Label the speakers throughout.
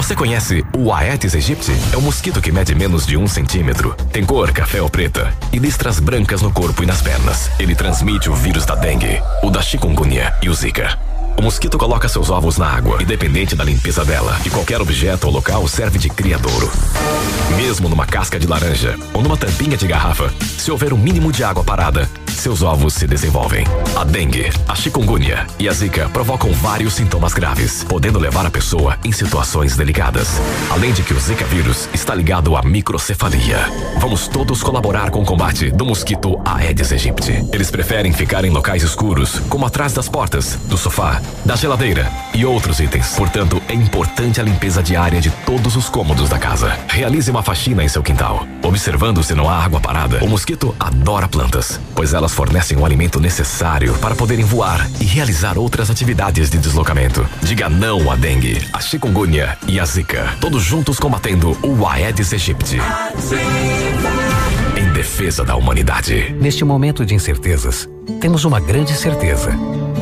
Speaker 1: Você conhece o Aedes aegypti? É um mosquito que mede menos de um centímetro. Tem cor café ou preta e listras brancas no corpo e nas pernas. Ele transmite o vírus da dengue, o da chikungunya e o zika. O mosquito coloca seus ovos na água, independente da limpeza dela, e qualquer objeto ou local serve de criadouro. Mesmo numa casca de laranja ou numa tampinha de garrafa, se houver um mínimo de água parada, seus ovos se desenvolvem. A dengue, a chikungunya e a zika provocam vários sintomas graves, podendo levar a pessoa em situações delicadas. Além de que o zika vírus está ligado à microcefalia. Vamos todos colaborar com o combate do mosquito Aedes aegypti. Eles preferem ficar em locais escuros, como atrás das portas, do sofá, da geladeira e outros itens. Portanto, é importante a limpeza diária de todos os cômodos da casa. Realize uma faxina em seu quintal, observando se não há água parada. O mosquito adora plantas, pois elas fornecem o alimento necessário para poderem voar e realizar outras atividades de deslocamento. Diga não à dengue, a chikungunya e a zika, todos juntos combatendo o Aedes aegypti. Em defesa da humanidade.
Speaker 2: Neste momento de incertezas, temos uma grande certeza.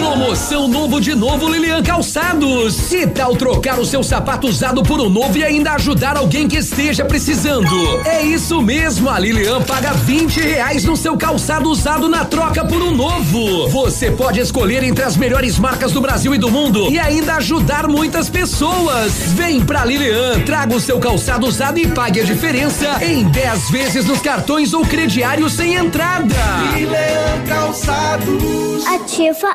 Speaker 3: Promoção novo de novo Lilian Calçados. Que tal trocar o seu sapato usado por um novo e ainda ajudar alguém que esteja precisando? É isso mesmo, a Lilian paga 20 reais no seu calçado usado na troca por um novo. Você pode escolher entre as melhores marcas do Brasil e do mundo e ainda ajudar muitas pessoas. Vem pra Lilian, traga o seu calçado usado e pague a diferença em 10 vezes nos cartões ou crediário sem entrada.
Speaker 4: Lilian Calçados.
Speaker 5: Ativa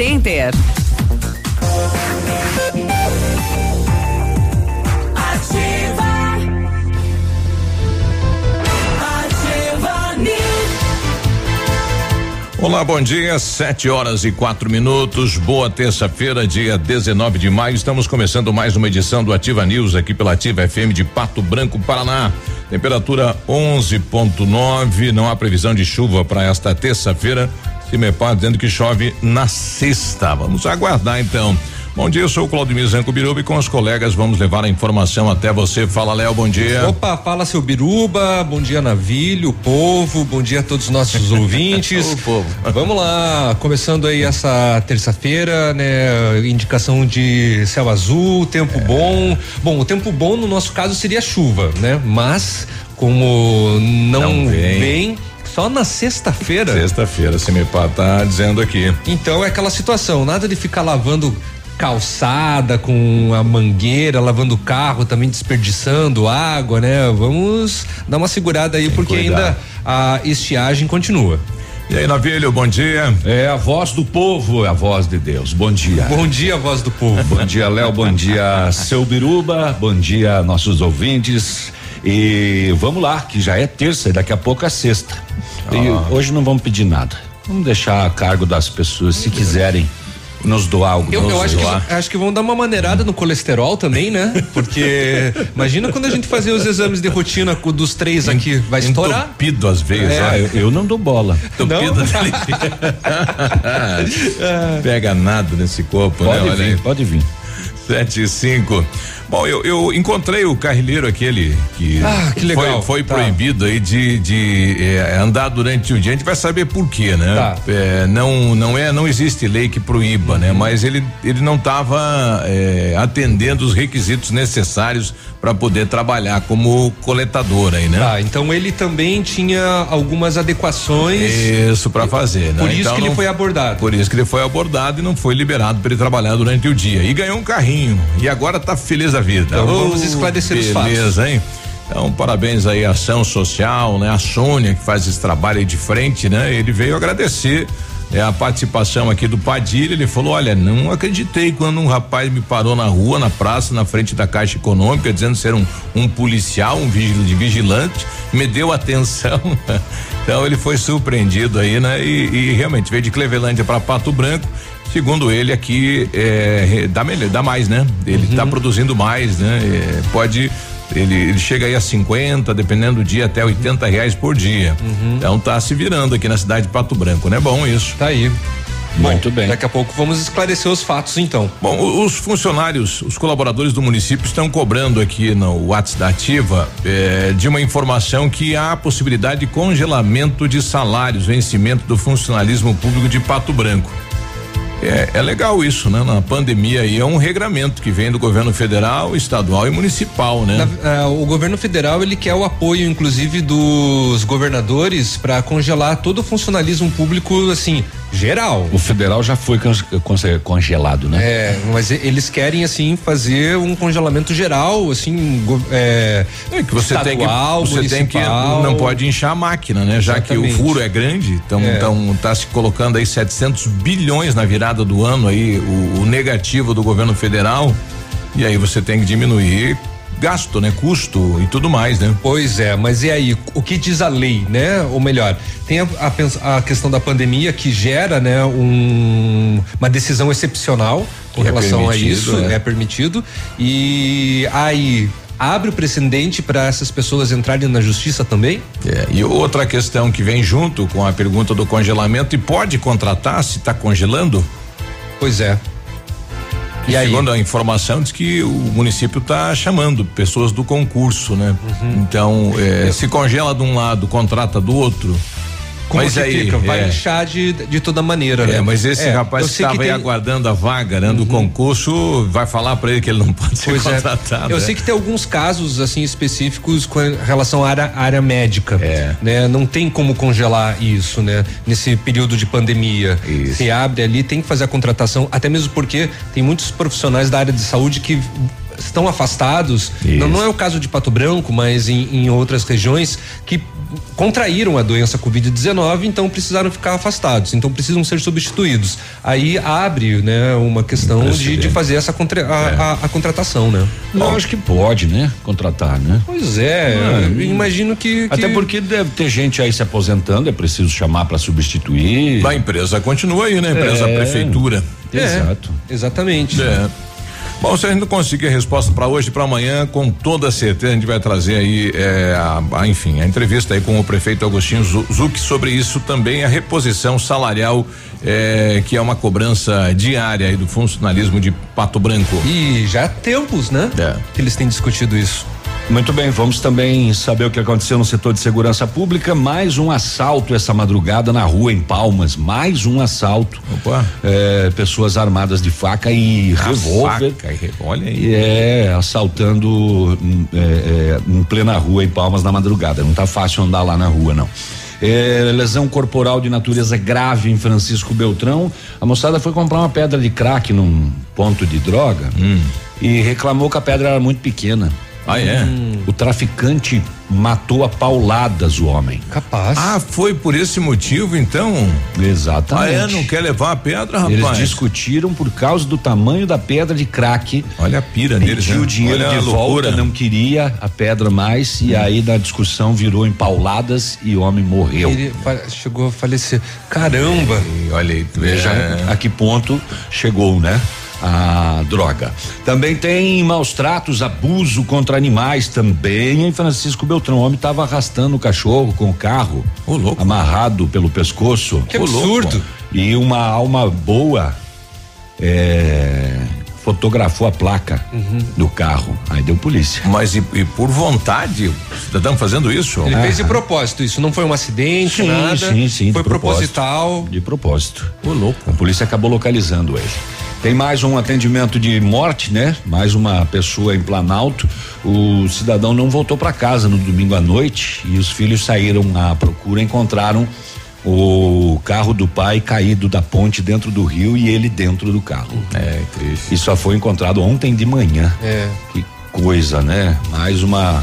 Speaker 6: Center.
Speaker 7: Olá, bom dia. Sete horas e quatro minutos. Boa terça-feira, dia 19 de maio. Estamos começando mais uma edição do Ativa News aqui pela Ativa FM de Pato Branco, Paraná. Temperatura 11.9. Não há previsão de chuva para esta terça-feira. Cimepar dizendo que chove na sexta. Vamos aguardar então. Bom dia, eu sou o Claudio Zanco Biruba e com os colegas vamos levar a informação até você. Fala, Léo, bom dia.
Speaker 8: Opa, fala seu Biruba, bom dia Navilho, povo, bom dia a todos os nossos ouvintes.
Speaker 7: o povo.
Speaker 8: Vamos lá, começando aí essa terça-feira, né? Indicação de céu azul, tempo é. bom. Bom, o tempo bom no nosso caso seria chuva, né? Mas como não, não vem, vem só na sexta-feira.
Speaker 7: Sexta-feira, se me tá dizendo aqui.
Speaker 8: Então é aquela situação, nada de ficar lavando calçada com a mangueira, lavando o carro, também desperdiçando água, né? Vamos dar uma segurada aí, Tem porque ainda a estiagem continua.
Speaker 7: E aí, Navilho, bom dia.
Speaker 9: É a voz do povo, é a voz de Deus. Bom dia.
Speaker 8: Bom dia, voz do povo.
Speaker 9: bom dia, Léo. Bom dia, seu Biruba. Bom dia, nossos ouvintes. E vamos lá, que já é terça e daqui a pouco é sexta. Ah. E hoje não vamos pedir nada. Vamos deixar a cargo das pessoas, se quiserem nos doar algo.
Speaker 8: Eu,
Speaker 9: nos
Speaker 8: eu acho, que,
Speaker 9: doar.
Speaker 8: vão- acho que vão dar uma maneirada no colesterol também, né? Porque imagina quando a gente fazer os exames de rotina com- dos três aqui, vai estourar.
Speaker 7: Entupido às vezes.
Speaker 8: É,
Speaker 7: ó.
Speaker 9: eu, eu não dou bola.
Speaker 7: Entupido. Pega nada nesse corpo,
Speaker 9: Pode
Speaker 7: né? Olha aí.
Speaker 9: vir, pode vir.
Speaker 7: Sete e cinco. Bom, eu, eu encontrei o carrilheiro aquele que,
Speaker 8: Ah, que
Speaker 7: foi, foi
Speaker 8: Tá.
Speaker 7: proibido aí de, de eh, andar durante o dia. A gente vai saber por quê, né?
Speaker 8: Tá.
Speaker 7: Eh, não, não é, não existe lei que proíba,
Speaker 8: Uhum.
Speaker 7: né? Mas ele, ele não estava atendendo os requisitos necessários para poder trabalhar como coletador aí, né?
Speaker 8: Tá, então ele também tinha algumas adequações.
Speaker 7: Isso para fazer, né?
Speaker 8: Por isso
Speaker 7: Então
Speaker 8: que ele
Speaker 7: não-
Speaker 8: foi abordado.
Speaker 7: Por isso que ele foi abordado e não foi liberado para ele trabalhar durante o dia. E ganhou um carrinho. E agora tá feliz da vida.
Speaker 8: Então vamos esclarecer os fatos.
Speaker 7: Beleza, hein? Então, parabéns aí à ação social, né? A Sônia que faz esse trabalho aí de frente, né? Ele veio agradecer é, a participação aqui do Padilha. Ele falou: Olha, não acreditei quando um rapaz me parou na rua, na praça, na frente da Caixa Econômica, dizendo ser um, um policial, um vigil, de vigilante, me deu atenção. então ele foi surpreendido aí, né? E, e realmente veio de Clevelândia para Pato Branco. Segundo ele aqui, é, dá melhor, dá mais, né? Ele está produzindo mais, né? É, pode ele, ele chega aí a 50, dependendo do dia, até 80 reais por dia. Então tá se virando aqui na cidade de Pato Branco, né? Bom isso.
Speaker 8: Tá aí.
Speaker 9: Muito bem.
Speaker 8: Daqui a pouco vamos esclarecer os fatos, então.
Speaker 7: Bom, os funcionários, os colaboradores do município estão cobrando aqui no WhatsApp da Ativa eh, de uma informação que há a possibilidade de congelamento de salários, vencimento do funcionalismo público de Pato Branco. É, é legal isso, né? Na pandemia aí é um regramento que vem do governo federal, estadual e municipal, né?
Speaker 8: Na- ah, o governo federal ele quer o apoio, inclusive, dos governadores para congelar todo o funcionalismo público, assim, geral.
Speaker 9: O federal já foi congelado, né?
Speaker 8: É, mas eles querem assim fazer um congelamento geral, assim, é,
Speaker 7: É que você tem que
Speaker 8: estadual,
Speaker 7: você tem que não pode inchar a máquina, né? Já que
Speaker 8: Exatamente.
Speaker 7: o furo é grande, então
Speaker 8: É.
Speaker 7: então tá se colocando aí 700 bilhões na virada do ano aí o, o negativo do governo federal e aí você tem que diminuir gasto, né? Custo e tudo mais, né?
Speaker 8: Pois é, mas e aí, o que diz a lei, né? Ou melhor, tem a, a a questão da pandemia que gera, né, um, uma decisão excepcional com
Speaker 7: é
Speaker 8: relação a isso,
Speaker 7: é.
Speaker 8: é permitido. E aí abre o precedente para essas pessoas entrarem na justiça também?
Speaker 7: É, e outra questão que vem junto com a pergunta do congelamento e pode contratar se está congelando?
Speaker 8: Pois é.
Speaker 7: E
Speaker 8: aí?
Speaker 7: segundo a informação diz que o município está chamando pessoas do concurso, né?
Speaker 8: Uhum.
Speaker 7: Então, é, se congela de um lado, contrata do outro.
Speaker 8: Como
Speaker 7: mas aí,
Speaker 8: fica? Vai
Speaker 7: é.
Speaker 8: inchar de, de toda maneira, né?
Speaker 7: É, mas esse
Speaker 8: É,
Speaker 7: rapaz que estava aí
Speaker 8: tem-
Speaker 7: aguardando a vaga, né, do concurso, vai falar para ele que ele não pode ser
Speaker 8: Pois é.
Speaker 7: contratado.
Speaker 8: Eu
Speaker 7: né?
Speaker 8: sei que tem alguns casos assim específicos com relação à área, área médica.
Speaker 7: É.
Speaker 8: Né? Não tem como congelar isso, né? Nesse período de pandemia.
Speaker 7: Isso.
Speaker 8: Se abre ali, tem que fazer a contratação, até mesmo porque tem muitos profissionais da área de saúde que estão afastados. Não, não é o caso de Pato Branco, mas em, em outras regiões que contraíram a doença Covid-19, então precisaram ficar afastados, então precisam ser substituídos. Aí abre, né, uma questão de, de fazer essa contra, a, a- a contratação, né?
Speaker 9: Acho que pode, né? Contratar, né?
Speaker 8: Pois é,
Speaker 9: Ah,
Speaker 8: imagino que, que-
Speaker 9: Até porque deve ter gente aí se aposentando, é preciso chamar para substituir.
Speaker 7: A empresa continua aí, né? A empresa
Speaker 9: É.
Speaker 7: prefeitura.
Speaker 8: É,
Speaker 9: Exato.
Speaker 8: Exatamente.
Speaker 7: É. Bom, se a gente não conseguir a resposta para hoje, para amanhã, com toda certeza a gente vai trazer aí, é, a, a, enfim, a entrevista aí com o prefeito Agostinho Zu- Zuc sobre isso também a reposição salarial, é, que é uma cobrança diária aí do funcionalismo de Pato Branco.
Speaker 8: E já há tempos, né?
Speaker 7: É.
Speaker 8: Que eles têm discutido isso.
Speaker 9: Muito bem, vamos também saber o que aconteceu no setor de segurança pública. Mais um assalto essa madrugada na rua em Palmas. Mais um assalto.
Speaker 7: Opa.
Speaker 9: É, pessoas armadas de faca e
Speaker 7: A
Speaker 9: revólver.
Speaker 7: faca, olha aí.
Speaker 9: É, assaltando hum, é, é, em plena rua em Palmas na madrugada. Não tá fácil andar lá na rua, não. É, lesão corporal de natureza grave em Francisco Beltrão. A moçada foi comprar uma pedra de crack num ponto de droga
Speaker 7: Hum.
Speaker 9: e reclamou que a pedra era muito pequena.
Speaker 7: Ah, é?
Speaker 9: O traficante matou a pauladas o homem.
Speaker 8: Capaz.
Speaker 7: Ah, foi por esse motivo, então?
Speaker 9: Exatamente.
Speaker 7: Ah, é? Não quer levar a pedra, rapaz?
Speaker 9: Eles discutiram por causa do tamanho da pedra de crack.
Speaker 7: Olha a pira deles,
Speaker 9: Pediu
Speaker 7: né?
Speaker 9: o dinheiro
Speaker 7: Olha
Speaker 9: de volta,
Speaker 7: loucura.
Speaker 9: não queria a pedra mais e aí na discussão virou em pauladas e o homem morreu.
Speaker 8: Ele chegou a falecer. Caramba!
Speaker 7: E olha aí,
Speaker 9: Veja
Speaker 7: é.
Speaker 9: a que ponto chegou, né? A droga. Também tem maus tratos, abuso contra animais também em Francisco Beltrão. O homem estava arrastando o cachorro com o carro,
Speaker 7: Ô, louco.
Speaker 9: amarrado pelo pescoço.
Speaker 8: Que
Speaker 9: louco.
Speaker 8: absurdo.
Speaker 9: E uma alma boa é, fotografou a placa
Speaker 8: Uhum.
Speaker 9: do carro. Aí deu polícia.
Speaker 7: Mas e, e por vontade, o cidadão fazendo isso?
Speaker 8: Ele
Speaker 9: Ah.
Speaker 8: fez de propósito, isso não foi um acidente,
Speaker 9: Sim,
Speaker 8: nada.
Speaker 9: sim, sim, de
Speaker 8: Foi
Speaker 9: propósito.
Speaker 8: proposital.
Speaker 9: De propósito.
Speaker 7: Ô, louco.
Speaker 9: A polícia acabou localizando ele. Tem mais um atendimento de morte, né? Mais uma pessoa em Planalto. O cidadão não voltou para casa no domingo à noite e os filhos saíram à procura, encontraram o carro do pai caído da ponte dentro do rio e ele dentro do carro.
Speaker 7: É, triste.
Speaker 9: E só foi encontrado ontem de manhã.
Speaker 8: É.
Speaker 9: Que coisa, né? Mais uma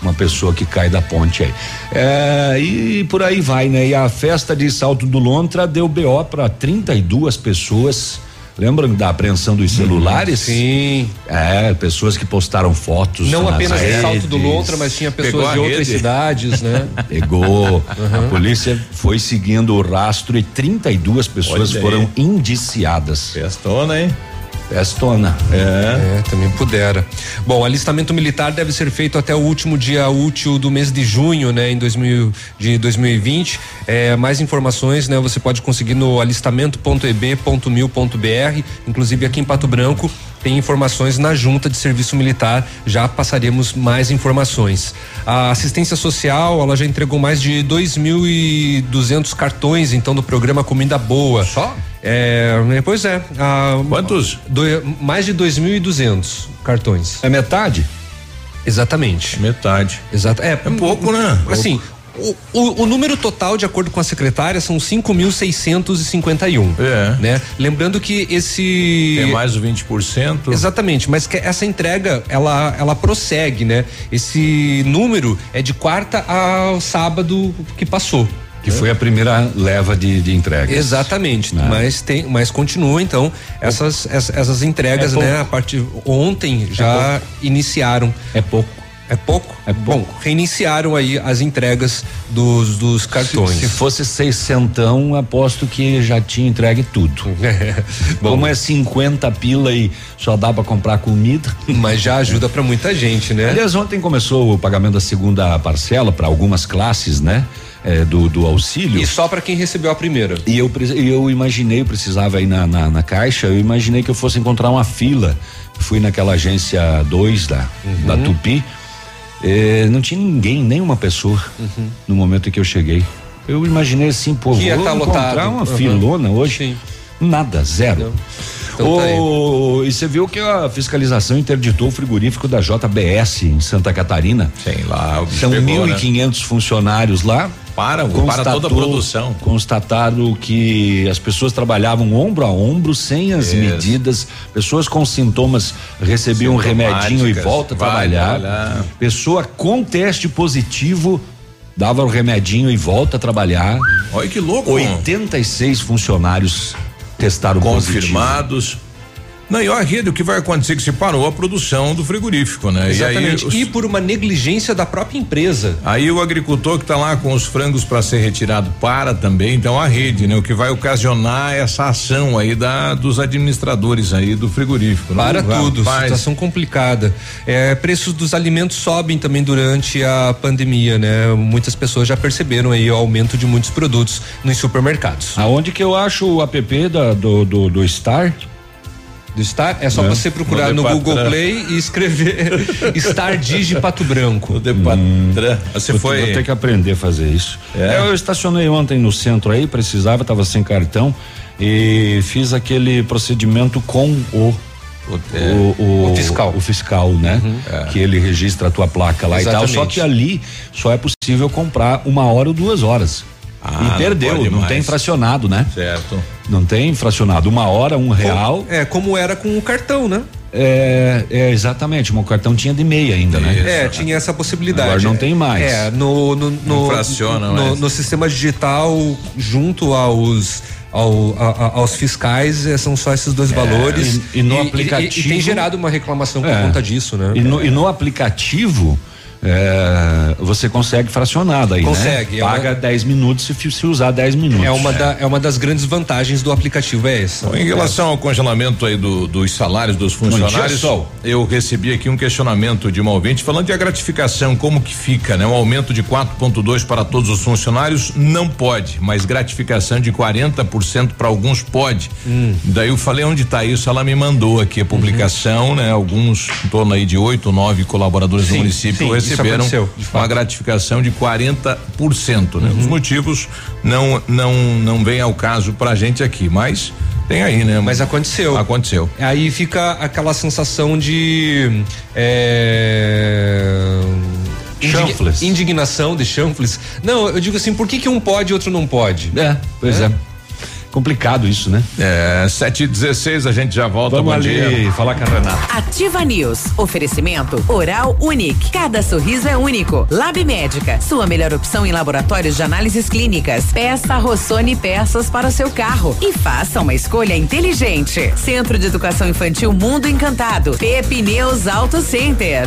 Speaker 9: uma pessoa que cai da ponte aí. É, e por aí vai, né? E a festa de Salto do Lontra deu BO para 32 pessoas. Lembram da apreensão dos celulares?
Speaker 8: Sim.
Speaker 9: É, pessoas que postaram fotos.
Speaker 8: Não
Speaker 9: nas
Speaker 8: apenas
Speaker 9: redes.
Speaker 8: Salto do Lontra, mas tinha pessoas de outras cidades, né?
Speaker 9: Pegou. A polícia foi seguindo o rastro e 32 pessoas
Speaker 7: Olha aí.
Speaker 9: foram indiciadas.
Speaker 7: Festona, hein?
Speaker 9: Festona. É.
Speaker 8: É, também pudera. Bom, alistamento militar deve ser feito até o último dia útil do mês de junho, né, em 2000, de 2020. É, mais informações, né, você pode conseguir no alistamento.eb.mil.br, inclusive aqui em Pato Branco tem informações na junta de serviço militar, já passaremos mais informações. A assistência social, ela já entregou mais de 2.200 cartões, então, do programa Comida Boa.
Speaker 7: Só?
Speaker 8: É, pois é. a-
Speaker 7: Quantos?
Speaker 8: do- mais de 2.200 cartões.
Speaker 9: É metade?
Speaker 8: Exatamente.
Speaker 7: Metade.
Speaker 8: Exato. É,
Speaker 7: É pouco, né?
Speaker 8: Assim, o, o, o número total, de acordo com a secretária, são 5.651.
Speaker 7: É.
Speaker 8: Né? Lembrando que esse.
Speaker 7: Tem mais o 20%.
Speaker 8: Exatamente, mas que essa entrega ela, ela prossegue, né? Esse número é de quarta ao sábado que passou.
Speaker 9: Que foi a primeira leva de, de entregas.
Speaker 8: Exatamente,
Speaker 9: Né?
Speaker 8: mas tem, mas continua então essas essas, essas entregas,
Speaker 9: É
Speaker 8: né? A partir ontem já iniciaram.
Speaker 9: É pouco.
Speaker 8: É pouco?
Speaker 9: É pouco.
Speaker 8: Bom, reiniciaram aí as entregas dos dos cartões.
Speaker 9: Se fosse seiscentão, aposto que já tinha entregue tudo.
Speaker 8: Bom,
Speaker 9: Como é 50 pila e só dá pra comprar comida.
Speaker 8: mas já ajuda pra muita gente, né?
Speaker 9: Aliás, ontem começou o pagamento da segunda parcela para algumas classes, né? É, do, do auxílio.
Speaker 8: E só pra quem recebeu a primeira.
Speaker 9: E eu, eu imaginei, eu precisava ir na, na, na caixa, eu imaginei que eu fosse encontrar uma fila. Fui naquela agência 2 da,
Speaker 8: Uhum.
Speaker 9: da Tupi. eh, não tinha ninguém, nenhuma pessoa no momento em que eu cheguei. Eu imaginei assim, pô,
Speaker 8: Uhum. Que
Speaker 9: vou
Speaker 8: tá
Speaker 9: encontrar
Speaker 8: lotado.
Speaker 9: uma
Speaker 8: Uhum.
Speaker 9: filona hoje.
Speaker 8: Sim.
Speaker 9: Nada, zero.
Speaker 8: Não. Então tá aí.
Speaker 9: Ô, e você viu que a fiscalização interditou o frigorífico da JBS em Santa Catarina.
Speaker 7: Sei lá,
Speaker 9: São
Speaker 7: pegou, né?
Speaker 9: 1.500 funcionários lá.
Speaker 7: Para, para toda a produção.
Speaker 9: Constataram que as pessoas trabalhavam ombro a ombro, sem as
Speaker 7: Isso.
Speaker 9: medidas. Pessoas com sintomas recebiam um remedinho e volta a trabalhar.
Speaker 7: trabalhar.
Speaker 9: Pessoa com teste positivo dava o remedinho e volta a trabalhar.
Speaker 7: Olha que louco.
Speaker 9: 86 funcionários testaram positivo.
Speaker 7: Não, e olha, Rede, o que vai acontecer é que se parou a produção do frigorífico, né?
Speaker 8: Exatamente.
Speaker 7: E aí,
Speaker 8: E, por uma negligência da própria empresa.
Speaker 7: Aí o agricultor que está lá com os frangos para ser retirado para também, então a rede, né? O que vai ocasionar essa ação aí da dos administradores aí do frigorífico. né?
Speaker 8: Para tudo,
Speaker 7: Rapaz,
Speaker 8: situação complicada. É, preços dos alimentos sobem também durante a pandemia, né? Muitas pessoas já perceberam aí o aumento de muitos produtos nos supermercados.
Speaker 9: Aonde que eu acho o app da- do, do, do Star?
Speaker 8: Do Star, é só
Speaker 9: É.
Speaker 8: você procurar no
Speaker 7: pra
Speaker 8: Google. Play e escrever Star Digi Pato Branco.
Speaker 7: o patra- Você
Speaker 9: Eu
Speaker 7: foi.
Speaker 9: Vou ter que aprender a fazer isso.
Speaker 7: É?
Speaker 9: Eu estacionei ontem no centro aí, precisava, estava sem cartão e fiz aquele procedimento com o
Speaker 7: É.
Speaker 9: o, o-
Speaker 8: O fiscal.
Speaker 9: o fiscal, né? Que ele registra a tua placa lá e tal. Só
Speaker 8: Exatamente.
Speaker 9: que ali só é possível comprar uma hora ou duas horas.
Speaker 7: Ah,
Speaker 9: e
Speaker 7: não
Speaker 9: perdeu, não,
Speaker 7: mais.
Speaker 9: tem fracionado, né?
Speaker 7: Certo.
Speaker 9: Não tem fracionado. Uma hora, um real.
Speaker 8: É, como era com o cartão, né?
Speaker 9: É, é, exatamente, meu cartão tinha de meia ainda, né?
Speaker 8: Isso. É, tinha essa possibilidade.
Speaker 9: Agora não tem mais.
Speaker 8: É, no no, no,
Speaker 7: fraciona,
Speaker 8: no, no, sistema digital, junto aos ao, a, aos fiscais eh, são só esses dois é, valores
Speaker 9: e, e no e, aplicativo
Speaker 8: e, e, tem gerado uma reclamação por é, conta disso, né?
Speaker 9: E no, e no aplicativo é, você consegue fracionar daí,
Speaker 8: né? consegue,
Speaker 9: né? Paga 10 minutos se, se usar 10 minutos.
Speaker 8: É uma, é. Da, é uma das grandes vantagens do aplicativo, é essa.
Speaker 7: Bom, em relação ao congelamento aí do, dos salários dos funcionários, dia, eu recebi aqui um questionamento de uma ouvinte falando de a gratificação, como que fica, né? Um aumento de 4,2 para todos os funcionários não pode, mas gratificação de 40% para alguns pode. Hum. Daí eu falei onde está isso, ela me mandou aqui a publicação, uhum. né? Alguns em torno aí de oito ou nove colaboradores sim, do município sim receberam uma gratificação de 40%. Né? Uhum. Os motivos não não não vem ao caso para a gente aqui, mas tem aí, né?
Speaker 8: Mas aconteceu.
Speaker 7: Aconteceu.
Speaker 8: Aí fica aquela sensação de é,
Speaker 7: chanfles.
Speaker 8: Indignação de chanfles. Não, eu digo assim, por que que um pode e outro não pode?
Speaker 9: É, pois é. é complicado isso, né?
Speaker 7: É, sete e dezesseis, a gente já volta.
Speaker 9: Vamos ali dia. falar com a Renata.
Speaker 10: Ativa News, oferecimento Oral Unique, cada sorriso é único. Lab Médica, sua melhor opção em laboratórios de análises clínicas. Peça Rossoni peças para o seu carro e faça uma escolha inteligente. Centro de Educação Infantil Mundo Encantado, Pepineus Auto Center.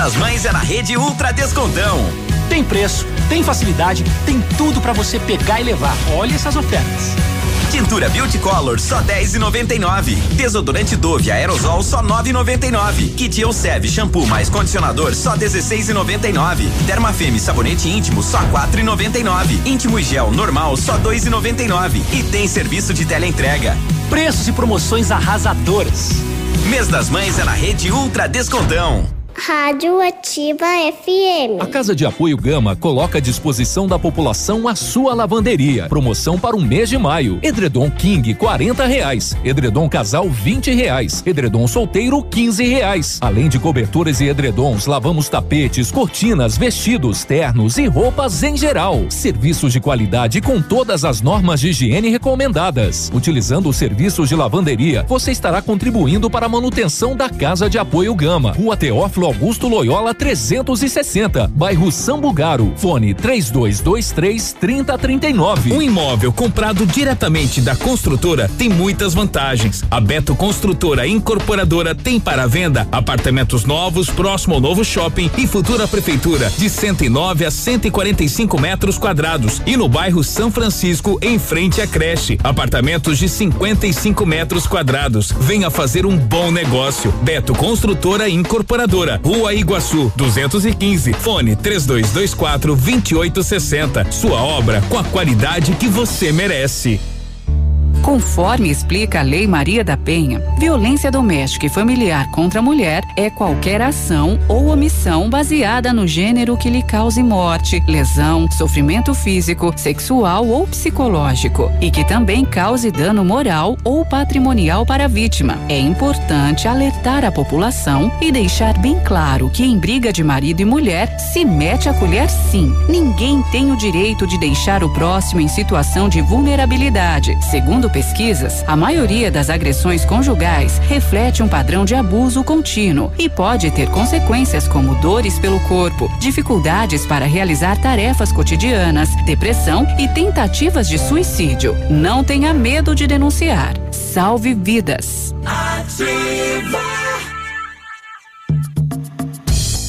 Speaker 11: Mês das Mães é na rede Ultra Descontão.
Speaker 12: Tem preço, tem facilidade, tem tudo para você pegar e levar. Olha essas ofertas.
Speaker 11: Tintura Beauty Color só 10,99. Desodorante Dove Aerosol só 9,99. Kit Elseve shampoo mais condicionador só 16,99. Dermafeme sabonete íntimo só 4,99. Íntimo e gel normal só 2,99. E tem serviço de teleentrega.
Speaker 12: Preços e promoções arrasadoras.
Speaker 11: Mês das Mães é na rede Ultra Descontão.
Speaker 5: Rádio Ativa FM.
Speaker 13: A Casa de Apoio Gama coloca à disposição da população a sua lavanderia. Promoção para o mês de maio. Edredom King, 40 reais. Edredom Casal, 20 reais. Edredom Solteiro, 15 reais. Além de coberturas e edredons, lavamos tapetes, cortinas, vestidos, ternos e roupas em geral. Serviços de qualidade com todas as normas de higiene recomendadas. Utilizando os serviços de lavanderia, você estará contribuindo para a manutenção da Casa de Apoio Gama. Rua Teófilo Augusto Loyola 360, bairro Sambugaro. Fone 3223 3039.
Speaker 14: Um imóvel comprado diretamente da construtora tem muitas vantagens. A Beto Construtora Incorporadora tem para venda apartamentos novos próximo ao novo shopping e futura prefeitura de 109 a 145 metros quadrados e no bairro São Francisco em frente à creche, apartamentos de 55 metros quadrados. Venha fazer um bom negócio. Beto Construtora Incorporadora Rua Iguaçu, 215. Fone 3224 2860. Sua obra com a qualidade que você merece.
Speaker 15: Conforme explica a Lei Maria da Penha, violência doméstica e familiar contra a mulher é qualquer ação ou omissão baseada no gênero que lhe cause morte, lesão, sofrimento físico, sexual ou psicológico e que também cause dano moral ou patrimonial para a vítima. É importante alertar a população e deixar bem claro que em briga de marido e mulher se mete a colher sim. Ninguém tem o direito de deixar o próximo em situação de vulnerabilidade. Segundo pesquisas, a maioria das agressões conjugais reflete um padrão de abuso contínuo e pode ter consequências como dores pelo corpo, dificuldades para realizar tarefas cotidianas, depressão e tentativas de suicídio. Não tenha medo de denunciar. Salve vidas.
Speaker 16: Ativa.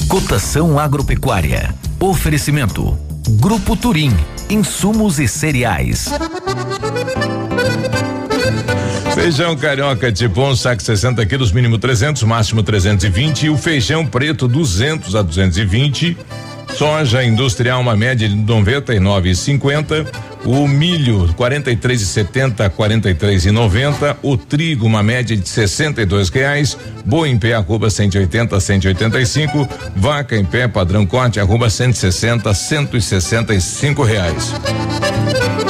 Speaker 1: Cotação agropecuária. Oferecimento. Grupo Turim. Insumos e cereais.
Speaker 7: Feijão carioca tipo 1, um, saco 60 quilos, mínimo 300, máximo 320. E o feijão preto 200 a 220. Soja industrial, uma média de 99,50. O milho 43,70 a 43,90. O trigo uma média de 62 reais. Boa em pé arroba 180 a 185. Vaca em pé padrão corte arroba 160 a 165 reais.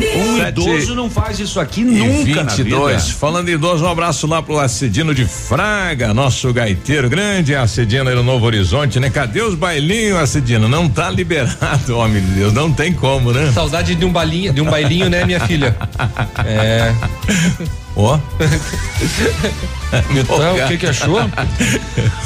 Speaker 9: Um
Speaker 7: Sete
Speaker 9: idoso não faz isso aqui
Speaker 7: e
Speaker 9: nunca
Speaker 7: 22.
Speaker 9: na vida.
Speaker 7: Falando em idoso, um abraço lá pro Acidino de Fraga, nosso gaiteiro, grande Acidino aí no Novo Horizonte, né? Cadê os bailinhos, Acidino? Não tá liberado, homem de Deus, não tem como, né?
Speaker 8: Saudade de um bailinho, de um bailinho, né, minha filha? É.
Speaker 7: Ó.
Speaker 8: Então, o que que achou?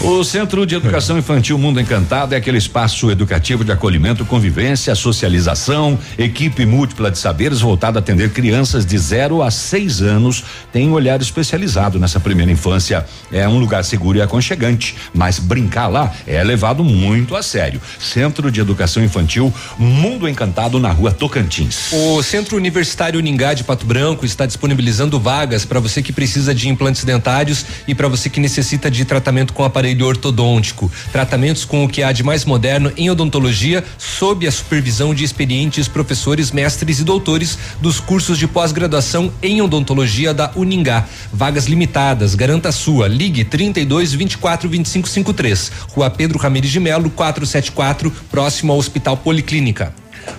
Speaker 9: O Centro de Educação Infantil Mundo Encantado é aquele espaço educativo de acolhimento, convivência, socialização, equipe múltipla de saberes voltada a atender crianças de 0 a 6 anos. Tem um olhar especializado nessa primeira infância. É um lugar seguro e aconchegante, mas brincar lá é levado muito a sério. Centro de Educação Infantil Mundo Encantado na rua Tocantins.
Speaker 8: O Centro Universitário Uningá de Pato Branco está disponibilizando vagas para você que precisa de implantes dentários e para você que necessita de tratamento com aparelho ortodôntico. Tratamentos com o que há de mais moderno em odontologia, sob a supervisão de experientes professores, mestres e doutores dos cursos de pós-graduação em odontologia da Uningá. Vagas limitadas, garanta a sua. Ligue 32 24 25 53. Rua Pedro Ramirez de Melo, 474, próximo ao Hospital Policlínica.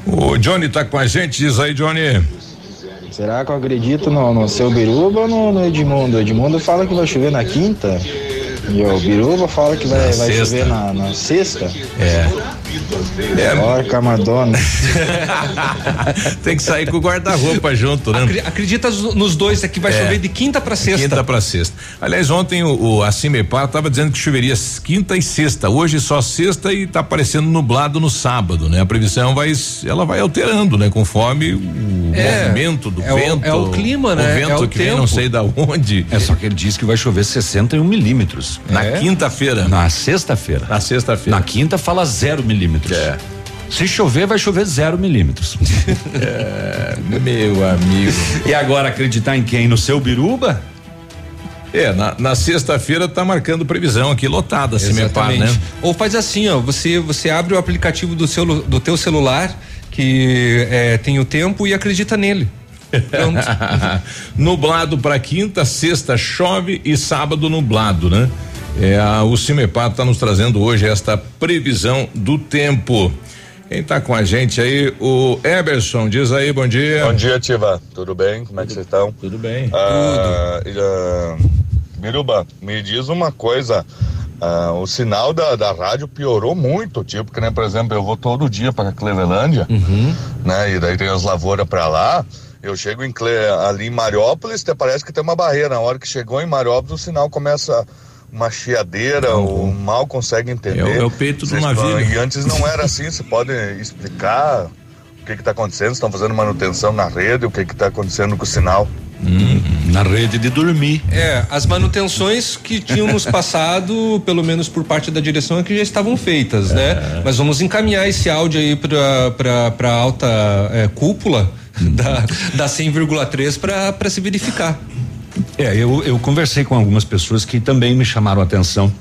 Speaker 7: O Johnny tá com a gente, diz aí, Johnny.
Speaker 17: Será que eu acredito no, no seu Biruba ou no, no Edmundo? O Edmundo fala que vai chover na quinta e o Biruba fala que vai, vai chover na, na sexta.
Speaker 7: É. É.
Speaker 17: Porca Madonna.
Speaker 7: Tem que sair com o guarda-roupa junto, né?
Speaker 8: Acre- Acredita nos dois aqui, vai
Speaker 7: É.
Speaker 8: chover de quinta para sexta.
Speaker 7: Quinta para sexta. Aliás, ontem o, o a Cimepar estava dizendo que choveria quinta e sexta. Hoje só sexta e tá parecendo nublado no sábado, né? A previsão vai ela vai alterando, né? Conforme o
Speaker 8: É,
Speaker 7: movimento do
Speaker 8: é o-
Speaker 7: vento.
Speaker 8: é o clima, né?
Speaker 7: O vento
Speaker 8: É o
Speaker 7: que vem
Speaker 8: tempo.
Speaker 7: não sei da onde.
Speaker 9: É só que ele diz que vai chover 61 milímetros.
Speaker 7: Na
Speaker 9: É?
Speaker 7: quinta-feira.
Speaker 9: Na sexta-feira.
Speaker 7: Na sexta-feira.
Speaker 9: Na quinta fala zero milímetros.
Speaker 7: É.
Speaker 9: Se chover, vai chover zero milímetros.
Speaker 7: É, meu amigo.
Speaker 9: E agora acreditar em quem? No seu biruba?
Speaker 7: É, na, na sexta-feira tá marcando previsão aqui lotada, a Cimepar, né?
Speaker 8: Ou faz assim, ó, você você abre o aplicativo do seu do teu celular que é, tem o tempo e acredita nele. Pronto.
Speaker 7: nublado para quinta, sexta chove e sábado nublado, né? É, a, o Cimepar está nos trazendo hoje esta previsão do tempo. Quem tá com a gente aí, o Eberson, diz aí, bom dia.
Speaker 18: Bom dia, Tiva. Tudo bem? Como é que vocês estão?
Speaker 7: Tudo bem.
Speaker 18: Ah, e, ah, Biruba, me diz uma coisa. ah, o sinal da, da rádio piorou muito, tipo, que nem, por exemplo, eu vou todo dia para Clevelândia, né? E daí tem as lavouras para lá. Eu chego em Cle, ali em Mariópolis, até parece que tem uma barreira. Na hora que chegou em Mariópolis, o sinal começa uma chiadeira, ou mal consegue entender.
Speaker 7: É o- é o peito do navio.
Speaker 18: falam, E antes não era assim, você pode explicar o que está acontecendo? Estão fazendo manutenção na rede, o que está acontecendo com o sinal?
Speaker 9: Na rede de dormir.
Speaker 8: É, as manutenções que tínhamos passado, pelo menos por parte da direção, é que já estavam feitas, né? Mas vamos encaminhar esse áudio aí pra, pra, pra alta é, cúpula da, da 100,3 pra, pra se verificar.
Speaker 9: É, eu, eu conversei com algumas pessoas que também me chamaram a atenção,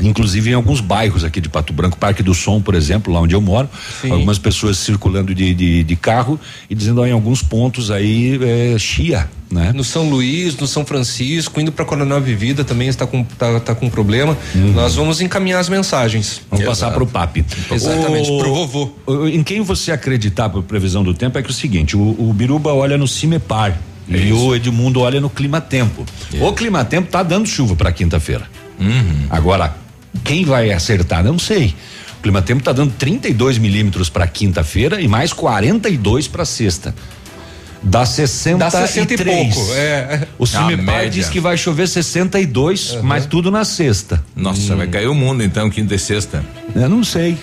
Speaker 9: inclusive em alguns bairros aqui de Pato Branco, Parque do Som, por exemplo, lá onde eu moro,
Speaker 8: Sim.
Speaker 9: algumas pessoas circulando de, de, de carro e dizendo ó, em alguns pontos aí é, chia, né?
Speaker 8: No São Luís, no São Francisco, indo pra Coronel Vivida também está com, tá, tá com problema. Nós vamos encaminhar as mensagens.
Speaker 9: Vamos passar para o PAP.
Speaker 8: Exatamente,
Speaker 9: O-
Speaker 8: pro vovô.
Speaker 9: Em quem você acreditar por previsão do tempo é que é o seguinte, o, o Biruba olha no Cimepar e o Edmundo olha no Clima Tempo. O Clima Tempo tá dando chuva para quinta-feira. Agora, quem vai acertar? Não sei. O Clima Tempo tá dando 32 milímetros para quinta-feira e mais 42 para sexta. Dá 63.
Speaker 8: Dá 60 e pouco, é.
Speaker 9: O Cimepar diz que vai chover 62, mas tudo na sexta.
Speaker 7: Nossa, vai cair o mundo então, quinta e sexta.
Speaker 9: Eu não sei.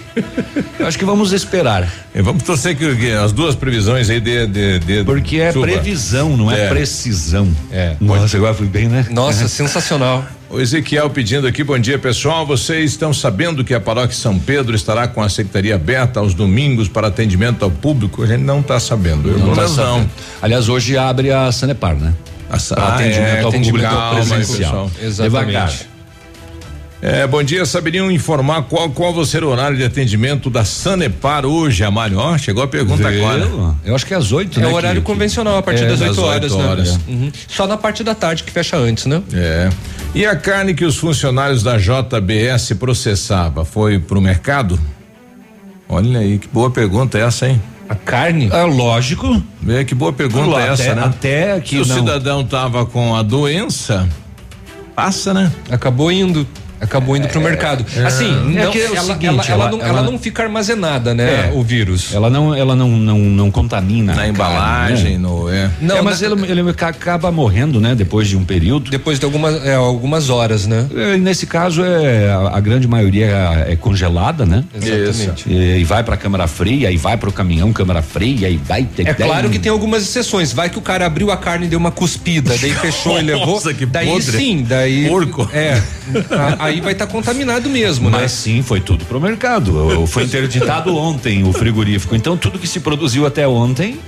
Speaker 9: Eu acho que vamos esperar.
Speaker 7: E vamos torcer que, que as duas previsões aí de. de, de
Speaker 9: Porque é
Speaker 7: chuva.
Speaker 9: previsão, não é,
Speaker 7: É.
Speaker 9: precisão. É. Nossa, agora fui bem, né?
Speaker 8: Nossa, sensacional.
Speaker 7: O Ezequiel pedindo aqui, bom dia pessoal. Vocês estão sabendo que a paróquia São Pedro estará com a secretaria aberta aos domingos para atendimento ao público? A gente não está sabendo. Eu,
Speaker 9: Não tá sabendo. Aliás, hoje abre a Sanepar, né?
Speaker 7: A ah,
Speaker 9: atendimento
Speaker 7: é,
Speaker 9: ao público
Speaker 7: calma
Speaker 9: presencial.
Speaker 8: Exatamente.
Speaker 9: Devagar.
Speaker 7: É, bom dia, saberiam informar qual qual vai ser o horário de atendimento da Sanepar hoje, Amário? Ó, chegou a pergunta agora.
Speaker 9: Eu acho que é às oito,
Speaker 8: É
Speaker 9: né?
Speaker 8: o horário
Speaker 9: que-
Speaker 8: convencional, a partir
Speaker 9: É,
Speaker 8: das 8 horas,
Speaker 7: oito
Speaker 8: né?
Speaker 7: horas.
Speaker 8: Uhum. Só na parte da tarde que fecha antes, né?
Speaker 7: É. E a carne que os funcionários da JBS processava foi pro mercado? Olha aí, que boa pergunta essa, hein?
Speaker 8: A carne?
Speaker 9: É lógico.
Speaker 7: É, que boa pergunta
Speaker 9: Até-
Speaker 7: essa, né?
Speaker 9: até que
Speaker 7: Se o cidadão tava com a doença, passa, né?
Speaker 8: Acabou indo. Acabou indo pro mercado. Assim,
Speaker 9: É
Speaker 8: não,
Speaker 9: que é o
Speaker 8: ela,
Speaker 9: seguinte,
Speaker 8: ela, ela
Speaker 9: ela-
Speaker 8: não,
Speaker 9: ela-
Speaker 8: ela não fica armazenada, né?
Speaker 9: É.
Speaker 8: O vírus.
Speaker 9: Ela não, ela não, não, não contamina.
Speaker 7: Na
Speaker 9: a carne,
Speaker 7: embalagem,
Speaker 9: né?
Speaker 7: no. É.
Speaker 8: Não,
Speaker 9: é, mas
Speaker 8: na-
Speaker 9: ele, ele acaba morrendo, né? Depois de um período.
Speaker 8: Depois de algumas, é, algumas horas, né?
Speaker 9: É, nesse caso, é, a, a grande maioria é, é congelada, né?
Speaker 8: Exatamente.
Speaker 9: E, e vai pra câmara fria, e vai pro caminhão, câmara fria, e vai.
Speaker 8: É claro que tem algumas exceções. Vai que o cara abriu a carne e deu uma cuspida, daí fechou e levou.
Speaker 7: Nossa, que
Speaker 8: daí
Speaker 7: podre.
Speaker 8: sim, daí.
Speaker 7: Porco.
Speaker 8: É. A- aí vai estar contaminado mesmo, né?
Speaker 9: Mas sim, foi tudo pro mercado. Foi interditado ontem o frigorífico. Então tudo que se produziu até ontem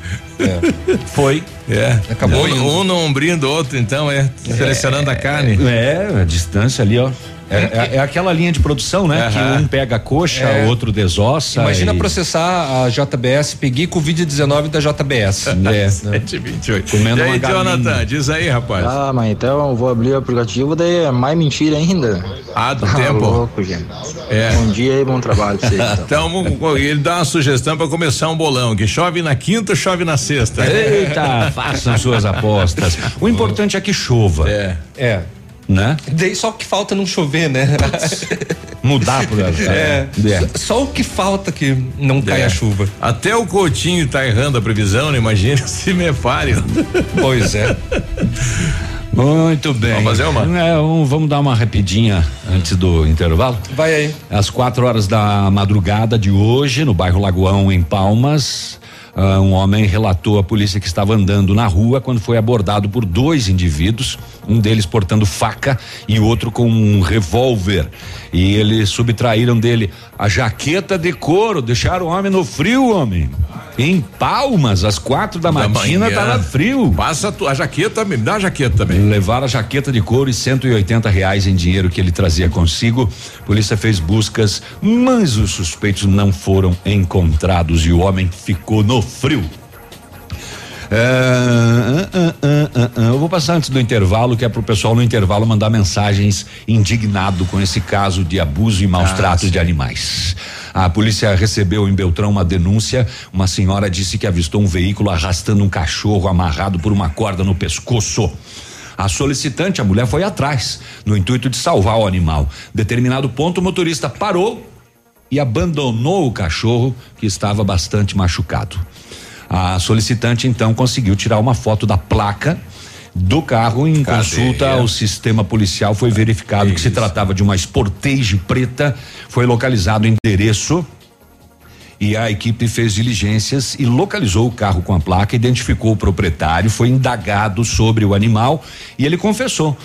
Speaker 9: foi.
Speaker 7: É.
Speaker 8: Acabou
Speaker 7: um, um no ombrinho do outro, então, é. Selecionando a carne.
Speaker 9: É, a distância ali, ó. É, é- é aquela linha de produção, né? Que
Speaker 7: Aham.
Speaker 9: um pega a coxa,
Speaker 8: É.
Speaker 9: o outro desossa.
Speaker 8: Imagina
Speaker 9: e-
Speaker 8: processar a JBS, peguei Covid-19 da JBS.
Speaker 9: É.
Speaker 7: 728.
Speaker 9: Comendo
Speaker 7: e aí,
Speaker 9: uma galinha.
Speaker 7: Jonathan, diz aí, rapaz.
Speaker 17: Ah, mas então eu vou abrir o aplicativo, daí é mais mentira ainda.
Speaker 7: Ah, do
Speaker 17: Tá
Speaker 7: tempo.
Speaker 17: louco, gente.
Speaker 7: É.
Speaker 17: Bom dia e bom trabalho pra vocês. Então.
Speaker 7: Então, ele dá uma sugestão para começar um bolão, que chove na quinta, chove na sexta.
Speaker 9: Eita, façam suas apostas. O importante é que chova.
Speaker 7: É.
Speaker 8: É.
Speaker 9: Né?
Speaker 8: Daí só o que falta é não chover, né?
Speaker 9: Mudar por
Speaker 8: É.
Speaker 9: É.
Speaker 8: Só, só o que falta que não cai
Speaker 7: É.
Speaker 8: a chuva.
Speaker 7: Até o Coutinho tá errando a previsão, né? Imagina se me pare.
Speaker 8: Pois é.
Speaker 9: Muito bem.
Speaker 7: Vamos fazer uma?
Speaker 9: É, um- vamos dar uma rapidinha antes do intervalo.
Speaker 8: Vai aí.
Speaker 9: Às quatro horas da madrugada de hoje, no bairro Lagoão, em Palmas, ah, um homem relatou à polícia que estava andando na rua quando foi abordado por dois indivíduos, um deles portando faca e outro com um revólver. E eles subtraíram dele a jaqueta de couro, deixaram o homem no frio, homem. Em Palmas, às quatro da, matina,
Speaker 7: manhã.
Speaker 9: tava frio.
Speaker 7: Passa a, tua- a jaqueta, me dá a jaqueta também.
Speaker 9: Levaram a jaqueta de couro e 180 reais em dinheiro que ele trazia consigo. Polícia fez buscas, mas os suspeitos não foram encontrados e o homem ficou no frio. Ah, ah, ah. eu vou passar antes do intervalo, que é pro pessoal no intervalo mandar mensagens indignado com esse caso de abuso e maus
Speaker 7: Ah,
Speaker 9: tratos
Speaker 7: sim.
Speaker 9: de animais. A polícia recebeu em Beltrão uma denúncia. Uma senhora disse que avistou um veículo arrastando um cachorro amarrado por uma corda no pescoço. A solicitante, a mulher, foi atrás, no intuito de salvar o animal. Determinado ponto, o motorista parou e abandonou o cachorro que estava bastante machucado. A solicitante então conseguiu tirar uma foto da placa do carro em
Speaker 7: Cadê?
Speaker 9: consulta ao sistema policial foi verificado que se tratava de uma Sportage preta, foi localizado o endereço e a equipe fez diligências e localizou o carro com a placa, identificou o proprietário, foi indagado sobre o animal e ele confessou.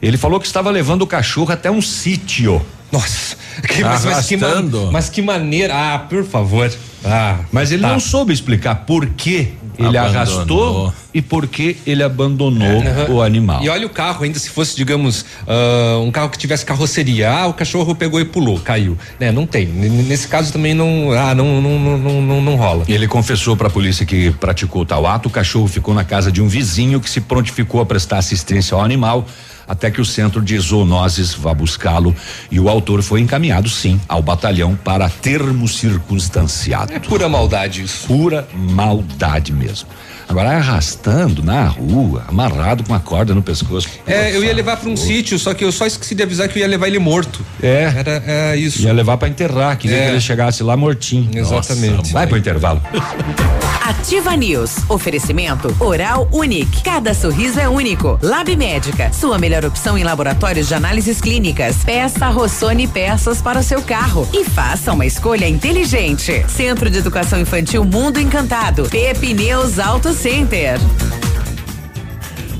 Speaker 9: Ele falou que estava levando o cachorro até um sítio.
Speaker 8: Nossa, que, mas, mas que, ma- mas que maneira. Ah, por favor. Ah,
Speaker 9: Mas ele
Speaker 8: tá.
Speaker 9: não soube explicar por que ele
Speaker 8: Abandonou.
Speaker 9: arrastou e por que ele abandonou
Speaker 8: Aham.
Speaker 9: o animal.
Speaker 8: E olha o carro, ainda se fosse, digamos, ah, um carro que tivesse carroceria. Ah, o cachorro pegou e pulou, caiu. Né, não tem. Nesse caso também não. Ah, não, não, não, não, não, não rola.
Speaker 9: Ele confessou para a polícia que praticou tal ato. O cachorro ficou na casa de um vizinho que se prontificou a prestar assistência ao animal até que o centro de zoonoses vá buscá-lo e o autor foi encaminhado sim ao batalhão para termo circunstanciado. É
Speaker 8: pura maldade isso.
Speaker 9: Pura maldade mesmo. Agora arrastando na rua, amarrado com a corda no pescoço.
Speaker 8: É, eu ia levar para um sítio, só que eu só esqueci de avisar que eu ia levar ele morto.
Speaker 9: É.
Speaker 8: Era é isso.
Speaker 9: Ia levar para enterrar, queria
Speaker 8: É.
Speaker 9: que ele chegasse lá mortinho.
Speaker 8: Exatamente.
Speaker 9: Nossa, vai pro intervalo.
Speaker 6: Ativa News. Oferecimento Oral Unique. Cada sorriso é único. Lab Médica. Sua melhor opção em laboratórios de análises clínicas. Peça Rossoni peças para o seu carro. E faça uma escolha inteligente. Centro de Educação Infantil Mundo Encantado. Pepineus Auto Center.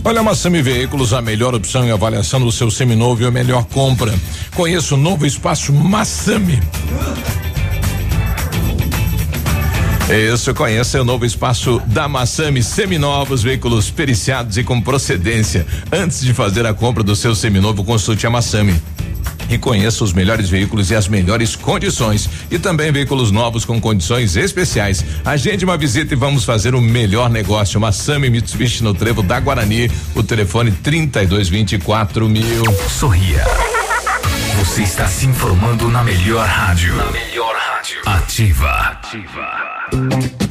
Speaker 7: Olha, a Massami Veículos, a melhor opção em avaliação do seu seminovo e a melhor compra. Conheça o novo espaço Massami. Isso, conheça o novo espaço da Massami, seminovos, veículos periciados e com procedência. Antes de fazer a compra do seu seminovo, consulte a Massami. E conheça os melhores veículos e as melhores condições. E também veículos novos com condições especiais. Agende uma visita e vamos fazer o melhor negócio. Massami Mitsubishi no Trevo da Guarani. O telefone 3224 mil.
Speaker 1: Sorria. Você está se informando na melhor rádio. Na melhor rádio. Ativa.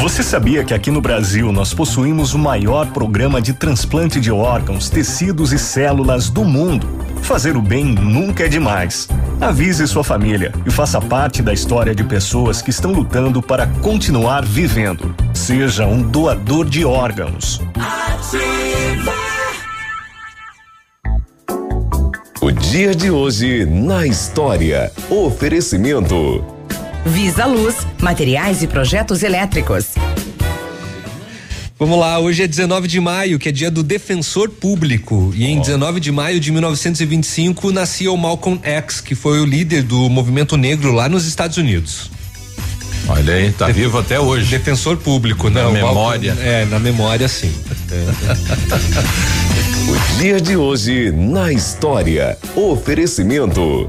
Speaker 19: Você sabia que aqui no Brasil nós possuímos o maior programa de transplante de órgãos, tecidos e células do mundo? Fazer o bem nunca é demais. Avise sua família e faça parte da história de pessoas que estão lutando para continuar vivendo. Seja um doador de órgãos.
Speaker 20: O dia de hoje na história. Oferecimento.
Speaker 6: Visa Luz, materiais e projetos elétricos.
Speaker 8: Vamos lá, hoje é 19 de maio, que é dia do defensor público. E em 19 de maio de 1925 nascia o Malcolm X, que foi o líder do movimento negro lá nos Estados Unidos.
Speaker 7: Olha aí, tá vivo até hoje.
Speaker 8: Defensor público, né?
Speaker 7: Na
Speaker 8: O Malcolm-
Speaker 7: memória.
Speaker 8: é, na memória sim.
Speaker 20: O dia de hoje na história. Oferecimento.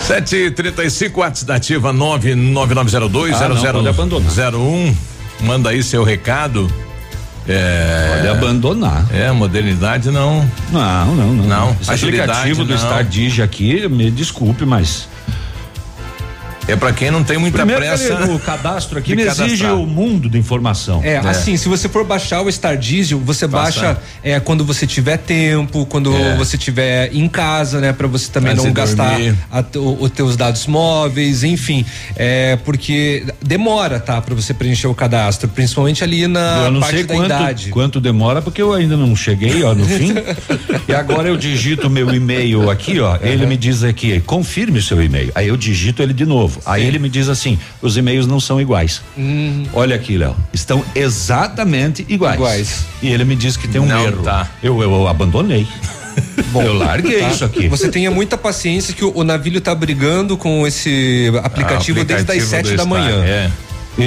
Speaker 7: Sete e trinta e cinco, WhatsApp da ativa nove nove nove zero dois
Speaker 9: Ah,
Speaker 7: zero
Speaker 9: não,
Speaker 7: zero
Speaker 9: pode abandonar.
Speaker 7: zero um. Manda aí seu recado. É,
Speaker 9: Pode abandonar.
Speaker 7: É, modernidade não.
Speaker 9: Não, não, não.
Speaker 7: Não,
Speaker 9: Esse
Speaker 7: agilidade
Speaker 9: aplicativo do
Speaker 7: não.
Speaker 9: Star Digi aqui, me desculpe, mas.
Speaker 7: É pra quem não tem muita
Speaker 9: Primeiro
Speaker 7: pressa.
Speaker 9: que ele- o cadastro aqui exige o mundo de informação.
Speaker 8: É, assim, se você for baixar o Star Diesel, você
Speaker 9: Passa.
Speaker 8: baixa é, quando você tiver tempo, quando
Speaker 9: É.
Speaker 8: você tiver em casa, né, para você também
Speaker 7: Antes
Speaker 8: não gastar os teus dados móveis, enfim, é porque demora, tá, para você preencher o cadastro, principalmente ali na
Speaker 9: eu não
Speaker 8: parte
Speaker 9: sei
Speaker 8: da
Speaker 9: quanto,
Speaker 8: idade.
Speaker 9: quanto demora, porque eu ainda não cheguei, ó, no fim. e agora eu digito meu e-mail aqui, ó. Ele me diz aqui, confirme o seu e-mail. Aí eu digito ele de novo. Aí ele me diz assim: os e-mails não são iguais.
Speaker 8: Hum.
Speaker 9: Olha aqui, Léo. Estão exatamente iguais.
Speaker 8: Iguais.
Speaker 9: E ele me diz que tem um
Speaker 7: Não
Speaker 9: erro.
Speaker 7: tá.
Speaker 9: Eu, eu, abandonei. eu larguei
Speaker 8: Tá?
Speaker 9: isso aqui.
Speaker 8: Você tenha muita paciência que o, o navilho tá brigando com esse aplicativo, desde as sete da manhã.
Speaker 7: É.
Speaker 9: E,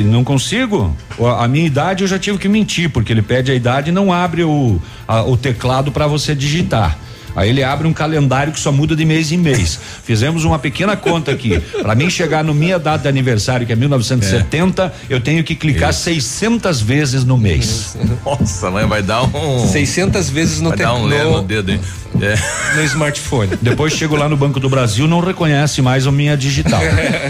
Speaker 9: e não consigo. A minha idade eu já tive que mentir, porque ele pede a idade e não abre o, a- o teclado para você digitar. Aí ele abre um calendário que só muda de mês em mês. Fizemos uma pequena conta aqui. Para mim chegar no minha data de aniversário, que é 1970, eu tenho que clicar 600 vezes no mês.
Speaker 7: Nossa, mas vai dar um.
Speaker 8: 600 vezes no
Speaker 7: vai dar um
Speaker 8: teclado.
Speaker 7: lé no dedo, hein? É.
Speaker 8: No smartphone.
Speaker 9: Depois chego lá no Banco do Brasil, não reconhece mais a minha digital.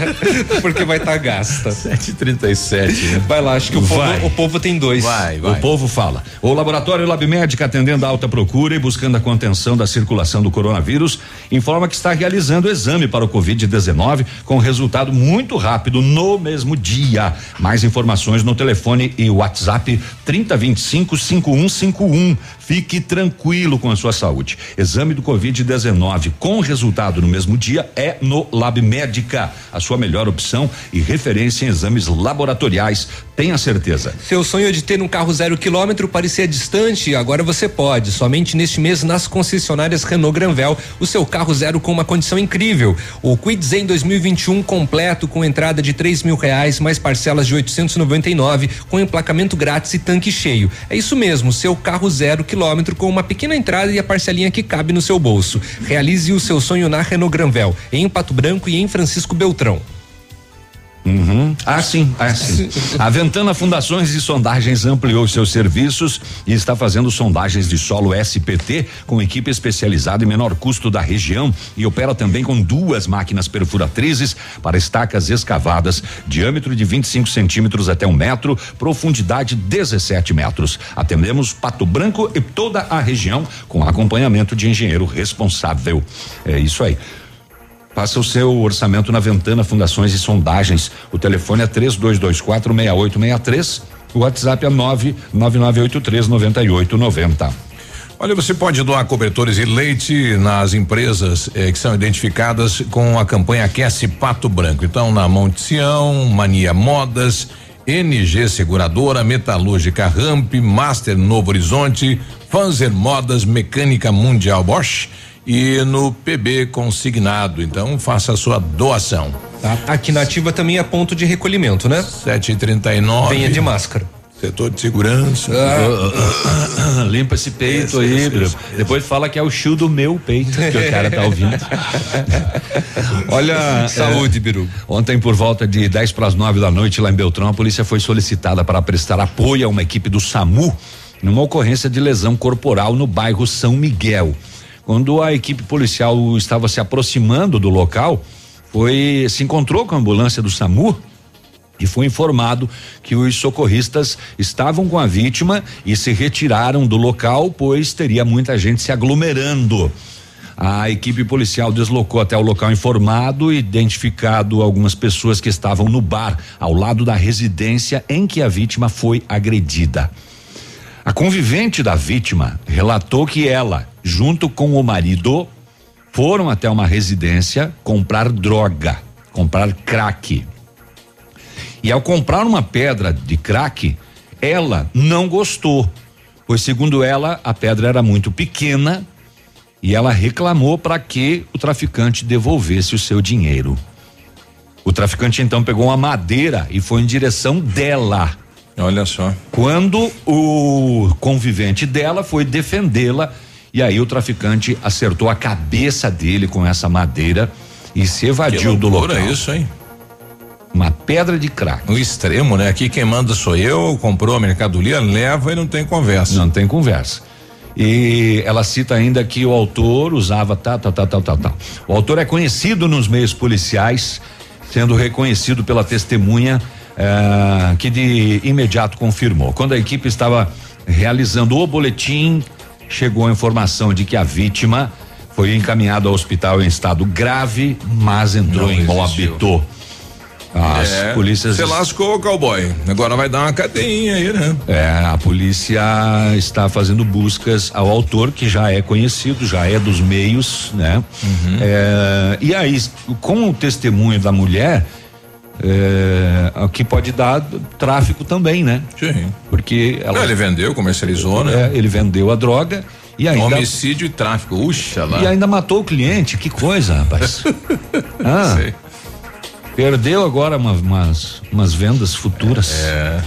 Speaker 8: Porque vai estar gasta.
Speaker 7: 737.
Speaker 8: Vai lá, acho que o povo,
Speaker 9: Vai.
Speaker 8: o povo tem dois.
Speaker 7: Vai,
Speaker 9: O povo fala. O laboratório Lab Médica, atendendo a alta procura e buscando a contenção da circulação do coronavírus, informa que está realizando o exame para o Covid-19 com resultado muito rápido no mesmo dia. Mais informações no telefone e WhatsApp 3025 5151. Fique tranquilo com a sua saúde. Exame do Covid-19 com resultado no mesmo dia é no Lab Médica, a sua melhor opção e referência em exames laboratoriais. Tenha certeza.
Speaker 8: Seu sonho de ter um carro zero quilômetro parecia distante, agora você pode. Somente neste mês nas concessionárias Renault Granvel, o seu carro zero com uma condição incrível. O Quid Zen 2021 completo com entrada de três mil reais, mais parcelas de 899, com emplacamento grátis e tanque cheio. É isso mesmo, seu carro zero quilômetro com uma pequena entrada e a parcelinha que cabe no seu bolso. Realize o seu sonho na Renault Granvel, em Pato Branco e em Francisco Beltrão.
Speaker 9: Uhum. Ah, sim, ah, sim. A Ventana Fundações e Sondagens ampliou seus serviços e está fazendo sondagens de solo SPT com equipe especializada e menor custo da região e opera também com duas máquinas perfuratrizes para estacas escavadas, diâmetro de 25 centímetros até um metro, profundidade 17 metros. Atendemos Pato Branco e toda a região com acompanhamento de engenheiro responsável. É isso aí. Faça o seu orçamento na Ventana Fundações e Sondagens. O telefone é 3224 6863. O WhatsApp é 99983 9890.
Speaker 7: Olha, você pode doar cobertores e leite nas empresas eh, que são identificadas com a campanha Aquece Pato Branco. Então, na Monte Sião, Mania Modas, NG Seguradora, Metalúrgica Ramp, Master Novo Horizonte, Fanzer Modas, Mecânica Mundial Bosch e no PB Consignado. Então, faça a sua doação.
Speaker 8: Tá? Aqui na ativa também é ponto de recolhimento, né?
Speaker 7: 739.
Speaker 8: Venha de máscara.
Speaker 7: Setor de segurança.
Speaker 9: Ah, Limpa esse peito
Speaker 7: Isso,
Speaker 9: aí, Biru.
Speaker 7: isso,
Speaker 9: Depois fala que é o chill do meu peito que o cara tá ouvindo. Olha.
Speaker 8: Saúde,
Speaker 9: é,
Speaker 8: Biru.
Speaker 9: Ontem, por volta de 10 para as 9 da noite, lá em Beltrão, a polícia foi solicitada para prestar apoio a uma equipe do SAMU numa ocorrência de lesão corporal no bairro São Miguel. Quando a equipe policial estava se aproximando do local, foi se encontrou com a ambulância do SAMU e foi informado que os socorristas estavam com a vítima e se retiraram do local, pois teria muita gente se aglomerando. A equipe policial deslocou até o local informado, identificado algumas pessoas que estavam no bar ao lado da residência em que a vítima foi agredida. A convivente da vítima relatou que ela, junto com o marido, foram até uma residência comprar droga, comprar crack. E ao comprar uma pedra de crack, ela não gostou, pois segundo ela, a pedra era muito pequena e ela reclamou para que o traficante devolvesse o seu dinheiro. O traficante então pegou uma madeira e foi em direção dela.
Speaker 7: Olha só.
Speaker 9: Quando o convivente dela foi defendê-la, e aí o traficante acertou a cabeça dele com essa madeira e se evadiu do local.
Speaker 7: isso, hein?
Speaker 9: Uma pedra de crack.
Speaker 7: No extremo, né? Aqui quem manda sou eu, comprou a mercadoria, leva e não tem conversa.
Speaker 9: Não tem conversa. E ela cita ainda que o autor usava tal, tal, tal, tal, tal, tal. O autor é conhecido nos meios policiais, sendo reconhecido pela testemunha eh, que de imediato confirmou. Quando a equipe estava realizando o boletim, chegou a informação de que a vítima foi encaminhada ao hospital em estado grave, mas entrou
Speaker 7: Não
Speaker 9: em habitat. As
Speaker 7: É,
Speaker 9: polícias.
Speaker 7: Você lascou, cowboy. Agora vai dar uma cadeinha aí, né?
Speaker 9: É, a polícia está fazendo buscas ao autor, que já é conhecido, já é dos meios, né?
Speaker 7: Uhum.
Speaker 9: É, e aí, com o testemunho da mulher, é, aqui pode dar tráfico também, né?
Speaker 7: Sim.
Speaker 9: Porque ela.
Speaker 7: Não, ele vendeu, comercializou, né?
Speaker 9: É, ele vendeu a droga e ainda.
Speaker 7: Homicídio e tráfico. Uxa lá.
Speaker 9: E ainda matou o cliente, que coisa, rapaz. ah,
Speaker 7: Sei.
Speaker 9: perdeu agora uma- umas, umas vendas futuras.
Speaker 7: É.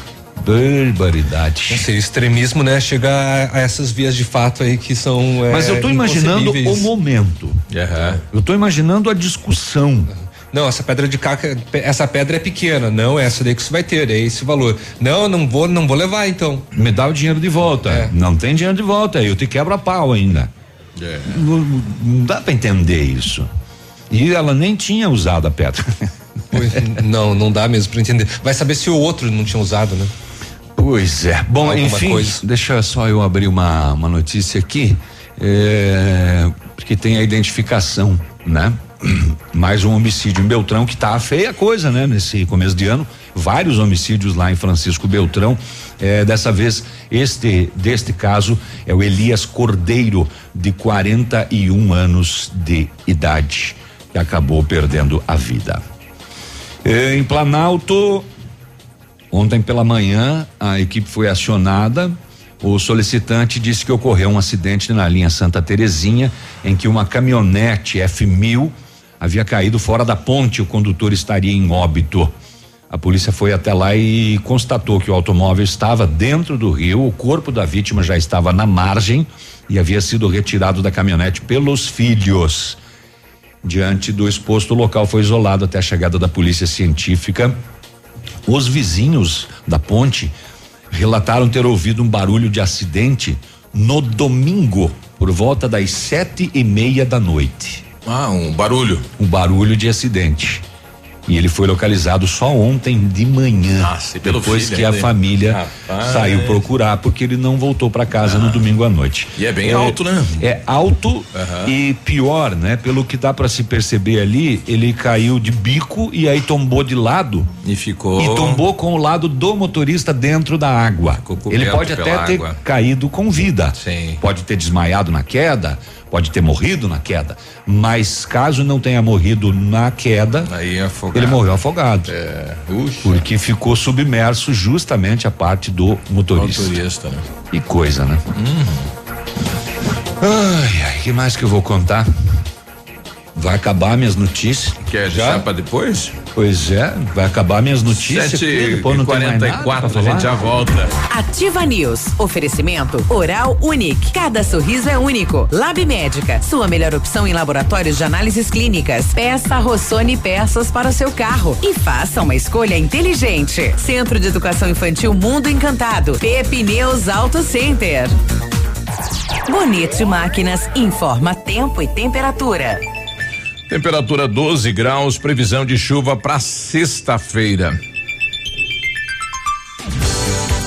Speaker 9: Barbaridade.
Speaker 8: Não sei, extremismo, né? Chegar a essas vias de fato aí que são.
Speaker 9: Mas
Speaker 8: é,
Speaker 9: eu tô imaginando o momento. Eu tô imaginando a discussão.
Speaker 8: Não, essa pedra de caca, essa pedra é pequena. Não, é essa daí que você vai ter, é esse valor. Não, não vou, não vou levar então.
Speaker 9: Me dá o dinheiro de volta. Não tem dinheiro de volta, eu te quebro a pau ainda.
Speaker 7: É.
Speaker 9: Não, não dá pra entender isso. E ela nem tinha usado a pedra.
Speaker 8: Pois, não, não dá mesmo pra entender. Vai saber se o outro não tinha usado, né?
Speaker 9: Pois é. Bom,
Speaker 8: Alguma
Speaker 9: enfim,
Speaker 8: coisa.
Speaker 9: deixa só eu abrir uma, uma notícia aqui, é, porque tem a identificação, né? Mais um homicídio em Beltrão, que tá feia a coisa, né? Nesse começo de ano, vários homicídios lá em Francisco Beltrão. É, dessa vez, este deste caso é o Elias Cordeiro, de 41 anos de idade, que acabou perdendo a vida. É, em Planalto, Ontem pela manhã, a equipe foi acionada. O solicitante disse que ocorreu um acidente na linha Santa Terezinha, em que uma caminhonete F1000 havia caído fora da ponte. O condutor estaria em óbito. A polícia foi até lá e constatou que o automóvel estava dentro do rio, o corpo da vítima já estava na margem e havia sido retirado da caminhonete pelos filhos. Diante do exposto, o local foi isolado até a chegada da polícia científica. Os vizinhos da ponte relataram ter ouvido um barulho de acidente no domingo, por volta das sete e meia da noite.
Speaker 7: Ah, um barulho.
Speaker 9: Um barulho de acidente. E ele foi localizado só ontem de manhã.
Speaker 7: Nossa, pelo
Speaker 9: depois que a família
Speaker 7: Rapaz.
Speaker 9: saiu procurar, porque ele não voltou para casa no domingo à noite.
Speaker 7: E é bem alto, né?
Speaker 9: É alto
Speaker 7: Aham.
Speaker 9: e pior, né? Pelo que dá para se perceber ali, ele caiu de bico e aí tombou de lado.
Speaker 7: E ficou.
Speaker 9: E tombou com o lado do motorista dentro da água. Ele pode até ter
Speaker 7: água.
Speaker 9: caído com vida.
Speaker 7: Sim.
Speaker 9: Pode ter desmaiado na queda, pode ter morrido na queda. Mas caso não tenha morrido na queda,
Speaker 7: afogado.
Speaker 9: ele morreu afogado.
Speaker 7: É.
Speaker 9: Porque ficou submerso justamente a parte do motorista.
Speaker 7: Motorista, né?
Speaker 9: Que coisa, né? Ai, ai, que mais que eu vou contar? Vai acabar minhas notícias.
Speaker 7: Quer deixar pra depois?
Speaker 9: Pois é, vai acabar minhas notícias.
Speaker 7: Sete
Speaker 9: porque depois
Speaker 7: e
Speaker 9: não tem mais nada
Speaker 7: 44,
Speaker 9: pra
Speaker 7: a gente já volta.
Speaker 6: Ativa News. Oferecimento Oral Unique. Cada sorriso é único. Lab Médica. Sua melhor opção em laboratórios de análises clínicas. Peça Rossoni peças para o seu carro e faça uma escolha inteligente. Centro de Educação Infantil Mundo Encantado. Pepineus Auto Center. Bonito Máquinas informa tempo e temperatura.
Speaker 7: Temperatura 12 graus, previsão de chuva para sexta-feira.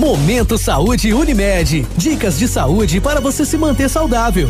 Speaker 21: Momento Saúde Unimed. Dicas de saúde para você se manter saudável.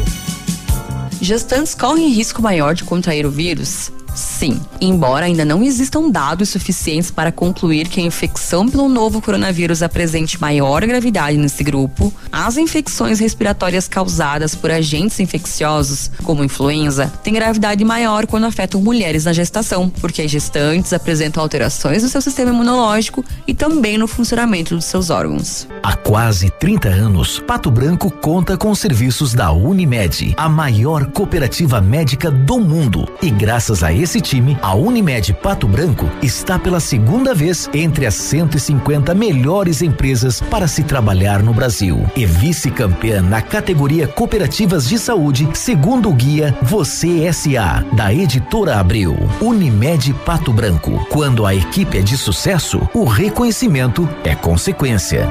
Speaker 22: Gestantes correm risco maior de contrair o vírus? Sim, embora ainda não existam dados suficientes para concluir que a infecção pelo novo coronavírus apresente maior gravidade nesse grupo, as infecções respiratórias causadas por agentes infecciosos, como influenza, têm gravidade maior quando afetam mulheres na gestação, porque as gestantes apresentam alterações no seu sistema imunológico e também no funcionamento dos seus órgãos.
Speaker 23: Há quase 30 anos, Pato Branco conta com os serviços da Unimed, a maior cooperativa médica do mundo. E graças a esse time, a Unimed Pato Branco está pela segunda vez entre as 150 melhores empresas para se trabalhar no Brasil. E vice-campeã na categoria Cooperativas de Saúde, segundo o guia Você SA, da editora Abril. Unimed Pato Branco. Quando a equipe é de sucesso, o reconhecimento é consequência.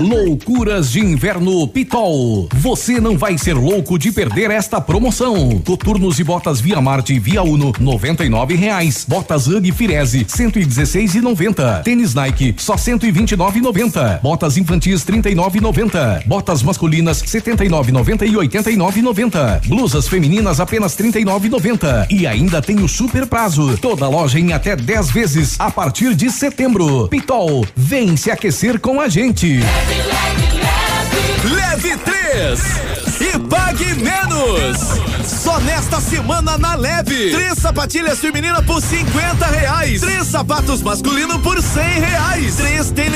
Speaker 13: Loucuras de Inverno Pitol. Você não vai ser louco de perder esta promoção. Coturnos e botas Via Marte Via Uno, noventa e nove reais. Botas Ugg Firese, cento e dezesseis e noventa. Tênis Nike, só cento e vinte e nove e noventa. Botas infantis, trinta e nove e noventa. Botas masculinas, setenta e nove noventa e oitenta e nove noventa. Blusas femininas, apenas trinta e nove noventa. E ainda tem o super prazo. Toda loja em até 10 vezes a partir de setembro. Pitol, vem se aquecer com a gente.
Speaker 24: Leve 3 e pague menos. Só nesta semana na Leve. Três sapatilhas femininas por 50 reais. Três sapatos masculinos por 100 reais.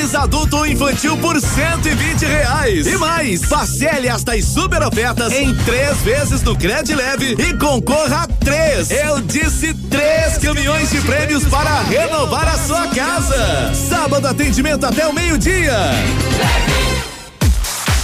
Speaker 24: Tênis adulto ou infantil por 120 reais. E mais, parcele estas super ofertas em três vezes no Cred Leve e concorra a três. Eu disse três caminhões de prêmios para renovar a sua casa. Sábado atendimento até o meio-dia.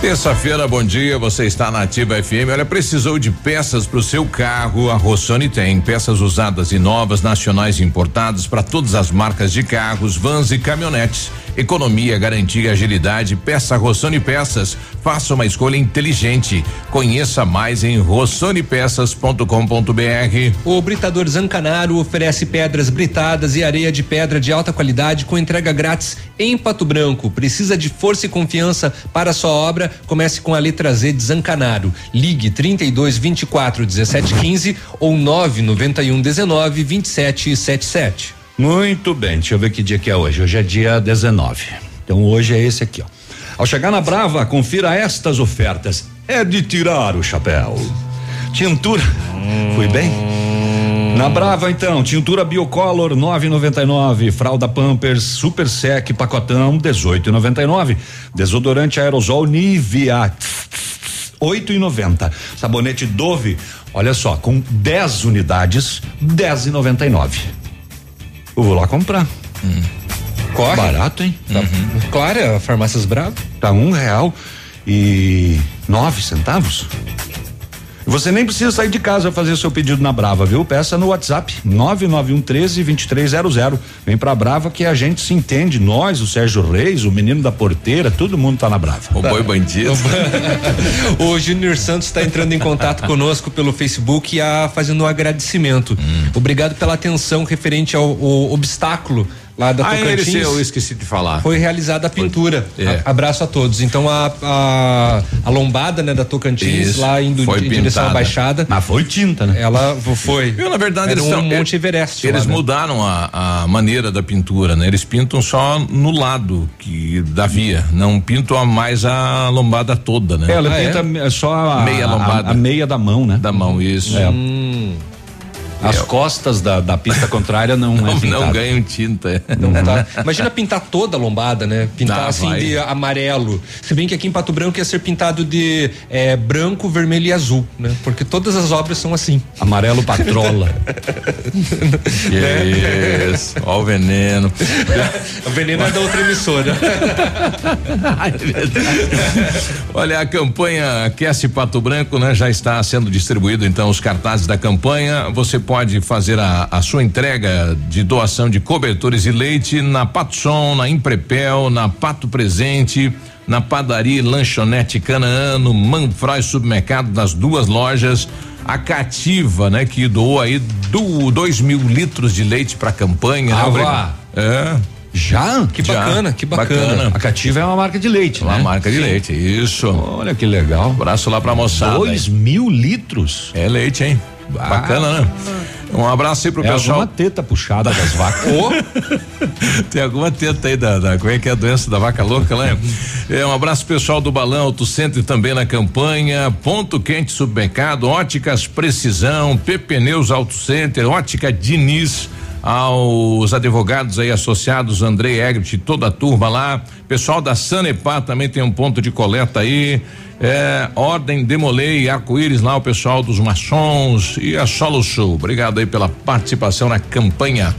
Speaker 7: Terça-feira, bom dia. Você está na Ativa FM. Olha, precisou de peças para o seu carro? A Rossoni tem peças usadas e novas, nacionais e importadas para todas as marcas de carros, vans e caminhonetes. Economia, garantia, agilidade. Peça Rossoni Peças. Faça uma escolha inteligente. Conheça mais em rossonepeças.com.br.
Speaker 8: O Britador Zancanaro oferece pedras britadas e areia de pedra de alta qualidade com entrega grátis em Pato Branco. Precisa de força e confiança para sua obra? Comece com a letra Z de Zancanaro. Ligue 32 24 17 15 ou 991 19 27 77.
Speaker 9: Muito bem, deixa eu ver que dia que é hoje. Hoje é dia 19. Então hoje é esse aqui, ó. Ao chegar na Brava, confira estas ofertas. É de tirar o chapéu. Tintura. Fui bem? Na Brava, então, tintura Biocolor 9,99, fralda Pampers Super Sec pacotão 18,99, desodorante aerosol Nivea 8,90, sabonete Dove, olha só, com 10 unidades 10,99. Eu vou lá comprar.
Speaker 8: Corre.
Speaker 9: Barato, hein?
Speaker 8: Tá, Claro, é a Farmácias Bravo.
Speaker 9: Tá um real e nove centavos. Você nem precisa sair de casa fazer seu pedido na Brava, viu? Peça no WhatsApp 991 13 2300. Vem pra Brava que a gente se entende. Nós, o Sérgio Reis, o menino da porteira, todo mundo tá na Brava.
Speaker 7: O boi bandido.
Speaker 8: o Júnior Santos está entrando em contato conosco pelo Facebook e a, fazendo um agradecimento.
Speaker 7: Hum.
Speaker 8: Obrigado pela atenção referente ao, ao obstáculo lá da
Speaker 7: Ah,
Speaker 8: Tocantins.
Speaker 7: esse eu esqueci de falar.
Speaker 8: Foi realizada a pintura.
Speaker 7: É.
Speaker 8: A- abraço a todos. Então a, a, a lombada né, da Tocantins
Speaker 7: Isso,
Speaker 8: lá indo
Speaker 7: foi
Speaker 8: em direção à
Speaker 7: pintada.
Speaker 8: Baixada.
Speaker 9: Mas foi tinta, né?
Speaker 8: Ela foi.
Speaker 7: Viu, na verdade,
Speaker 8: Era
Speaker 7: eles
Speaker 8: um
Speaker 7: tão-
Speaker 8: Monte Everest.
Speaker 7: Eles
Speaker 8: lá, né?
Speaker 7: mudaram a, a maneira da pintura, né? Eles pintam só no lado que da via, não pintam a mais a lombada toda, né?
Speaker 9: É, ela pinta só a
Speaker 7: meia
Speaker 9: a-
Speaker 7: lombada.
Speaker 9: A, meia da mão, né?
Speaker 7: Da mão, isso.
Speaker 9: É.
Speaker 8: Hum.
Speaker 9: As costas da, da pista contrária não,
Speaker 7: Não,
Speaker 9: é
Speaker 7: não ganham tinta.
Speaker 8: Não tá. Imagina pintar toda a lombada, né? Pintar
Speaker 7: Dá,
Speaker 8: assim
Speaker 7: vai.
Speaker 8: de amarelo. Se bem que aqui em Pato Branco ia ser pintado de eh, branco, vermelho e azul, né? Porque todas as obras são assim.
Speaker 9: Amarelo patrola.
Speaker 7: Que Isso, ó o veneno.
Speaker 8: o veneno é da outra emissora.
Speaker 7: Olha, a campanha Aquece Pato Branco, né? Já está sendo distribuído então os cartazes da campanha. Você pode fazer a, a sua entrega de doação de cobertores e leite na Patson, na Imprepel, na Pato Presente, na padaria lanchonete Canaã, no Manfroy Supermercado, nas duas lojas. A Cativa, né? Que doou aí do, dois mil litros de leite para a campanha.
Speaker 9: Ah,
Speaker 7: né?
Speaker 9: vá.
Speaker 7: Obrigado. É.
Speaker 9: Já?
Speaker 8: Que
Speaker 7: Já.
Speaker 8: bacana, que bacana.
Speaker 9: A Cativa é uma marca de leite,
Speaker 7: Uma
Speaker 9: né?
Speaker 7: marca de leite, isso.
Speaker 9: Olha que legal.
Speaker 7: Abraço lá pra moçada.
Speaker 9: Dois mil litros.
Speaker 7: É leite, hein? Bacana, né? Um abraço aí pro
Speaker 9: É
Speaker 7: pessoal.
Speaker 9: alguma teta puxada das vacas.
Speaker 7: Tem alguma teta aí da, da- como é que é a doença da vaca louca, né? É, um abraço pro pessoal do Balão Auto Center também na campanha, Ponto Quente Supermercado, Óticas Precisão, PP Neus Auto Center, Ótica Diniz, aos advogados aí associados, Andrei Egrit, toda a turma lá, pessoal da Sanepar também tem um ponto de coleta aí, é, Ordem Demolei, Arco-Íris lá, o pessoal dos maçons e a Solo Sul. Obrigado aí pela participação na campanha.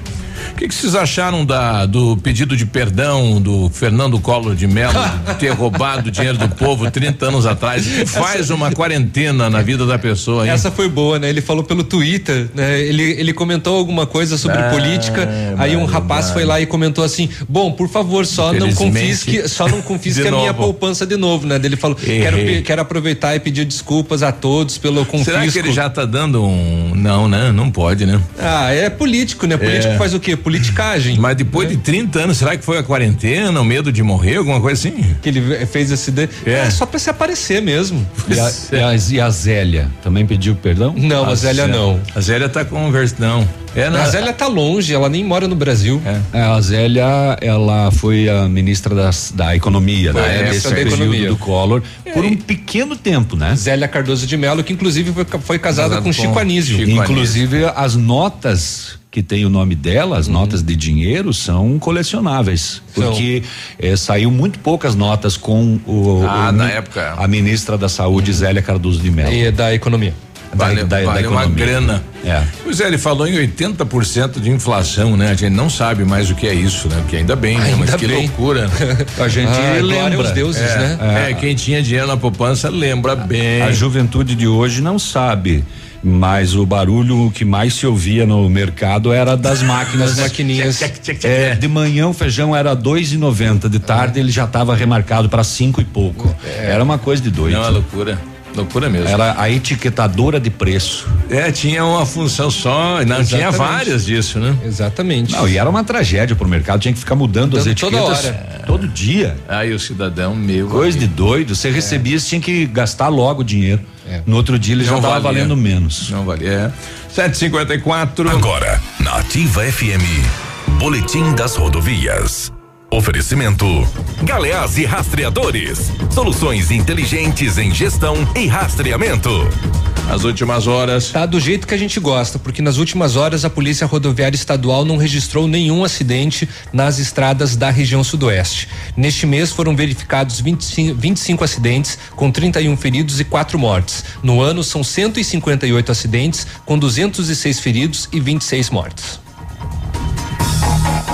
Speaker 7: O que, que vocês acharam da, do pedido de perdão do Fernando Collor de Mello de ter roubado o dinheiro do povo 30 anos atrás? Que faz uma quarentena na vida da pessoa, hein?
Speaker 8: Essa foi boa, né? Ele falou pelo Twitter, né? Ele, ele comentou alguma coisa sobre
Speaker 7: Ah,
Speaker 8: política, aí um rapaz foi lá e comentou assim: "Bom, por favor, só não confisque, só não confisque a minha poupança de novo", né? Ele falou: "Quero,
Speaker 7: Errei.
Speaker 8: quero aproveitar e pedir desculpas a todos pelo confisco".
Speaker 7: Será que ele já tá dando um. Não, né? Não pode, né?
Speaker 8: Ah, é político, né? Político
Speaker 7: É.
Speaker 8: faz o quê? Politicagem.
Speaker 7: Mas depois de 30 anos, será que foi a quarentena, o medo de morrer, alguma coisa assim?
Speaker 8: Que ele fez esse. De... É. só pra se aparecer mesmo.
Speaker 9: E a, e a- e a Zélia também pediu perdão?
Speaker 8: Não, a Zélia não.
Speaker 7: A Zélia tá conversando. É,
Speaker 8: A Zélia tá longe, ela nem mora no Brasil.
Speaker 9: É, a Zélia, ela foi a ministra das- da Economia,
Speaker 8: Foi a
Speaker 9: né? Desse
Speaker 8: da Economia.
Speaker 9: do Collor, por um pequeno tempo, né?
Speaker 8: Zélia Cardoso de Mello, que inclusive foi, foi casada
Speaker 9: Casado
Speaker 8: com
Speaker 9: com
Speaker 8: Chico Anísio.
Speaker 9: Chico Inclusive, as notas que tem o nome dela, as notas de dinheiro, são colecionáveis. Porque eh, saiu muito poucas notas com o,
Speaker 7: Ah,
Speaker 9: o-
Speaker 7: na época.
Speaker 9: a ministra da Saúde, Zélia Cardoso de Mello.
Speaker 8: E da Economia.
Speaker 9: Da,
Speaker 7: Vale,
Speaker 9: da- da
Speaker 7: vale uma grana.
Speaker 9: É.
Speaker 7: Pois é, ele falou em 80% de inflação, né? A gente não sabe mais o que é isso, né? Porque ainda bem, né? Mas
Speaker 8: Ainda
Speaker 7: que
Speaker 8: bem.
Speaker 7: loucura.
Speaker 9: A gente
Speaker 8: Ah, glória
Speaker 9: lembra.
Speaker 8: aos deuses,
Speaker 7: é,
Speaker 8: né?
Speaker 7: É, quem tinha dinheiro na poupança lembra bem.
Speaker 9: A juventude de hoje não sabe. Mas o barulho que mais se ouvia no mercado era das máquinas.
Speaker 8: Maquininhas.
Speaker 9: É, de manhã o feijão era dois e noventa, de tarde ele já estava remarcado para cinco e pouco. Era uma coisa de doido.
Speaker 7: Não, é loucura. Loucura mesmo.
Speaker 9: Era a etiquetadora de preço.
Speaker 7: É, tinha uma função só, não tinha várias disso, né?
Speaker 8: Exatamente.
Speaker 9: Não, e era uma tragédia pro mercado, tinha que ficar mudando as
Speaker 8: Mudando toda
Speaker 9: etiquetas
Speaker 8: hora.
Speaker 9: todo dia.
Speaker 7: Aí o cidadão meu.
Speaker 9: Coisa de doido. Você recebia, você tinha que gastar logo o dinheiro.
Speaker 8: É.
Speaker 9: No outro dia ele já
Speaker 7: Não
Speaker 9: estava
Speaker 7: valia.
Speaker 9: valendo menos.
Speaker 7: Não valia. É. 754.
Speaker 1: Agora, na Ativa FM, Boletim das Rodovias. Oferecimento: Galeás e Rastreadores. Soluções inteligentes em gestão e rastreamento.
Speaker 7: As últimas horas.
Speaker 8: Tá do jeito que a gente gosta, porque nas últimas horas a Polícia Rodoviária Estadual não registrou nenhum acidente nas estradas da região sudoeste. Neste mês foram verificados 25, 25 acidentes, com 31 feridos e quatro mortes. No ano são 158 acidentes, com 206 feridos e 26 mortes.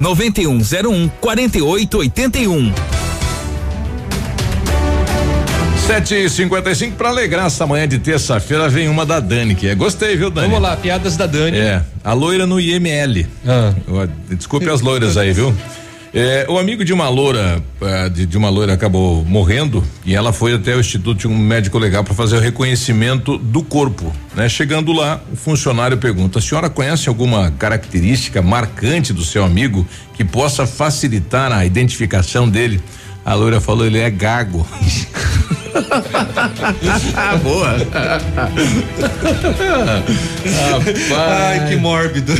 Speaker 14: 9101 4881.
Speaker 7: Sete e cinquenta e cinco para alegrar essa manhã de terça-feira vem uma da Dani que é. Gostei viu Dani?
Speaker 8: Vamos lá, piadas da Dani.
Speaker 7: é a loira no IML Ó, desculpe as loiras aí viu é, o amigo de uma loura eh, de, de uma loira acabou morrendo e ela foi até o instituto de um médico legal para fazer o reconhecimento do corpo né? Chegando lá o funcionário pergunta a senhora conhece alguma característica marcante do seu amigo que possa facilitar a identificação dele? A loira falou ele é gago Boa.
Speaker 8: Ai, que mórbido.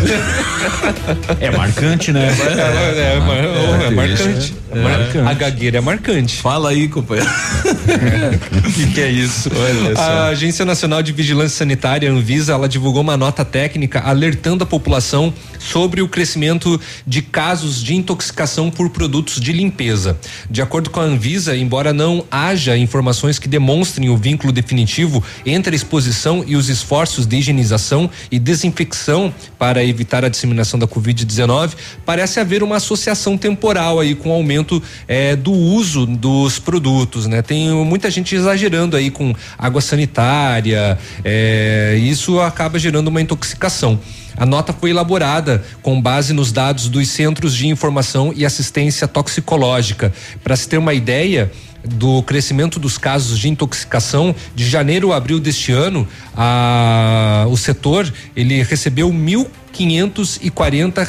Speaker 9: É marcante, né?
Speaker 8: É, é, é, mar- é marcante.
Speaker 9: É marcante.
Speaker 8: A gagueira é marcante.
Speaker 7: Fala aí, companheiro.
Speaker 8: O que, que é isso?
Speaker 7: Olha só.
Speaker 8: A Agência Nacional de Vigilância Sanitária, Anvisa, ela divulgou uma nota técnica alertando a população sobre o crescimento de casos de intoxicação por produtos de limpeza. De acordo com a Anvisa, embora não haja informações que demonstrem o vínculo definitivo entre a exposição e os esforços de higienização e desinfecção para evitar a disseminação da Covid-19, parece haver uma associação temporal aí com o aumento eh, do uso dos produtos, né? Tem muita gente exagerando aí com água sanitária, eh, isso acaba gerando uma intoxicação. A nota foi elaborada com base nos dados dos Centros de Informação e Assistência Toxicológica. Para se ter uma ideia do crescimento dos casos de intoxicação de janeiro a abril deste ano, a, o setor ele recebeu 1.540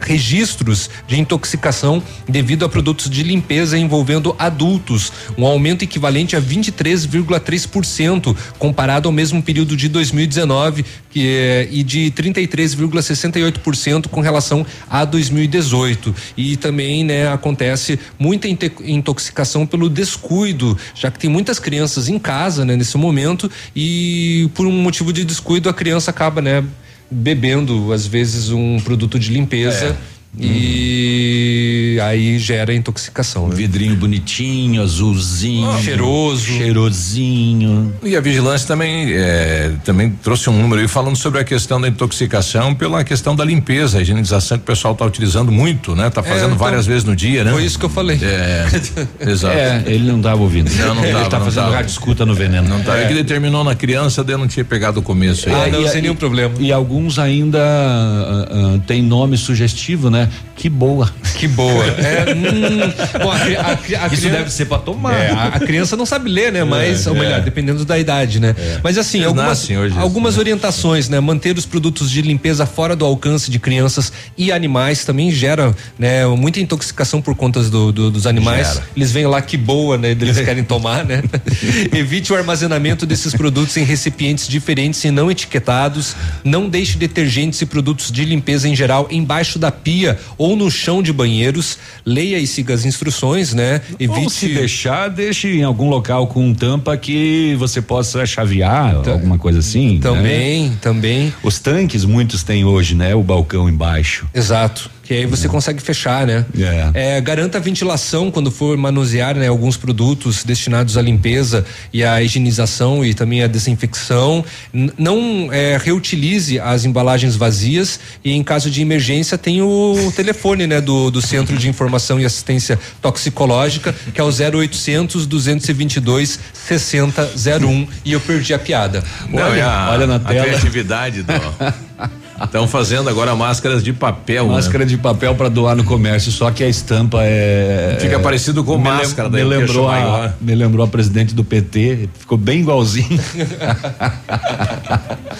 Speaker 8: registros de intoxicação devido a produtos de limpeza envolvendo adultos, um aumento equivalente a 23,3% comparado ao mesmo período de 2019 que é, e de 33,68% com relação a 2018. E também, né, acontece muita intoxicação pelo descuido, já que tem muitas crianças em casa, né, nesse momento e por um motivo de descuido a criança acaba, né, bebendo às vezes um produto de limpeza e aí gera intoxicação. Né?
Speaker 9: Vidrinho bonitinho, azulzinho.
Speaker 8: Cheiroso.
Speaker 9: Cheirosinho.
Speaker 7: E a vigilância também eh, também trouxe um número aí falando sobre a questão da intoxicação pela questão da limpeza, a higienização que o pessoal está utilizando muito, né? Tá fazendo
Speaker 8: então,
Speaker 7: várias vezes no dia, né?
Speaker 8: Foi isso que eu falei.
Speaker 7: É, exato.
Speaker 9: É, ele não estava ouvindo.
Speaker 7: Não, não
Speaker 9: ele
Speaker 7: tava,
Speaker 9: tá fazendo rádio escuta no veneno.
Speaker 7: Não tá. É. que ele terminou na criança, daí eu não tinha pegado o começo aí.
Speaker 8: Ah,
Speaker 9: É,
Speaker 8: não,
Speaker 9: e-
Speaker 8: sem nenhum problema.
Speaker 9: E alguns ainda ah, ah, tem nome sugestivo, né? Que boa.
Speaker 8: Que boa. É, hum, bom, a a a
Speaker 9: Isso
Speaker 8: criança-
Speaker 9: deve ser pra tomar.
Speaker 8: É, a, criança não sabe ler, né? Mas, ou
Speaker 7: é.
Speaker 8: melhor, dependendo da idade, né? Mas assim,
Speaker 7: Eles
Speaker 8: algumas, algumas
Speaker 7: né?
Speaker 8: orientações, né? Manter os produtos de limpeza fora do alcance de crianças e animais também gera, né? Muita intoxicação por conta do, do- dos animais.
Speaker 7: Gera.
Speaker 8: Eles vêm lá que boa, né? Eles querem tomar, né? Evite o armazenamento desses produtos em recipientes diferentes e não etiquetados. Não deixe detergentes e produtos de limpeza em geral embaixo da pia ou no chão de banheiros. Leia e siga as instruções, né?
Speaker 9: Ou se
Speaker 8: Evite.
Speaker 9: deixar, deixe em algum local com tampa que você possa chavear, alguma coisa assim. né?
Speaker 8: Também, também.
Speaker 9: Os tanques, muitos têm hoje, né? O balcão embaixo.
Speaker 8: Exato. Que aí você consegue fechar, né?
Speaker 9: É.
Speaker 8: É, garanta a ventilação quando for manusear né, alguns produtos destinados à limpeza e à higienização e também à desinfecção. N- não é, reutilize as embalagens vazias e em caso de emergência tem o telefone né, do, do Centro de Informação e Assistência Toxicológica, que é o 0800 222 6001 e eu perdi a piada.
Speaker 7: Não, é a,
Speaker 9: olha na
Speaker 7: a
Speaker 9: tela.
Speaker 7: criatividade do. Estão fazendo agora máscaras de papel, né?
Speaker 9: Máscara de papel para doar no comércio, só que a estampa é.
Speaker 7: Fica
Speaker 9: é-
Speaker 7: parecido com
Speaker 9: me lem-
Speaker 7: máscara
Speaker 9: me lembrou a. Me lembrou a presidente do PT, ficou bem igualzinho.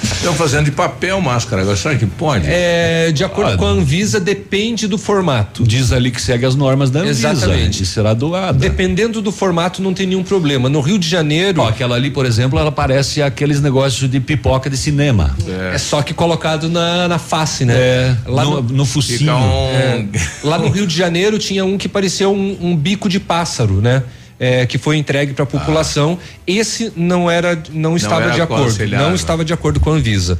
Speaker 7: Estão fazendo de papel máscara agora, será que pode?
Speaker 8: É, de acordo com a Anvisa, depende do formato.
Speaker 9: Diz ali que segue as normas da Anvisa.
Speaker 8: Exatamente.
Speaker 9: E será doada.
Speaker 8: Dependendo do formato, não tem nenhum problema. No Rio de Janeiro.
Speaker 9: Ó, aquela ali, por exemplo, ela parece aqueles negócios de pipoca de cinema.
Speaker 8: É. só que colocado na na, na face, né?
Speaker 9: É,
Speaker 8: lá
Speaker 9: no- no focinho.
Speaker 8: Fica
Speaker 9: um-
Speaker 8: é, lá no Rio de Janeiro tinha um que parecia um, um bico de pássaro, né? É, que foi entregue para a população. Esse não era, não estava
Speaker 9: era
Speaker 8: de acordo, não estava de acordo com a Anvisa.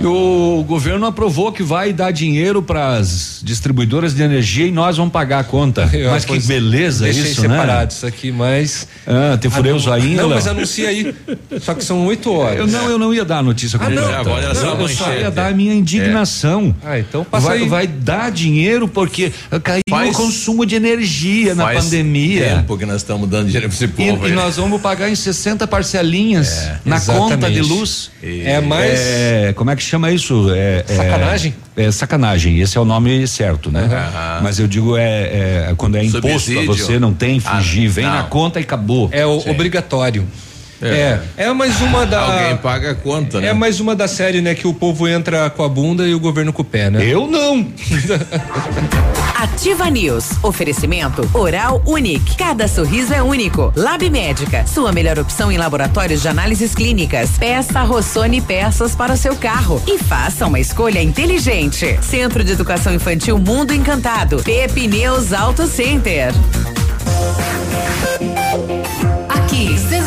Speaker 9: E o governo aprovou que vai dar dinheiro para as distribuidoras de energia e nós vamos pagar a conta.
Speaker 8: Eu,
Speaker 9: mas que beleza
Speaker 8: deixei
Speaker 9: isso,
Speaker 8: separado
Speaker 9: né?
Speaker 8: isso aqui, mas.
Speaker 9: Ah, te furei
Speaker 8: Ah,
Speaker 9: o zoinho,
Speaker 8: Não,
Speaker 9: Léo?
Speaker 8: mas anuncia aí. Só que são oito horas.
Speaker 9: Eu não, eu não ia dar a notícia
Speaker 8: Ah, não. Agora era só
Speaker 9: eu, só ia dar a minha indignação.
Speaker 8: Ah, então passa
Speaker 9: vai,
Speaker 8: aí.
Speaker 9: vai dar dinheiro porque caiu
Speaker 7: Faz-
Speaker 9: o consumo de energia na pandemia.
Speaker 7: tempo que nós estamos dando dinheiro pra esse
Speaker 9: E,
Speaker 7: povo.
Speaker 9: e
Speaker 7: aí.
Speaker 9: nós vamos pagar em 60 parcelinhas na
Speaker 8: exatamente.
Speaker 9: conta de luz.
Speaker 8: É mais-
Speaker 9: É, como é que chama isso? É, é-
Speaker 8: Sacanagem?
Speaker 9: É, sacanagem, esse é o nome certo, né?
Speaker 8: Aham.
Speaker 9: Mas eu digo é, é quando é imposto a
Speaker 8: Subsídio.
Speaker 9: você, não tem infligir,
Speaker 8: Ah,
Speaker 9: vem
Speaker 8: não.
Speaker 9: na conta e acabou.
Speaker 8: É o obrigatório. É. é, mais uma da.
Speaker 7: Alguém paga a conta, né?
Speaker 8: É mais uma da série, né? Que o povo entra com a bunda e o governo com o pé, né?
Speaker 9: Eu não!
Speaker 6: Ativa News. Oferecimento Oral Unique. Cada sorriso é único. Lab Médica. Sua melhor opção em laboratórios de análises clínicas. Peça Rossoni peças para o seu carro. E faça uma escolha inteligente. Centro de Educação Infantil Mundo Encantado. Pepe News Auto Center.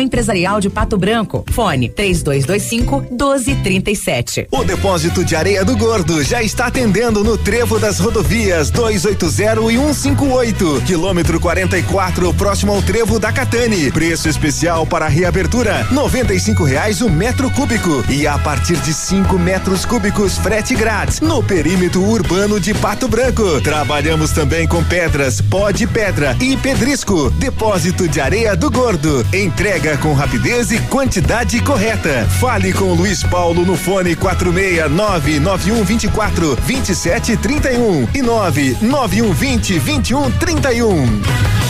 Speaker 6: Empresarial de Pato Branco. Fone 3225 1237.
Speaker 24: O depósito de areia do Gordo já está atendendo no trevo das rodovias 280 e 158, quilômetro 44, próximo ao trevo da Catane. Preço especial para reabertura: 95 reais o metro cúbico e a partir de 5 metros cúbicos frete grátis no perímetro urbano de Pato Branco. Trabalhamos também com pedras, pó de pedra e pedrisco. Depósito de areia do Gordo. Entrega com rapidez e quantidade correta. Fale com o Luiz Paulo no fone 469 9124 2731 e 99120 2131.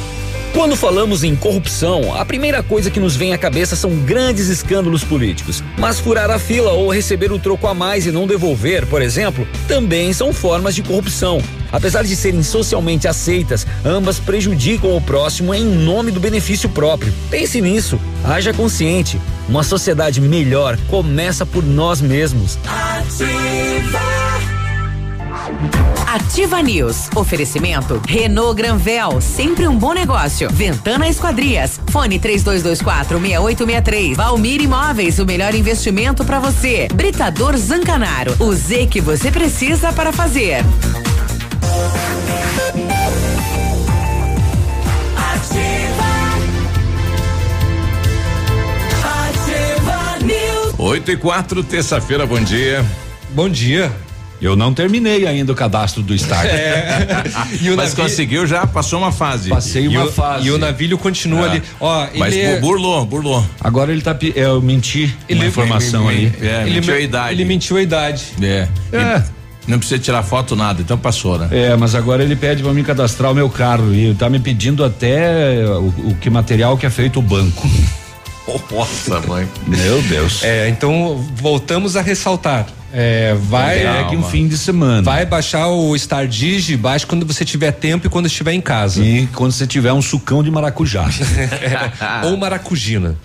Speaker 25: Quando falamos em corrupção, a primeira coisa que nos vem à cabeça são grandes escândalos políticos. Mas furar a fila ou receber o troco a mais e não devolver, por exemplo, também são formas de corrupção. Apesar de serem socialmente aceitas, ambas prejudicam o próximo em nome do benefício próprio. Pense nisso, haja consciente. Uma sociedade melhor começa por nós mesmos.
Speaker 6: Ativa News. Oferecimento Renault Granvel, sempre um bom negócio. Ventana Esquadrias. Fone 3224 6863. Valmir Imóveis, o melhor investimento para você. Britador Zancanaro. O Z que você precisa para fazer.
Speaker 16: Ativa News.
Speaker 7: 8 e 4, terça-feira, bom dia.
Speaker 8: Bom dia.
Speaker 9: Eu não terminei ainda o cadastro do Start.
Speaker 8: E o
Speaker 7: Mas
Speaker 8: navio-
Speaker 7: conseguiu já, passou uma fase.
Speaker 9: Passei
Speaker 8: E
Speaker 9: uma
Speaker 8: o-
Speaker 9: fase.
Speaker 8: e o navilho continua ali. Ó,
Speaker 7: Mas
Speaker 8: ele é-
Speaker 7: burlou, burlou.
Speaker 9: Agora ele tá. é, Eu menti uma informação aí.
Speaker 7: É,
Speaker 8: ele,
Speaker 7: mentiu a idade.
Speaker 8: ele mentiu a idade.
Speaker 7: É.
Speaker 9: É.
Speaker 7: E Não precisa tirar foto, nada, então passou, né?
Speaker 9: É, mas agora ele pede pra mim cadastrar o meu carro e tá me pedindo até o, o que material que é feito o banco.
Speaker 7: Nossa, mãe.
Speaker 9: Meu Deus.
Speaker 8: É, então voltamos a ressaltar. É, vai
Speaker 9: Pegue um fim de semana.
Speaker 8: Vai baixar o Star Digi, baixe quando você tiver tempo e quando estiver em casa.
Speaker 9: E quando você tiver um sucão de maracujá.
Speaker 8: Ou maracujina.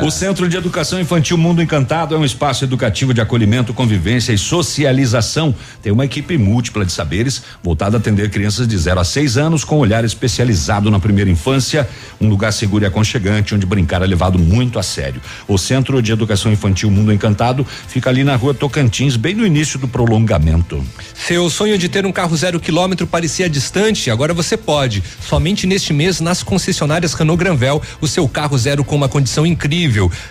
Speaker 9: O Centro de Educação Infantil Mundo Encantado é um espaço educativo de acolhimento, convivência e socialização. Tem uma equipe múltipla de saberes voltada a atender crianças de 0 a 6 anos com olhar especializado na primeira infância, um lugar seguro e aconchegante onde brincar é levado muito a sério. O Centro de Educação Infantil Mundo Encantado fica ali na rua Tocantins, bem no início do prolongamento.
Speaker 8: Seu sonho de ter um carro zero quilômetro parecia distante, agora você pode. Somente neste mês, nas concessionárias Renault Granvel, o seu carro zero com uma condição incrível.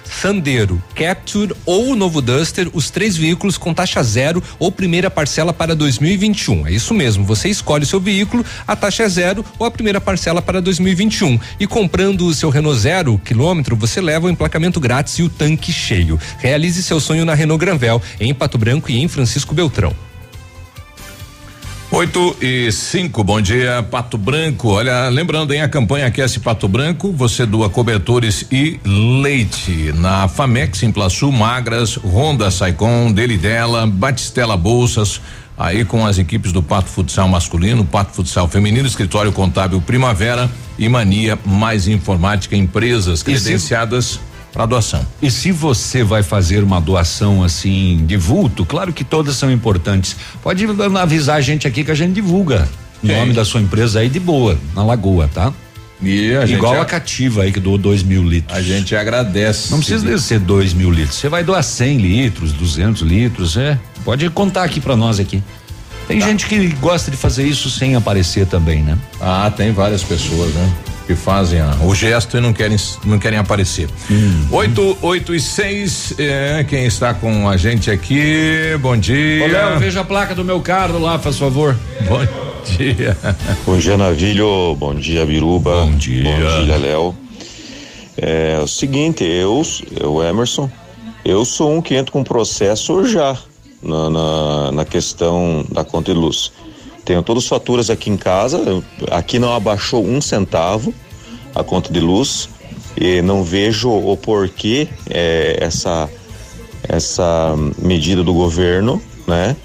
Speaker 8: Sandero, Capture ou novo Duster, os três veículos com taxa zero ou primeira parcela para 2021. É isso mesmo, você escolhe o seu veículo, a taxa é zero ou a primeira parcela para 2021. E comprando o seu Renault zero quilômetro, você leva o emplacamento grátis e o tanque cheio. Realize seu sonho na Renault Granvel, em Pato Branco e em Francisco Beltrão.
Speaker 7: 8 e 5, bom dia, Pato Branco. Olha, lembrando, hein, a campanha Aquece Pato Branco, você doa cobertores e leite. Na Famex, em Plaçu, Magras, Honda Saicon, Dele Dela, Batistela Bolsas, aí com as equipes do Pato Futsal masculino, Pato Futsal feminino, Escritório Contábil Primavera e Mania Mais Informática, empresas credenciadas para doação.
Speaker 9: E se você vai fazer uma doação assim de vulto, claro que todas são importantes. Pode avisar a gente aqui que a gente divulga o nome da sua empresa aí de boa, na Lagoa, tá?
Speaker 7: E a
Speaker 9: Igual
Speaker 7: gente
Speaker 9: a Cativa aí que doou dois mil litros.
Speaker 7: A gente agradece.
Speaker 9: Não precisa ser dois mil litros. Você vai doar 100 litros, 200 litros, é. Pode contar aqui pra nós aqui. Tem gente que gosta de fazer isso sem aparecer também, né?
Speaker 7: Ah, tem várias pessoas, né? Que fazem a- o gesto e não querem, não querem aparecer. Oito, oito e seis, é, quem está com a gente aqui, bom dia.
Speaker 9: Ô, Léo, veja a placa do meu carro lá, faz favor.
Speaker 7: Bom dia.
Speaker 26: Bom dia, Navilho. Bom dia, Biruba. Bom dia. Bom dia, Léo. É o seguinte, eu, eu, Emerson, eu sou um que entro com processo já na, na, na questão da conta de luz. Tenho todas as faturas aqui em casa, aqui não abaixou um centavo a conta de luz e não vejo o porquê é, essa essa medida do governo, né?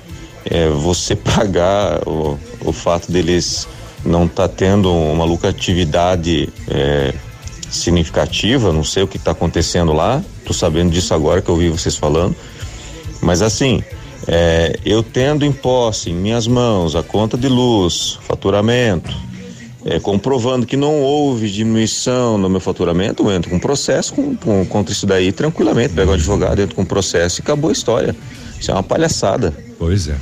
Speaker 26: É, você pagar o, o fato deles não estar tendo uma lucratividade é, significativa, não sei o que está acontecendo lá, tô sabendo disso agora que eu ouvi vocês falando, mas assim, é, eu tendo em posse, em minhas mãos, a conta de luz, faturamento, é, comprovando que não houve diminuição no meu faturamento, eu entro com processo com, com- contra isso daí tranquilamente. Pego o advogado, entro com processo e acabou a história. Isso é uma palhaçada.
Speaker 9: Pois é.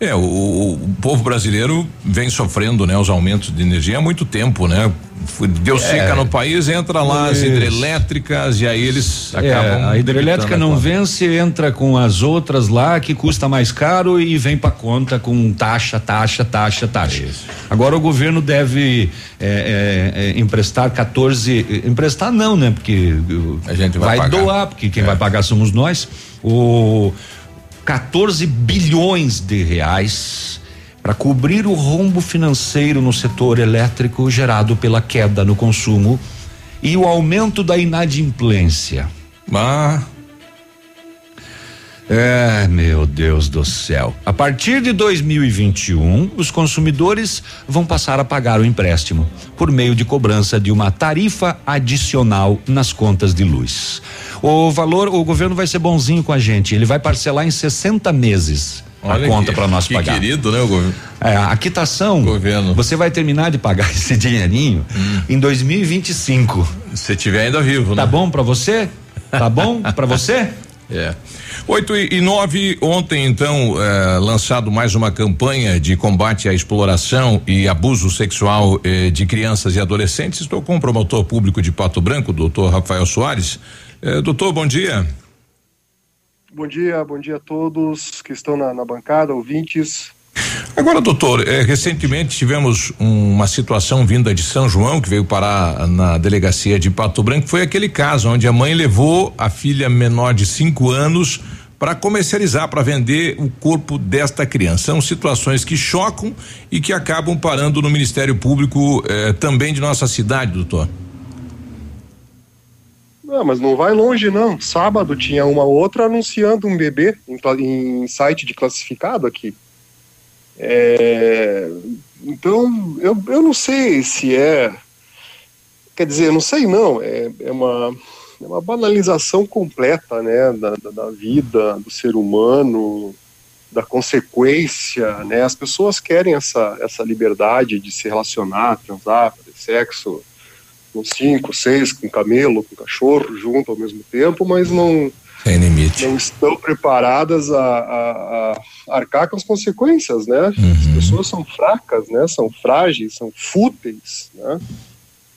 Speaker 7: É, o, o- povo brasileiro vem sofrendo, né, os aumentos de energia há muito tempo, né? Deus
Speaker 9: É.
Speaker 7: fica no país, entra lá as
Speaker 9: Isso.
Speaker 7: hidrelétricas e aí eles
Speaker 9: É,
Speaker 7: acabam.
Speaker 9: a hidrelétrica não
Speaker 7: a
Speaker 9: vence, entra com as outras lá que custa mais caro e vem pra conta com taxa, taxa, taxa, taxa. Agora o governo deve é, é, é, emprestar 14, eh, emprestar não, né? Porque
Speaker 7: a gente vai pagar.
Speaker 9: doar, porque quem vai pagar somos nós. O 14 bilhões de reais para cobrir o rombo financeiro no setor elétrico gerado pela queda no consumo e o aumento da inadimplência.
Speaker 7: Ah.
Speaker 9: É, meu Deus do céu. A partir de 2021, os consumidores vão passar a pagar o empréstimo por meio de cobrança de uma tarifa adicional nas contas de luz. O valor, o governo vai ser bonzinho com a gente, ele vai parcelar em 60 meses
Speaker 7: Olha
Speaker 9: a conta para nós
Speaker 7: que
Speaker 9: pagar.
Speaker 7: querido, né, o governo?
Speaker 9: É, a quitação, governo. você vai terminar de pagar esse dinheirinho em 2025.
Speaker 7: Se tiver ainda vivo,
Speaker 9: Tá
Speaker 7: né?
Speaker 9: bom para você? Tá bom para você?
Speaker 7: É. Oito e, e nove, ontem então, eh, lançado mais uma campanha de combate à exploração e abuso sexual eh, de crianças e adolescentes. Estou com o promotor público de Pato Branco, doutor Rafael Soares. Eh, doutor, bom dia.
Speaker 27: Bom dia, bom dia a todos que estão na, na bancada, ouvintes.
Speaker 7: Agora, doutor, eh, recentemente tivemos um- uma situação vinda de São João que veio parar na delegacia de Pato Branco. Foi aquele caso onde a mãe levou a filha menor de cinco anos para comercializar, para vender o corpo desta criança. São situações que chocam e que acabam parando no Ministério Público eh, também de nossa cidade, doutor.
Speaker 27: Não, mas não vai longe, não. Sábado tinha uma outra anunciando um bebê em, em site de classificado aqui. É, então, eu, eu não sei se é. Quer dizer, não sei não. É, é uma, é uma banalização completa né, da, da, da vida, do ser humano, da consequência. Né? As pessoas querem essa, essa liberdade de se relacionar, transar, fazer sexo com cinco, seis, com camelo, com cachorro junto ao mesmo tempo, mas não, não estão preparadas a, a- a arcar com as consequências, né? As pessoas são fracas, né? São frágeis, são fúteis, né?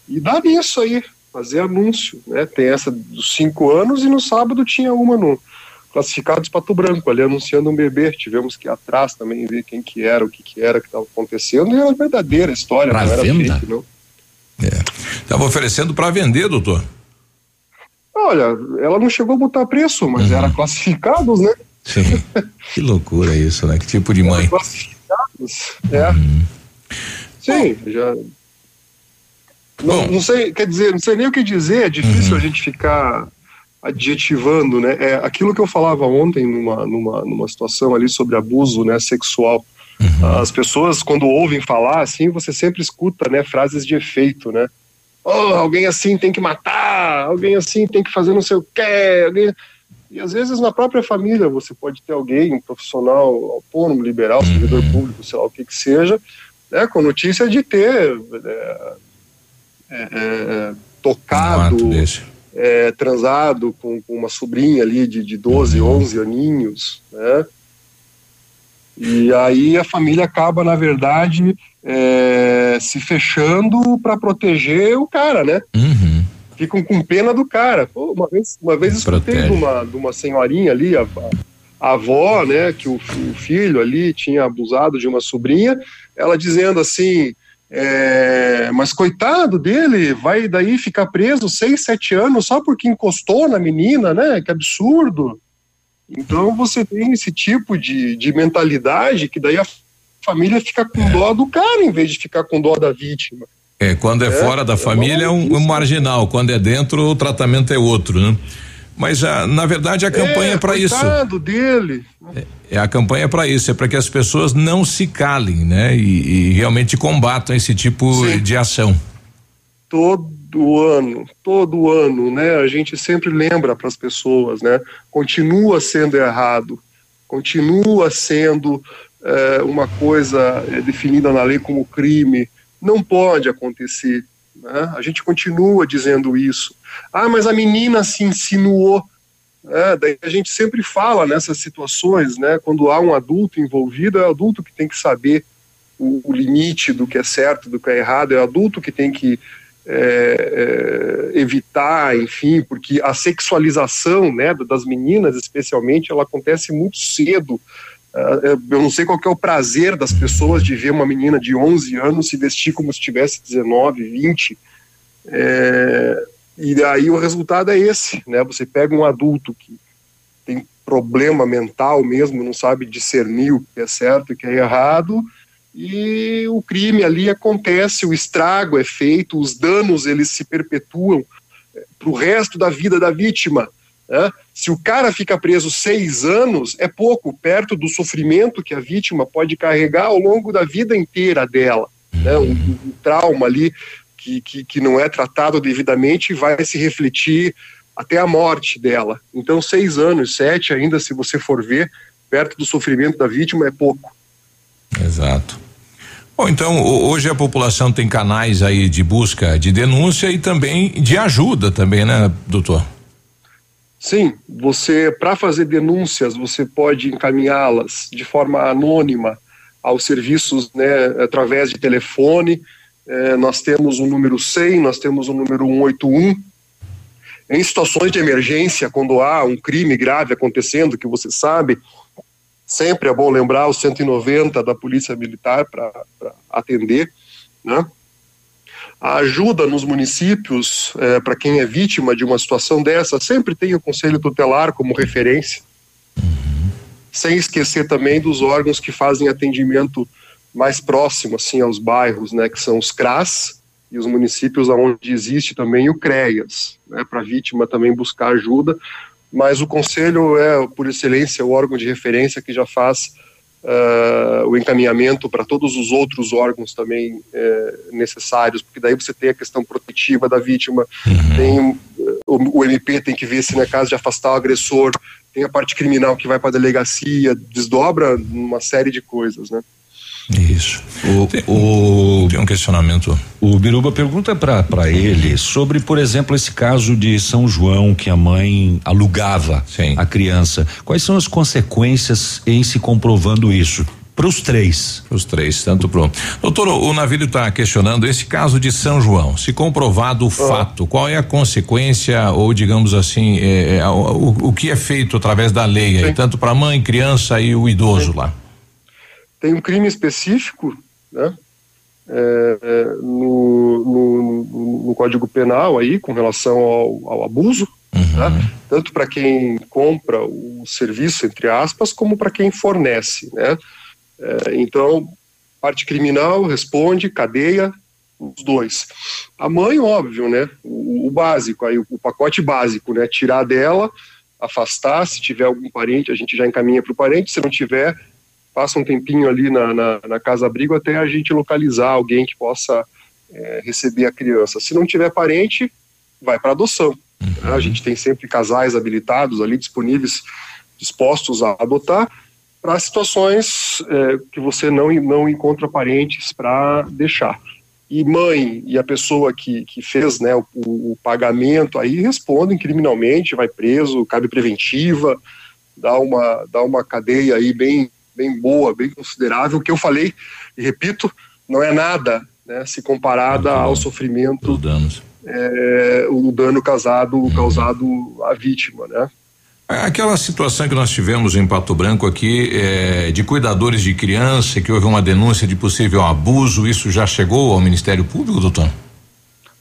Speaker 27: E dá nisso aí, fazer anúncio, né? Tem essa dos cinco anos e no sábado tinha uma no Classificados Pato Branco, ali anunciando um bebê. Tivemos que ir atrás também ver quem que era, o que que era que estava acontecendo. E era verdadeira história,
Speaker 7: Pra
Speaker 27: não era
Speaker 7: venda?
Speaker 27: fake, não.
Speaker 7: Estava oferecendo para vender, doutor.
Speaker 27: Olha, ela não chegou a botar preço, mas
Speaker 7: Uhum.
Speaker 27: era classificados, né?
Speaker 7: Sim. que loucura isso, né? Que tipo de mãe.
Speaker 27: classificados, é. Sim, já. Não, não sei, quer dizer, não sei nem o que dizer, é difícil a gente ficar adjetivando, né? É aquilo que eu falava ontem numa, numa, numa situação ali sobre abuso né, sexual. As pessoas, quando ouvem falar assim, você sempre escuta né, frases de efeito, né? Oh, alguém assim tem que matar, alguém assim tem que fazer não sei o quê. Alguém... E às vezes na própria família você pode ter alguém, um profissional autônomo, liberal, servidor público, sei lá o que que seja, né, com notícia de ter é, é, é, tocado, é, transado com, com uma sobrinha ali de, de 12, 11 aninhos, né? E aí a família acaba, na verdade, é, se fechando para proteger o cara, né? Ficam com pena do cara. Pô, uma vez, uma vez escutei de uma, de uma senhorinha ali, a, a avó, né, que o, o filho ali tinha abusado de uma sobrinha, ela dizendo assim, é, mas coitado dele, vai daí ficar preso seis, sete anos só porque encostou na menina, né? Que absurdo. Então você tem esse tipo de, de mentalidade que daí a família fica com dó do cara em vez de ficar com dó da vítima.
Speaker 7: É, quando é,
Speaker 27: É,
Speaker 7: fora da
Speaker 27: é
Speaker 7: família é um, um marginal, quando é dentro o tratamento é outro, né? Mas ah, na verdade a campanha é, para isso.
Speaker 27: Dele.
Speaker 7: É a campanha para isso, é para que as pessoas não se calem, né? E, e realmente combatam esse tipo de ação.
Speaker 27: todo ano, todo ano, né? A gente sempre lembra para as pessoas, né? Continua sendo errado, continua sendo eh, uma coisa eh, definida na lei como crime, não pode acontecer. Né? A gente continua dizendo isso. Ah, mas a menina se insinuou. É, daí a gente sempre fala nessas situações, né? Quando há um adulto envolvido, é o adulto que tem que saber o, o limite do que é certo, do que é errado, é o adulto que tem que é, é, evitar, enfim, porque a sexualização, né, das meninas, especialmente, ela acontece muito cedo. Ah, eu não sei qual é o prazer das pessoas de ver uma menina de 11 anos se vestir como se tivesse 19, 20. É, e aí o resultado é esse, né? Você pega um adulto que tem problema mental mesmo, não sabe discernir o que é certo e o que é errado, e o crime ali acontece, o estrago é feito, os danos eles se perpetuam para o resto da vida da vítima. Né? Se o cara fica preso seis anos, é pouco, perto do sofrimento que a vítima pode carregar ao longo da vida inteira dela. Né? Um, um trauma ali que, que, que não é tratado devidamente vai se refletir até a morte dela. Então, seis anos, sete ainda, se você for ver, perto do sofrimento da vítima, é pouco.
Speaker 7: Exato. Bom, então ho- hoje a população tem canais aí de busca de denúncia e também de ajuda também, né, doutor?
Speaker 27: Sim, você, para fazer denúncias, você pode encaminhá-las de forma anônima aos serviços, né, através de telefone. Eh, nós temos o número 100, nós temos o número 181. Em situações de emergência, quando há um crime grave acontecendo, que você sabe, sempre é bom lembrar o 190 da Polícia Militar para atender, né? A ajuda nos municípios, é, para quem é vítima de uma situação dessa, sempre tem o Conselho Tutelar como referência, sem esquecer também dos órgãos que fazem atendimento mais próximo assim aos bairros, né, que são os CRAS e os municípios onde existe também o CREAS, né, para a vítima também buscar ajuda, mas o conselho é por excelência o órgão de referência que já faz uh, o encaminhamento para todos os outros órgãos também uh, necessários, porque daí você tem a questão protetiva da vítima, uhum. tem o, o, MP tem que ver se na é caso de afastar o agressor, tem a parte criminal que vai para a delegacia, desdobra uma série de coisas, né?
Speaker 7: Isso. O, tem, o, tem um questionamento.
Speaker 9: O Biruba pergunta para ele sobre, por exemplo, esse caso de São João que a mãe alugava Sim. a criança. Quais são as consequências em se comprovando isso? Para os três.
Speaker 7: Os três, tanto pro. Doutor, o Navírio está questionando esse caso de São João. Se comprovado o oh. fato, qual é a consequência, ou digamos assim, é, é, o, o, que é feito através da lei, aí, tanto para a mãe, criança e o idoso Sim. lá?
Speaker 27: Tem um crime específico, né? É, é, no, no, no, Código Penal aí com relação ao, ao abuso, uhum. né? tanto para quem compra o serviço entre aspas como para quem fornece, né? É, então parte criminal responde cadeia os dois. A mãe óbvio, né? O, o básico aí o, o pacote básico, né? Tirar dela, afastar se tiver algum parente a gente já encaminha para o parente, se não tiver passa um tempinho ali na, na, na casa abrigo até a gente localizar alguém que possa é, receber a criança. Se não tiver parente, vai para adoção. Uhum. A gente tem sempre casais habilitados ali disponíveis, dispostos a adotar para situações é, que você não, não encontra parentes para deixar. E mãe e a pessoa que, que fez né, o, o pagamento aí respondem criminalmente, vai preso, cabe preventiva, dá uma, dá uma cadeia aí bem bem boa, bem considerável. Que eu falei, e repito, não é nada né, se comparada ao sofrimento. É, o dano causado, uhum. causado à vítima, né?
Speaker 7: Aquela situação que nós tivemos em Pato Branco aqui, é, de cuidadores de criança, que houve uma denúncia de possível abuso, isso já chegou ao Ministério Público, doutor?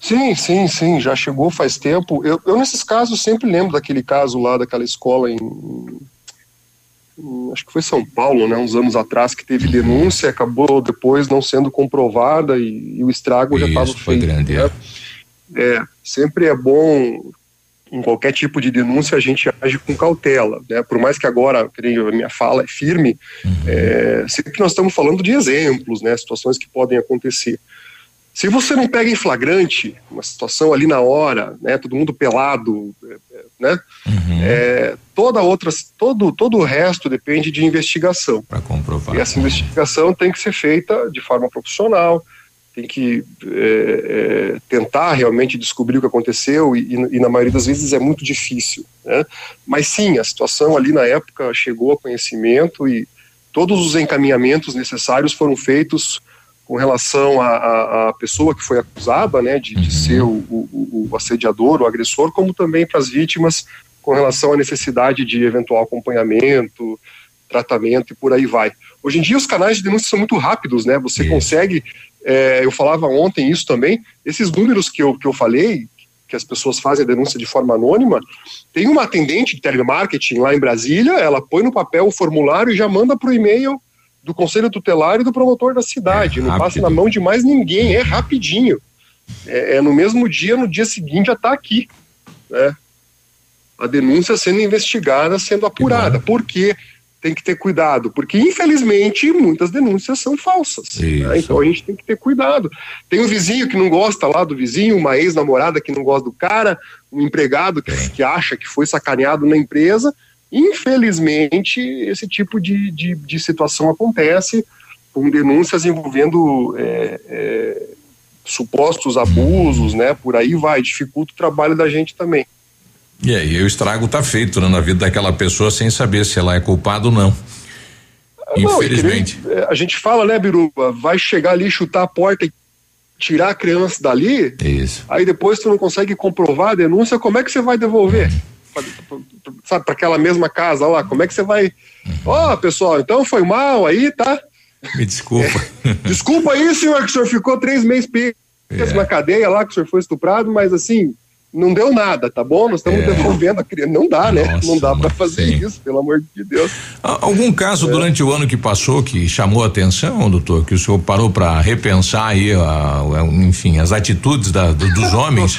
Speaker 27: Sim, sim, sim, já chegou faz tempo. Eu, eu nesses casos sempre lembro daquele caso lá daquela escola em acho que foi São Paulo, né, uns anos atrás, que teve denúncia, acabou depois não sendo comprovada e, e o estrago Isso, já estava feito. Grande, né? é. é, sempre é bom em qualquer tipo de denúncia a gente age com cautela, né? Por mais que agora, creio, a minha fala é firme, uhum. é, sempre nós estamos falando de exemplos, né? Situações que podem acontecer. Se você não pega em flagrante uma situação ali na hora, né, todo mundo pelado, é, é, né, uhum. é, toda outra, todo, todo o resto depende de investigação.
Speaker 7: Para comprovar.
Speaker 27: E essa investigação tem que ser feita de forma profissional, tem que é, é, tentar realmente descobrir o que aconteceu e, e, e, na maioria das vezes é muito difícil. Né? Mas sim, a situação ali na época chegou a conhecimento e todos os encaminhamentos necessários foram feitos com relação à, pessoa que foi acusada, né, de, de uhum. ser o, o, o, assediador, o agressor, como também para as vítimas com relação à necessidade de eventual acompanhamento, tratamento e por aí vai. Hoje em dia os canais de denúncia são muito rápidos, né? Você isso. consegue, é, eu falava ontem isso também, esses números que eu, que eu falei, que as pessoas fazem a denúncia de forma anônima, tem uma atendente de telemarketing lá em Brasília, ela põe no papel o formulário e já manda para o e-mail do conselho tutelar e do promotor da cidade. É não passa na mão de mais ninguém, é rapidinho. É, é no mesmo dia, no dia seguinte já está aqui. Né? A denúncia sendo investigada, sendo apurada. Por quê? Tem que ter cuidado, porque infelizmente muitas denúncias são falsas. Né? Então a gente tem que ter cuidado. Tem um vizinho que não gosta lá do vizinho, uma ex-namorada que não gosta do cara, um empregado que, que acha que foi sacaneado na empresa Infelizmente, esse tipo de, de, de situação acontece com denúncias envolvendo é, é, supostos abusos, né? Por aí vai, dificulta o trabalho da gente também.
Speaker 7: E aí o estrago está feito né, na vida daquela pessoa sem saber se ela é culpada ou não. Infelizmente.
Speaker 27: Não, a gente fala, né, Biruba, vai chegar ali, chutar a porta e tirar a criança dali,
Speaker 7: Isso.
Speaker 27: aí depois tu não consegue comprovar a denúncia, como é que você vai devolver? Pra- pra- pra- Sabe, para aquela mesma casa lá, como é que você vai. Ó, pessoal, então foi mal aí, tá?
Speaker 7: Me desculpa.
Speaker 27: Desculpa aí, senhor, que o senhor ficou três meses preso
Speaker 7: É.
Speaker 27: na cadeia lá, que o senhor foi estuprado, mas assim, não deu nada, tá bom? Nós estamos devolvendo a criança. Não dá, né? não dá pra fazer isso, pelo amor de Deus.
Speaker 7: Algum caso
Speaker 27: É.
Speaker 7: durante o ano que passou que chamou a atenção, doutor, que o senhor parou para repensar aí, a- a- enfim, as atitudes da- do- dos homens?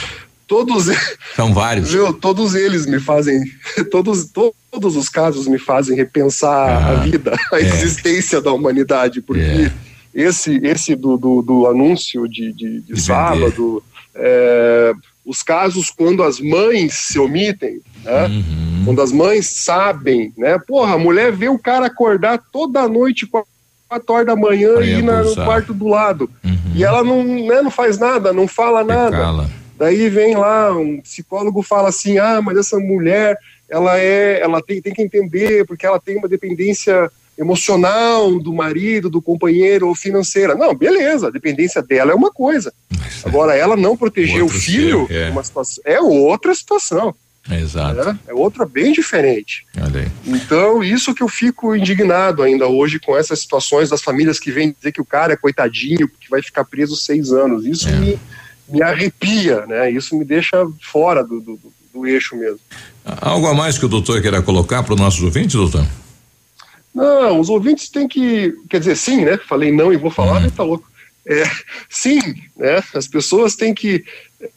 Speaker 27: Todos,
Speaker 7: São vários.
Speaker 27: viu, todos eles me fazem, todos, todos os casos me fazem repensar a vida, a
Speaker 7: é.
Speaker 27: existência da humanidade, porque esse, esse do, do, do anúncio de, de, de sábado, é, os casos quando as mães se omitem, né?
Speaker 7: Uhum.
Speaker 27: Quando as mães sabem, né? Porra, a mulher vê o cara acordar toda noite, quatro horas da manhã e
Speaker 7: ir
Speaker 27: no quarto do lado. E ela não, né, não faz nada, não fala nada. Daí vem lá, um psicólogo fala assim: ah, mas essa mulher, ela é, ela tem, tem que entender, porque ela tem uma dependência emocional do marido, do companheiro ou financeira. Não, beleza, a dependência dela é uma coisa. Agora, ela não proteger o filho
Speaker 7: ser, é.
Speaker 27: uma situação, é outra situação.
Speaker 7: Exato.
Speaker 27: né? É outra bem diferente. Então, isso que eu fico indignado ainda hoje com essas situações das famílias que vêm dizer que o cara é coitadinho, que vai ficar preso seis anos. Isso
Speaker 7: É.
Speaker 27: me, me arrepia, né? Isso me deixa fora do, do, do- eixo mesmo.
Speaker 7: Algo a mais que o doutor queira colocar para os nossos ouvintes, doutor?
Speaker 27: Não, os ouvintes têm que. Quer dizer, sim, né? Falei não e vou falar,
Speaker 7: Uhum.
Speaker 27: né? Tá louco. É, sim, né? As pessoas têm que.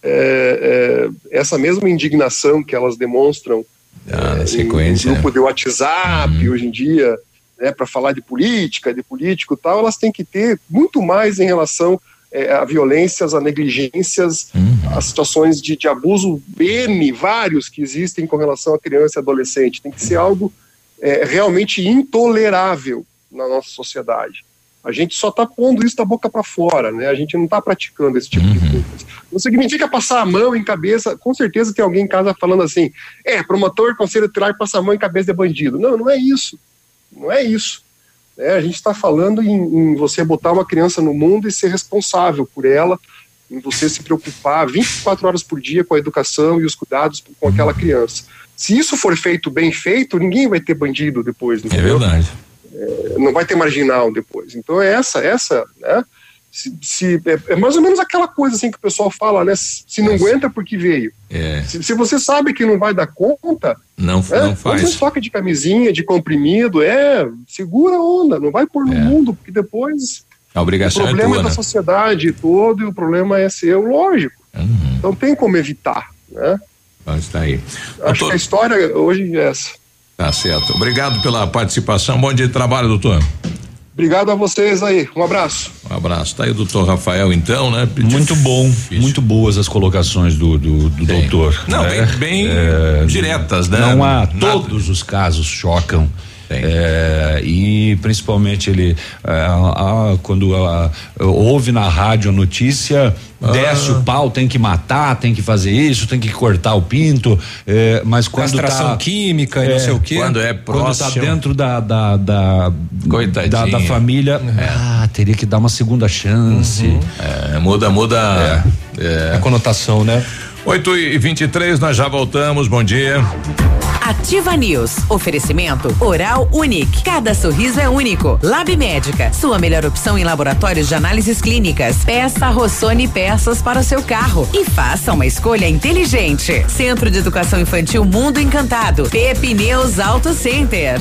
Speaker 27: é, é, essa mesma indignação que elas demonstram
Speaker 7: Ah,
Speaker 27: em
Speaker 7: sequência.
Speaker 27: grupo de WhatsApp hoje em dia, né, para falar de política, de político e tal, elas têm que ter muito mais em relação eh, a violências, a negligências, a situações de, de abuso N, vários que existem com relação a criança e adolescente. Tem que ser algo eh, realmente intolerável na nossa sociedade. A gente só está pondo isso da boca para fora, né? A gente não está praticando esse tipo de coisa. Não significa passar a mão em cabeça. Com certeza tem alguém em casa falando assim: é, promotor, conselho tutelar passa a mão em cabeça de bandido. Não, não é isso. Não é isso. Né? a gente está falando em, em você botar uma criança no mundo e ser responsável por ela, em você se preocupar 24 horas por dia com a educação e os cuidados com aquela criança. Se isso for feito bem feito, ninguém vai ter bandido depois.
Speaker 7: É
Speaker 27: entendeu?
Speaker 7: verdade.
Speaker 27: É, não vai ter marginal depois. Então é essa, essa, né? Se, se- é, é mais ou menos aquela coisa assim que o pessoal fala, né? Se não aguenta porque veio.
Speaker 7: É,
Speaker 27: Se, se você sabe que não vai dar conta,
Speaker 7: não,
Speaker 27: é,
Speaker 7: não faz.
Speaker 27: Você toca de camisinha, de comprimido, é, segura a onda, não vai pôr no mundo, porque depois
Speaker 7: A
Speaker 27: o
Speaker 7: obrigação é
Speaker 27: problema
Speaker 7: tua,
Speaker 27: é da
Speaker 7: né?
Speaker 27: sociedade todo e o problema é seu, lógico.
Speaker 7: Uhum.
Speaker 27: Então tem como evitar, né?
Speaker 7: Mas tá aí.
Speaker 27: Acho que a história hoje é essa.
Speaker 7: Tá certo. Obrigado pela participação. Bom dia de trabalho, doutor.
Speaker 27: Obrigado a vocês aí, um abraço.
Speaker 7: Um abraço. Tá aí o doutor Rafael, então, né?
Speaker 9: Muito bom, muito boas as colocações do, do, do doutor.
Speaker 7: Não,
Speaker 9: né?
Speaker 7: bem- bem diretas, né?
Speaker 9: Não há,
Speaker 7: Nada.
Speaker 9: todos os casos chocam. É, e principalmente ele é, a- a- quando a- ouve na rádio a notícia
Speaker 7: Ah.
Speaker 9: desce o pau tem que matar tem que fazer isso tem que cortar o pinto é, mas quando
Speaker 8: Castração
Speaker 9: tá,
Speaker 8: química e não sei o quê.
Speaker 7: Quando é
Speaker 9: quando tá
Speaker 7: próximo.
Speaker 9: dentro da da, da, da, da família ah, teria que dar uma segunda chance
Speaker 7: É, muda, muda. É.
Speaker 8: A conotação, né?
Speaker 7: 8 e 23 nós já voltamos. Bom dia.
Speaker 6: Ativa News. Oferecimento Oral Unique. Cada sorriso é único. Lab Médica. Sua melhor opção em laboratórios de análises clínicas. Peça Rossoni peças para o seu carro e faça uma escolha inteligente. Centro de Educação Infantil Mundo Encantado. Pepineus Auto Center.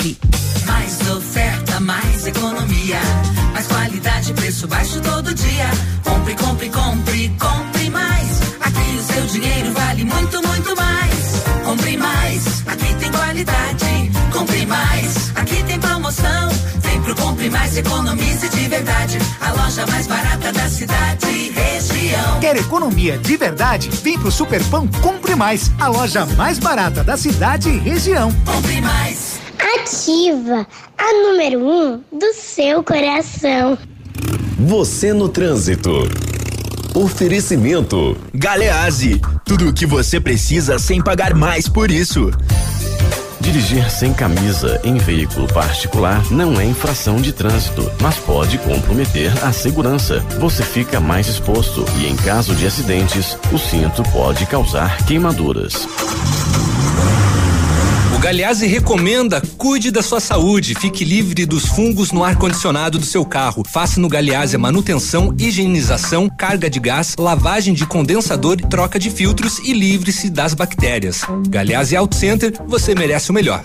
Speaker 16: Mais oferta, mais economia. Mais qualidade, preço baixo todo dia. Compre, compre, compre, compre mais. Aqui o seu dinheiro vale muito, muito mais. Compre mais, aqui tem qualidade. Compre mais, aqui tem promoção. Vem pro Compre
Speaker 28: compre mais, economize de verdade. A loja mais barata da cidade e região.
Speaker 29: Quer economia de verdade? Vem pro Superpão Compre Mais, a loja mais barata da cidade e região.
Speaker 28: Compre mais.
Speaker 5: Ativa, a número um do seu coração.
Speaker 30: Você no trânsito. Oferecimento.
Speaker 31: Galeazzi, tudo o que você precisa sem pagar mais por isso.
Speaker 30: Dirigir sem camisa em veículo particular não é infração de trânsito, mas pode comprometer a segurança. Você fica mais exposto e, em caso de acidentes, o cinto pode causar queimaduras.
Speaker 8: Galeazzi recomenda cuide da sua saúde, fique livre dos fungos no ar-condicionado do seu carro. Faça no Galeazzi a manutenção, higienização, carga de gás, lavagem de condensador, troca de filtros e livre-se das bactérias. Galeazzi Auto Center, você merece o melhor.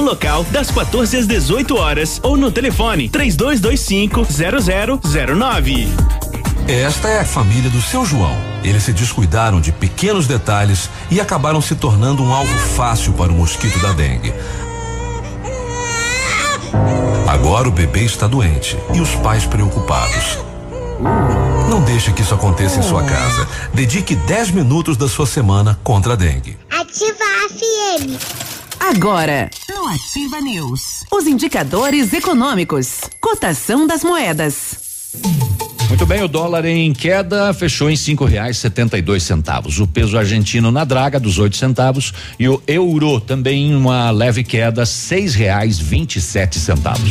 Speaker 31: local das 14 às 18 horas ou no telefone 3225 0009.
Speaker 16: Esta é a família do seu João. Eles se descuidaram de pequenos detalhes e acabaram se tornando um alvo fácil para o mosquito da dengue. Agora o bebê está doente e os pais preocupados. Não deixe que isso aconteça em sua casa. Dedique 10 minutos da sua semana contra a dengue.
Speaker 5: Ativa a FM.
Speaker 6: Agora, no Ativa News, os indicadores econômicos, cotação das moedas.
Speaker 9: Muito bem, o dólar em queda fechou em cinco reais setenta e dois centavos. O peso argentino na draga dos oito centavos e o euro também em uma leve queda seis reais vinte e sete centavos.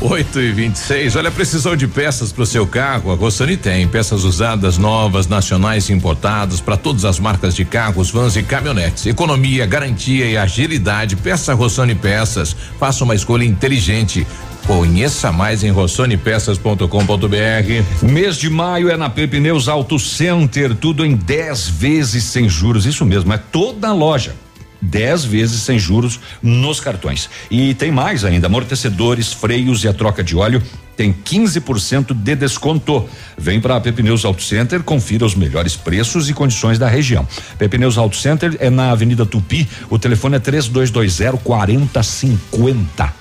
Speaker 7: 8 e 26 Olha, precisou de peças para o seu carro? A Rossoni tem peças usadas, novas, nacionais e importadas para todas as marcas de carros, vans e caminhonetes. Economia, garantia e agilidade. Peça Rossoni Peças. Faça uma escolha inteligente. Conheça mais em rossonepeças.com.br.
Speaker 9: Mês de maio é na Pepneus Auto Center, tudo em 10 vezes sem juros. Isso mesmo, é toda a loja. 10 vezes sem juros nos cartões. E tem mais ainda: amortecedores, freios e a troca de óleo tem 15% de desconto. Vem para a Pepineus Auto Center, confira os melhores preços e condições da região. Pepineus Auto Center é na Avenida Tupi, o telefone é 3220 4050.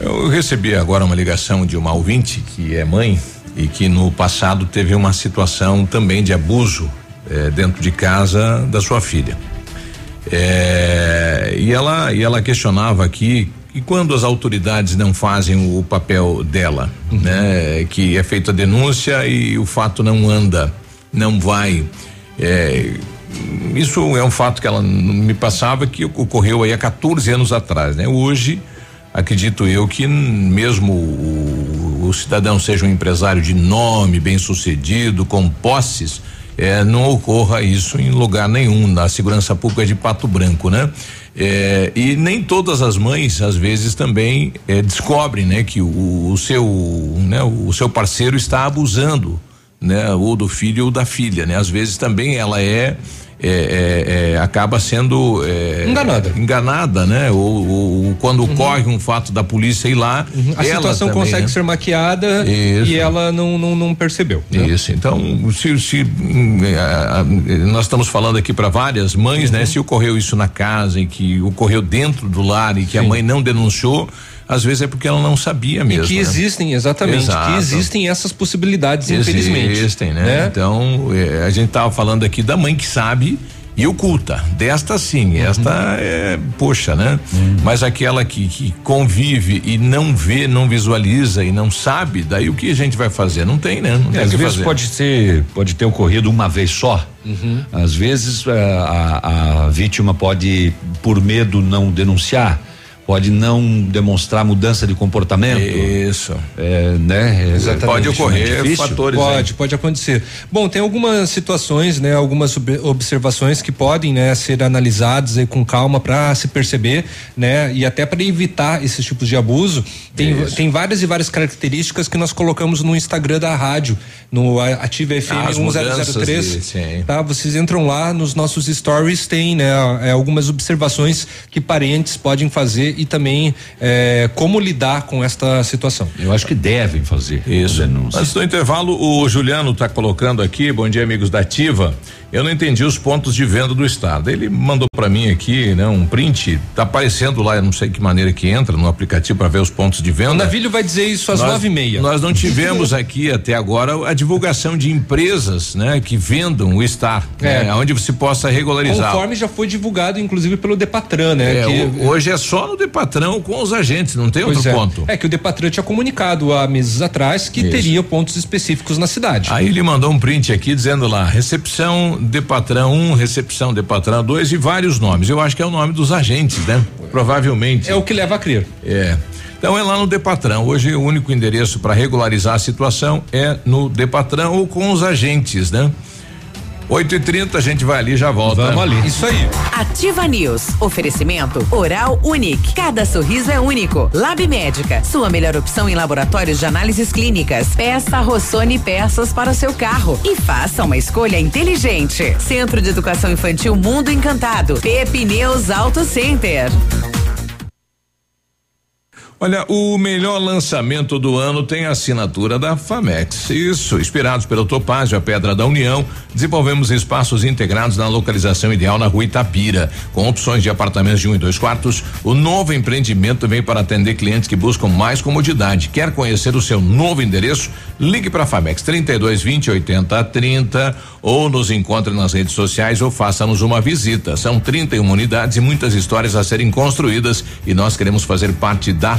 Speaker 7: Eu recebi agora uma ligação de uma ouvinte que é mãe e que no passado teve uma situação também de abuso eh, dentro de casa da sua filha. É, e ela e ela questionava aqui e quando as autoridades não fazem o papel dela,
Speaker 8: Uhum.
Speaker 7: né? Que é feita a denúncia e o fato não anda, não vai. É, isso é um fato que ela me passava que ocorreu aí há 14 anos atrás, né? Hoje, acredito eu que mesmo o, o cidadão seja um empresário de nome, bem sucedido, com posses, é, não ocorra isso em lugar nenhum na segurança pública de Pato Branco, né? É, e nem todas as mães às vezes também é, descobrem, né, que o, o seu, né, o seu parceiro está abusando, né, ou do filho ou da filha, né? Às vezes também ela é é, é, é, acaba sendo é,
Speaker 8: Enganada.
Speaker 7: enganada, né? Ou, ou- ou quando ocorre um fato da polícia ir lá,
Speaker 8: A
Speaker 7: ela
Speaker 8: situação
Speaker 7: também,
Speaker 8: consegue
Speaker 7: né?
Speaker 8: ser maquiada
Speaker 7: Isso.
Speaker 8: e ela não, não, não percebeu. né?
Speaker 7: Isso, então, se, se hum, a- a- nós estamos falando aqui para várias mães,
Speaker 8: Uhum.
Speaker 7: né? Se ocorreu isso na casa e que ocorreu dentro do lar e que a mãe não denunciou, às vezes é porque ela não sabia mesmo.
Speaker 8: E que
Speaker 7: né?
Speaker 8: existem, exatamente,
Speaker 7: Exato.
Speaker 8: que existem essas possibilidades, infelizmente.
Speaker 7: Existem, né? Então, eh, a gente tava falando aqui da mãe que sabe e oculta. Desta sim,
Speaker 9: Uhum.
Speaker 7: esta é, poxa, né? Mas aquela que, que convive e não vê, não visualiza e não sabe, daí o que a gente vai fazer? Não tem, né? Não
Speaker 9: É,
Speaker 7: tem
Speaker 9: às vezes
Speaker 7: fazer.
Speaker 9: pode ser, pode ter ocorrido uma vez só. Às vezes eh, a, a vítima pode, por medo, não denunciar, pode não demonstrar mudança de comportamento.
Speaker 7: Isso.
Speaker 9: É, né?
Speaker 8: Exatamente.
Speaker 7: Pode ocorrer
Speaker 9: É difícil.
Speaker 7: fatores.
Speaker 8: Pode, pode acontecer. Bom, tem algumas situações, né, algumas ob- observações que podem, né, ser analisadas aí com calma para se perceber, né, e até para evitar esses tipos de abuso. Tem,
Speaker 7: Isso.
Speaker 8: tem várias e várias características que nós colocamos no Instagram da rádio, no a- Ativa FM
Speaker 7: Ah, as mudanças
Speaker 8: 1003.
Speaker 7: de-.
Speaker 8: Tá? Vocês entram lá nos nossos stories, tem, né, é, algumas observações que parentes podem fazer e também é, como lidar com esta situação.
Speaker 9: Eu acho que devem fazer.
Speaker 7: Isso.
Speaker 9: Denúncia.
Speaker 7: Antes do intervalo, o Juliano está colocando aqui, bom dia amigos da Ativa. Eu não entendi os pontos de venda do estado. Ele mandou para mim aqui, né, um print, tá aparecendo lá, eu não sei que maneira que entra no aplicativo para ver os pontos de venda.
Speaker 8: O Navilho vai dizer isso às
Speaker 7: Nós-
Speaker 8: nove e meia.
Speaker 7: Nós não tivemos aqui até agora a divulgação de empresas, né, que vendam o Star,
Speaker 8: É.
Speaker 7: né, onde você possa regularizar.
Speaker 8: Conforme já foi divulgado, inclusive, pelo Depatran, né?
Speaker 7: É,
Speaker 8: que-
Speaker 7: hoje é só no Depatrão com os agentes, não tem outro
Speaker 8: é.
Speaker 7: ponto.
Speaker 8: É que o Depatran tinha comunicado há meses atrás que
Speaker 7: Isso.
Speaker 8: teria pontos específicos na cidade.
Speaker 7: Aí ele mandou um print aqui dizendo lá, recepção de patrão 1, recepção de patrão 2 e vários nomes. Eu acho que é o nome dos agentes, né? Provavelmente.
Speaker 8: É o que leva a crer.
Speaker 7: É. Então é lá no Depatrão. Hoje o único endereço para regularizar a situação é no Depatrão ou com os agentes, né? 8 e 30 a gente vai ali e já volta.
Speaker 8: Vamos ali. Isso aí.
Speaker 6: Ativa News. Oferecimento Oral Unique. Cada sorriso é único. Lab Médica. Sua melhor opção em laboratórios de análises clínicas. Peça Rossoni peças para o seu carro. E faça uma escolha inteligente. Centro de Educação Infantil Mundo Encantado. Pepineus Auto Center.
Speaker 7: Olha, o melhor lançamento do ano tem a assinatura da Famex. Isso, inspirados pelo Topázio, a Pedra da União, desenvolvemos espaços integrados na localização ideal na rua Itapira, com opções de apartamentos de um e dois quartos. O novo empreendimento vem para atender clientes que buscam mais comodidade. Quer conhecer o seu novo endereço? Ligue para a Famex 32 20 80 30 ou nos encontre nas redes sociais ou faça-nos uma visita. São 31 unidades e muitas histórias a serem construídas e nós queremos fazer parte da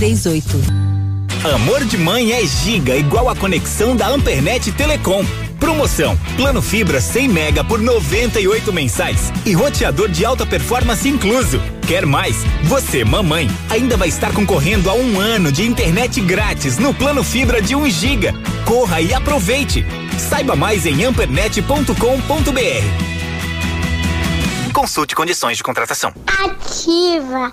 Speaker 32: 29038.
Speaker 14: Amor de mãe é giga igual a conexão da Ampernet Telecom. Promoção: plano fibra 100 mega por 98 mensais e roteador de alta performance incluso. Quer mais? Você, mamãe, ainda vai estar concorrendo a um ano de internet grátis no plano fibra de 1 giga. Corra e aproveite. Saiba mais em ampernet.com.br. Consulte condições de contratação.
Speaker 5: Ativa.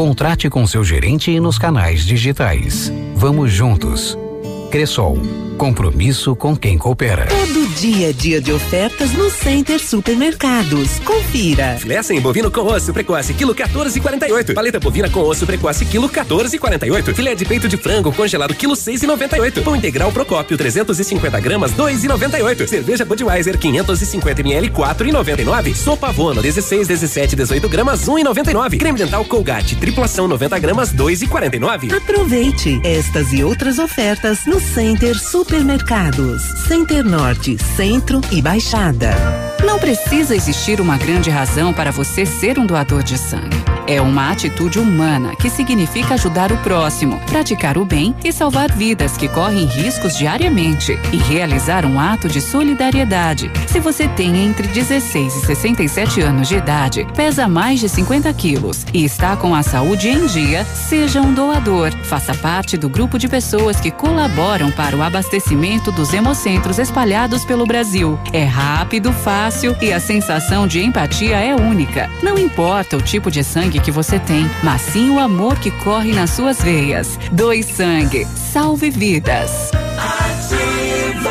Speaker 2: Contrate com seu gerente e nos canais digitais. Vamos juntos. Cressol. Compromisso com quem coopera.
Speaker 12: Todo dia é dia de ofertas no Center Supermercados. Confira.
Speaker 13: Filé sem bovino com osso precoce, quilo 14,48. Paleta bovina com osso precoce, quilo 14,48. Filé de peito de frango congelado, quilo 6,98. Pão integral Procópio, 350 gramas, 2,98. Cerveja Budweiser, 550 ml, 4,99. Sopa Avono, 16, 17, 18 gramas, 1,99. Creme dental Colgate, tripulação 90 gramas, 2,49.
Speaker 12: Aproveite estas e outras ofertas no Center Supermercados. Center Norte, Centro e Baixada.
Speaker 33: Não precisa existir uma grande razão para você ser um doador de sangue. É uma atitude humana que significa ajudar o próximo, praticar o bem e salvar vidas que correm riscos diariamente e realizar um ato de solidariedade. Se você tem entre 16 e 67 anos de idade, pesa mais de 50 quilos e está com a saúde em dia, seja um doador. Faça parte do grupo de pessoas que colaboram para o abastecimento dos hemocentros espalhados pelo Brasil. É rápido, fácil e a sensação de empatia é única. Não importa o tipo de sangue que você tem, mas sim o amor que corre nas suas veias. Doe sangue, salve vidas.
Speaker 6: Ativa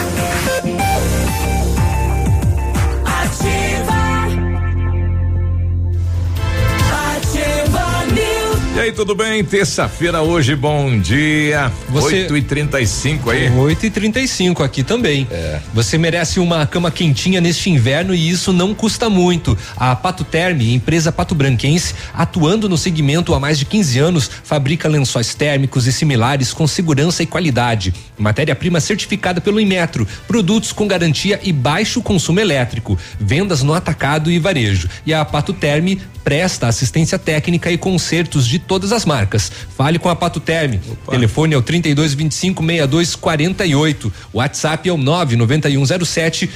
Speaker 7: Aí, tudo bem? Terça-feira hoje, bom dia.
Speaker 8: Você-
Speaker 7: 8 e 35 aí.
Speaker 8: 8 e 35 aqui também.
Speaker 7: É.
Speaker 8: Você merece uma cama quentinha neste inverno e isso não custa muito. A Pato Terme, empresa pato branquense, atuando no segmento há mais de 15 anos, fabrica lençóis térmicos e similares com segurança e qualidade. Matéria-prima certificada pelo Inmetro, produtos com garantia e baixo consumo elétrico, vendas no atacado e varejo. E a Pato Terme presta assistência técnica e consertos de todas as marcas. Fale com a Pato Terme. Telefone é o 32 25 62 48. WhatsApp é o 99107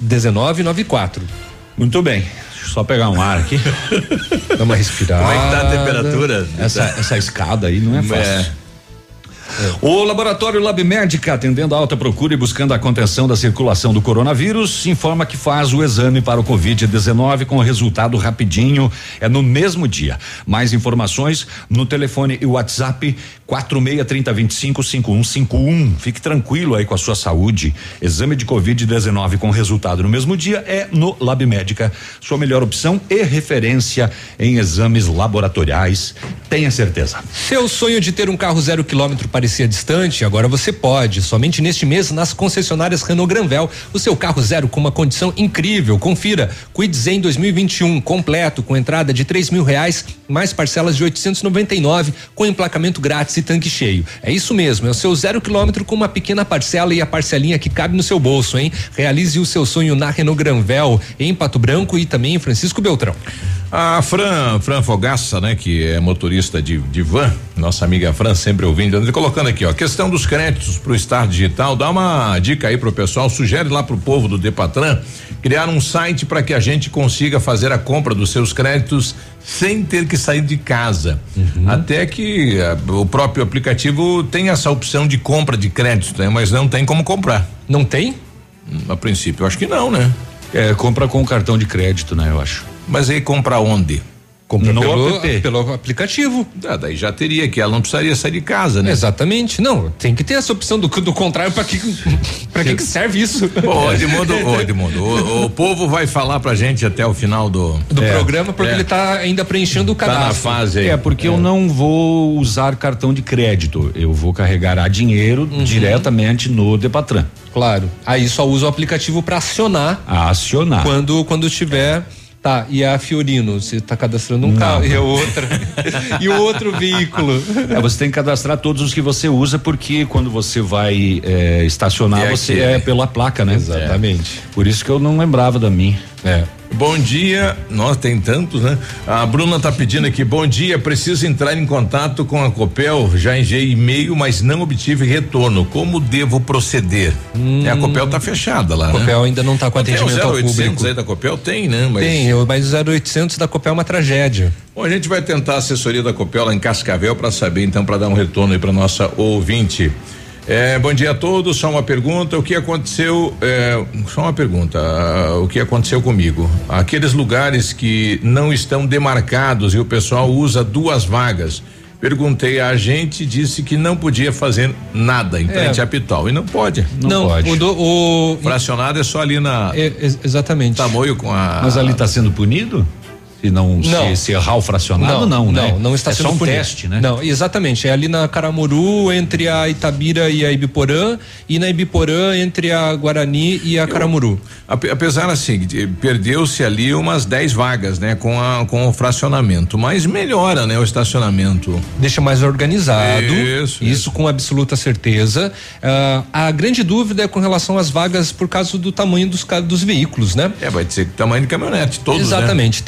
Speaker 8: 1994.
Speaker 9: Muito bem. Só pegar um ar aqui.
Speaker 8: Dá uma respirada.
Speaker 7: Como é que tá a temperatura?
Speaker 9: Essa, essa escada aí não é fácil.
Speaker 7: É.
Speaker 9: O laboratório Lab Médica, atendendo a alta procura e buscando a contenção da circulação do coronavírus, informa que faz o exame para o Covid-19 com resultado rapidinho, é no mesmo dia. Mais informações no telefone e WhatsApp 4630255151. Fique tranquilo aí com a sua saúde. Exame de Covid-19 com resultado no mesmo dia é no Lab Médica, sua melhor opção e referência em exames laboratoriais. Tenha certeza.
Speaker 8: Seu sonho de ter um carro zero quilômetro parecia distante, agora você pode. Somente neste mês, nas concessionárias Renault Granvel, o seu carro zero com uma condição incrível. Confira. Quid Zen 2021 completo, com entrada de três mil reais, mais parcelas de 899, com emplacamento grátis e tanque cheio. É isso mesmo, é o seu zero quilômetro com uma pequena parcela e a parcelinha que cabe no seu bolso, hein? Realize o seu sonho na Renault Granvel, em Pato Branco e também em Francisco Beltrão.
Speaker 7: A Fran, Fran Fogaça, né, que é motorista de, de van, nossa amiga Fran, sempre ouvindo, colocando aqui, ó, questão dos créditos pro Star Digital, dá uma dica aí pro pessoal, sugere lá pro povo do Depatran criar um site para que a gente consiga fazer a compra dos seus créditos sem ter que sair de casa. Até que eh, o próprio aplicativo tem essa opção de compra de crédito, né, mas não tem como comprar.
Speaker 8: Não tem?
Speaker 7: A princípio, eu acho que não, né?
Speaker 9: É, compra com cartão de crédito, né, eu acho.
Speaker 7: Mas aí compra onde?
Speaker 8: Compra
Speaker 9: No
Speaker 8: pelo,
Speaker 9: app.
Speaker 8: pelo aplicativo.
Speaker 7: Ah, daí já teria que ela não precisaria sair de casa, né?
Speaker 8: Exatamente. Não, tem que ter essa opção do, do contrário para que para que, que serve isso?
Speaker 7: Ô, Edmundo, ô, Edmundo, o, o povo vai falar pra gente até o final do,
Speaker 8: Do
Speaker 7: É,
Speaker 8: programa, porque
Speaker 7: é.
Speaker 8: ele tá ainda preenchendo o
Speaker 7: Tá
Speaker 8: cadastro.
Speaker 7: na fase aí.
Speaker 9: É, porque eu não vou usar cartão de crédito. Eu vou carregar a dinheiro diretamente no Depatran.
Speaker 8: Claro. Aí só usa o aplicativo para acionar
Speaker 9: A acionar.
Speaker 8: quando quando tiver Tá, e a Fiorino, você tá cadastrando um
Speaker 9: Não.
Speaker 8: carro e a outra. e o outro veículo.
Speaker 9: É, você tem que cadastrar todos os que você usa, porque quando você vai é, estacionar,
Speaker 7: E
Speaker 9: você
Speaker 7: aqui,
Speaker 9: é
Speaker 7: né?
Speaker 9: pela placa, né?
Speaker 8: Exatamente.
Speaker 9: Por isso que eu não lembrava da minha.
Speaker 8: É.
Speaker 7: Bom dia, nós tem tantos, né? A Bruna tá pedindo aqui, bom dia, preciso entrar em contato com a Copel, já enviei e-mail, mas não obtive retorno, como devo proceder? É, a Copel tá fechada lá,
Speaker 8: A Copel
Speaker 7: né?
Speaker 8: ainda não tá com
Speaker 7: Tem o
Speaker 8: atendimento ao
Speaker 7: 0800
Speaker 8: público.
Speaker 7: aí da Copel? Tem, né? Mas
Speaker 8: Tem, mas o 0800 da Copel é uma tragédia.
Speaker 7: Bom, a gente vai tentar a assessoria da Copel lá em Cascavel para saber, então, para dar um retorno aí para nossa ouvinte. É, bom dia a todos. Só uma pergunta: o que aconteceu? é, só uma pergunta: ah, o que aconteceu comigo? Aqueles lugares que não estão demarcados e o pessoal usa duas vagas. Perguntei a agente, disse que não podia fazer nada em
Speaker 8: É.
Speaker 7: frente à Pitol. E não pode.
Speaker 8: Não, o do- o-
Speaker 7: Fracionado é só ali na
Speaker 8: É, ex- exatamente.
Speaker 7: Tamoio com a.
Speaker 9: Mas ali tá sendo punido? Se não,
Speaker 8: Não.
Speaker 9: Se, se errar o fracionado, não, né?
Speaker 8: Não, não está
Speaker 9: é
Speaker 8: sendo
Speaker 9: só um
Speaker 8: punido.
Speaker 9: teste, né?
Speaker 8: Não, exatamente. É ali na Caramuru, entre a Itabira e a Ibiporã, e na Ibiporã, entre a Guarani e a Caramuru.
Speaker 7: Ape- Apesar assim, de- perdeu-se ali umas 10 vagas, né, com a com o fracionamento, mas melhora, né, o estacionamento.
Speaker 8: Deixa mais organizado.
Speaker 7: Isso,
Speaker 8: Isso, com absoluta certeza. Ah, a grande dúvida é com relação às vagas por causa do tamanho dos, dos veículos, né?
Speaker 7: É, vai ser tamanho de caminhonete, todos, né?
Speaker 8: Exatamente.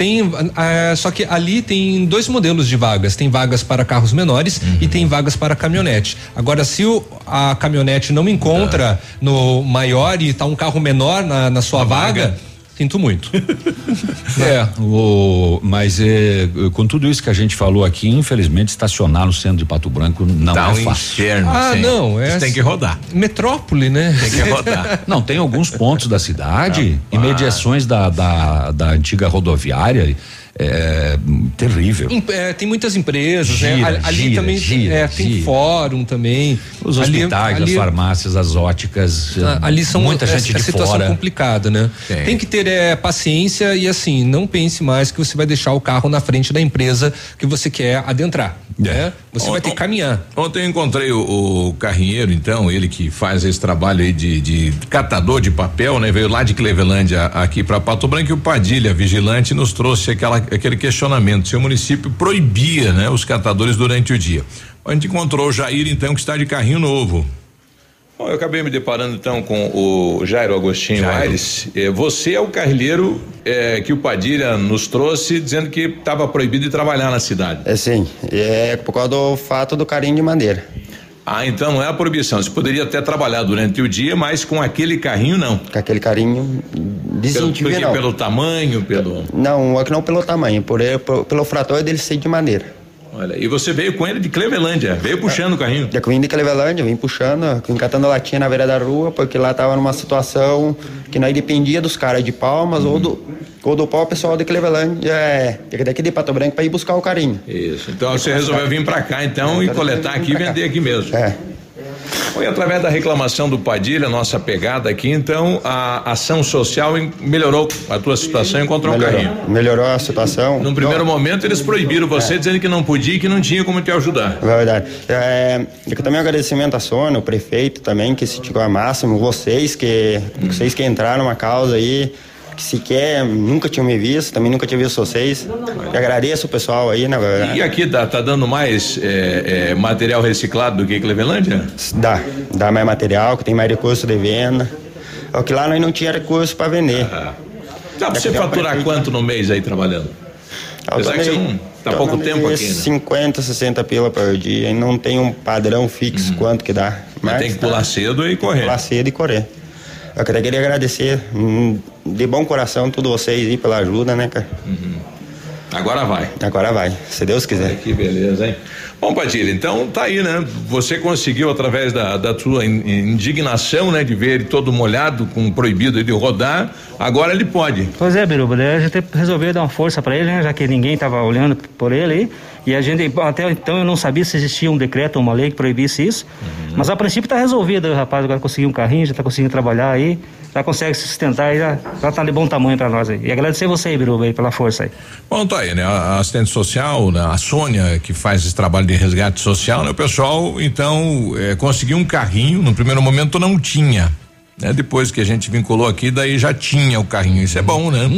Speaker 8: Tem, ah, só que ali tem dois modelos de vagas. Tem vagas para carros menores
Speaker 7: Uhum.
Speaker 8: e tem vagas para caminhonete. Agora, se o, a caminhonete não encontra no maior e tá um carro menor na, na sua vaga, sinto muito.
Speaker 9: É, o, mas é, com tudo isso que a gente falou aqui, infelizmente estacionar no centro de Pato Branco não
Speaker 7: Tá
Speaker 9: é
Speaker 7: um
Speaker 9: fácil.
Speaker 7: inferno,
Speaker 8: Ah, sim. não, é-
Speaker 7: Você tem que rodar.
Speaker 8: Metrópole, né?
Speaker 7: Tem que rodar.
Speaker 9: Não, tem alguns pontos da cidade, imediações da, da, da antiga rodoviária, é terrível.
Speaker 8: É, tem muitas empresas, né?
Speaker 9: Gira,
Speaker 8: Ali, ali
Speaker 9: gira,
Speaker 8: também
Speaker 9: gira,
Speaker 8: é, tem fórum também.
Speaker 9: Os
Speaker 8: Ali-
Speaker 9: hospitais,
Speaker 8: ali-
Speaker 9: as farmácias, as óticas,
Speaker 8: Ah, ali são
Speaker 9: muita
Speaker 8: é,
Speaker 9: gente
Speaker 8: é
Speaker 9: de
Speaker 8: situação
Speaker 9: fora.
Speaker 8: complicada, né?
Speaker 9: Tem.
Speaker 8: Tem, que ter é, paciência e assim, não pense mais que você vai deixar o carro na frente da empresa que você quer adentrar, né? Você vai ter que caminhar.
Speaker 7: Ontem eu encontrei o, o carrinheiro, então, ele que faz esse trabalho aí de, de catador de papel, né? Veio lá de Clevelândia aqui para Pato Branco e o Padilha, vigilante, nos trouxe aquela, aquele questionamento se o município proibia, né? Os catadores durante o dia. A gente encontrou o Jair, então, que está de carrinho novo. Bom, eu acabei me deparando então com o Jairo Agostinho Aires. Eh, você é o carrilheiro eh, que o Padilha nos trouxe dizendo que estava proibido de trabalhar na cidade.
Speaker 34: É sim, é por causa do fato do carinho de madeira.
Speaker 7: Ah, então não é a proibição. Você poderia até trabalhar durante o dia, mas com aquele carrinho não.
Speaker 34: Com aquele carinho
Speaker 7: Pelo,
Speaker 34: desintivia
Speaker 7: porque
Speaker 34: não.
Speaker 7: pelo tamanho, pelo.
Speaker 34: Não, é não pelo tamanho, por, ele- por- pelo frator dele ser de madeira.
Speaker 7: Olha, e você veio com ele de Clevelândia, veio puxando o carrinho.
Speaker 34: Eu vim de Clevelândia, vim puxando, vim catando latinha na beira da rua, porque lá tava numa situação que nós dependia dos caras de Palmas ou do ou do pau pessoal de Clevelândia, é, daqui de Pato Branco para ir buscar o carinho.
Speaker 7: Isso. Então você resolveu vir para cá então e coletar aqui e vender aqui mesmo.
Speaker 34: É.
Speaker 7: Foi através da reclamação do Padilha, nossa pegada aqui, então a ação social melhorou a tua situação e encontrou um
Speaker 34: Melhorou,
Speaker 7: carrinho.
Speaker 34: melhorou a situação.
Speaker 7: Num primeiro momento eles proibiram você,
Speaker 34: É.
Speaker 7: dizendo que não podia e que não tinha como te ajudar.
Speaker 34: É verdade. É, eu também agradecimento à Sônia, o prefeito também, que se tirou a máximo, vocês que, vocês que entraram na causa aí, que sequer nunca tinham me visto, também nunca tinha visto vocês. E agradeço o pessoal aí, na verdade.
Speaker 7: E aqui tá, tá dando mais é, é, material reciclado do que Clevelândia?
Speaker 34: Dá, dá mais material, que tem mais recurso de venda. É o que lá nós não tinha recurso para vender.
Speaker 7: Dá pra você faturar quanto no mês aí trabalhando? Apesar que você não tá pouco tempo aqui, né?
Speaker 34: 50, 60 pila por dia, e não tem um padrão fixo quanto que dá.
Speaker 7: Uhum. Mas tem que pular cedo e correr.
Speaker 34: Pular cedo e correr. Eu queria, queria agradecer hum, de bom coração todos vocês aí pela ajuda, né, cara?
Speaker 7: Agora vai.
Speaker 34: Agora vai, se Deus quiser.
Speaker 7: Que beleza, hein? Bom, Padilha, então tá aí, né? Você conseguiu, através da, da sua in- indignação, né, de ver ele todo molhado, com proibido de rodar, agora ele pode.
Speaker 35: Pois é, Biruba, a gente resolveu dar uma força para ele, né, já que ninguém estava olhando por ele aí. E a gente, até então eu não sabia se existia um decreto ou uma lei que proibisse isso. Mas a princípio está resolvido, o rapaz agora conseguiu um carrinho, já está conseguindo trabalhar aí, já consegue se sustentar e já, já tá de bom tamanho para nós aí. E agradecer você aí, Biruba, aí, pela força aí.
Speaker 7: Bom, tá aí, né? A a assistente social, né? a Sônia, que faz esse trabalho de resgate social, né? O pessoal, então, eh, conseguiu um carrinho, no primeiro momento não tinha. Né? Depois que a gente vinculou aqui, daí já tinha o carrinho. Isso é bom, né?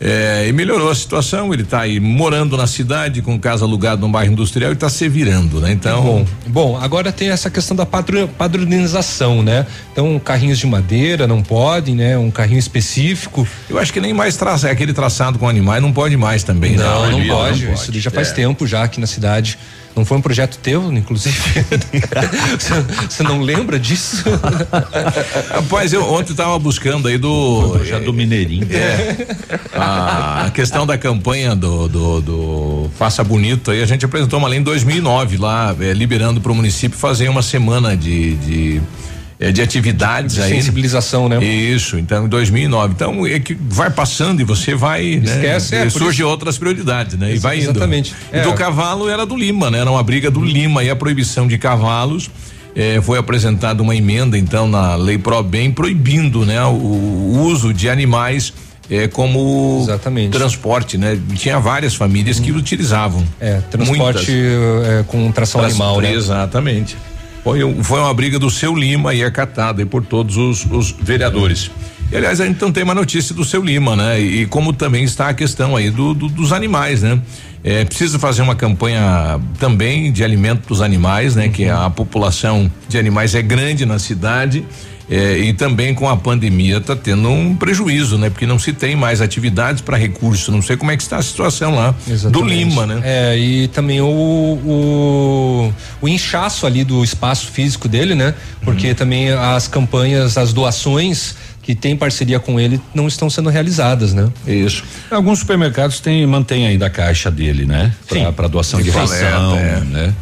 Speaker 7: Eh, e melhorou a situação. Ele tá aí morando na cidade, com casa alugada num bairro industrial e tá se virando, né? Então.
Speaker 8: Bom, bom, agora tem essa questão da padro- padronização, né? Então, carrinhos de madeira não podem, né? Um carrinho específico.
Speaker 7: Eu acho que nem mais traçar aquele traçado com animais não pode mais também, né?
Speaker 8: Não, não
Speaker 7: Hoje
Speaker 8: pode. Isso já faz
Speaker 7: É.
Speaker 8: tempo já aqui na cidade. Não foi um projeto teu, inclusive? Você- não lembra disso?
Speaker 7: Rapaz, eu ontem tava buscando aí do. Já do Mineirinho. É. A, a questão da campanha do, do, do Faça Bonito aí, a gente apresentou uma lei em 2009 lá, eh, liberando para o município fazer uma semana de. de eh, de atividades
Speaker 8: De
Speaker 7: aí.
Speaker 8: sensibilização, né?
Speaker 7: Isso, então em 2009. Então é que vai passando e você vai.
Speaker 8: Esquece,
Speaker 7: né?
Speaker 8: é,
Speaker 7: E surge
Speaker 8: isso-
Speaker 7: outras prioridades, né? E vai indo.
Speaker 8: exatamente.
Speaker 7: E
Speaker 8: É.
Speaker 7: do cavalo era do Lima, né? Era uma briga do Lima e a proibição de cavalos. eh, foi apresentada uma emenda então na lei Probem proibindo né o, o uso de animais é, como
Speaker 8: Exatamente.
Speaker 7: transporte, né? Tinha várias famílias que utilizavam.
Speaker 8: É, transporte é, com tração animal, né?
Speaker 7: Exatamente. Foi, um- foi uma briga do seu Lima e acatada aí por todos os, os vereadores. E, aliás, a gente não tem uma notícia do seu Lima, né? E, como também está a questão aí do, do- dos animais, né? É, precisa fazer uma campanha também de alimento dos animais, né? Que a população de animais é grande na cidade. É, e também com a pandemia está tendo um prejuízo, né? Porque não se tem mais atividades para recurso. Não sei como é que está a situação lá do
Speaker 8: Exatamente.
Speaker 7: Lima, né?
Speaker 8: É, e também o, o, o inchaço ali do espaço físico dele, né? Porque
Speaker 7: Uhum.
Speaker 8: também as campanhas, as doações que tem parceria com ele não estão sendo realizadas, né?
Speaker 7: Isso.
Speaker 9: Alguns supermercados têm, mantêm ainda a caixa dele, né? Pra, pra doação de
Speaker 8: De
Speaker 9: ração,
Speaker 8: é.
Speaker 9: né?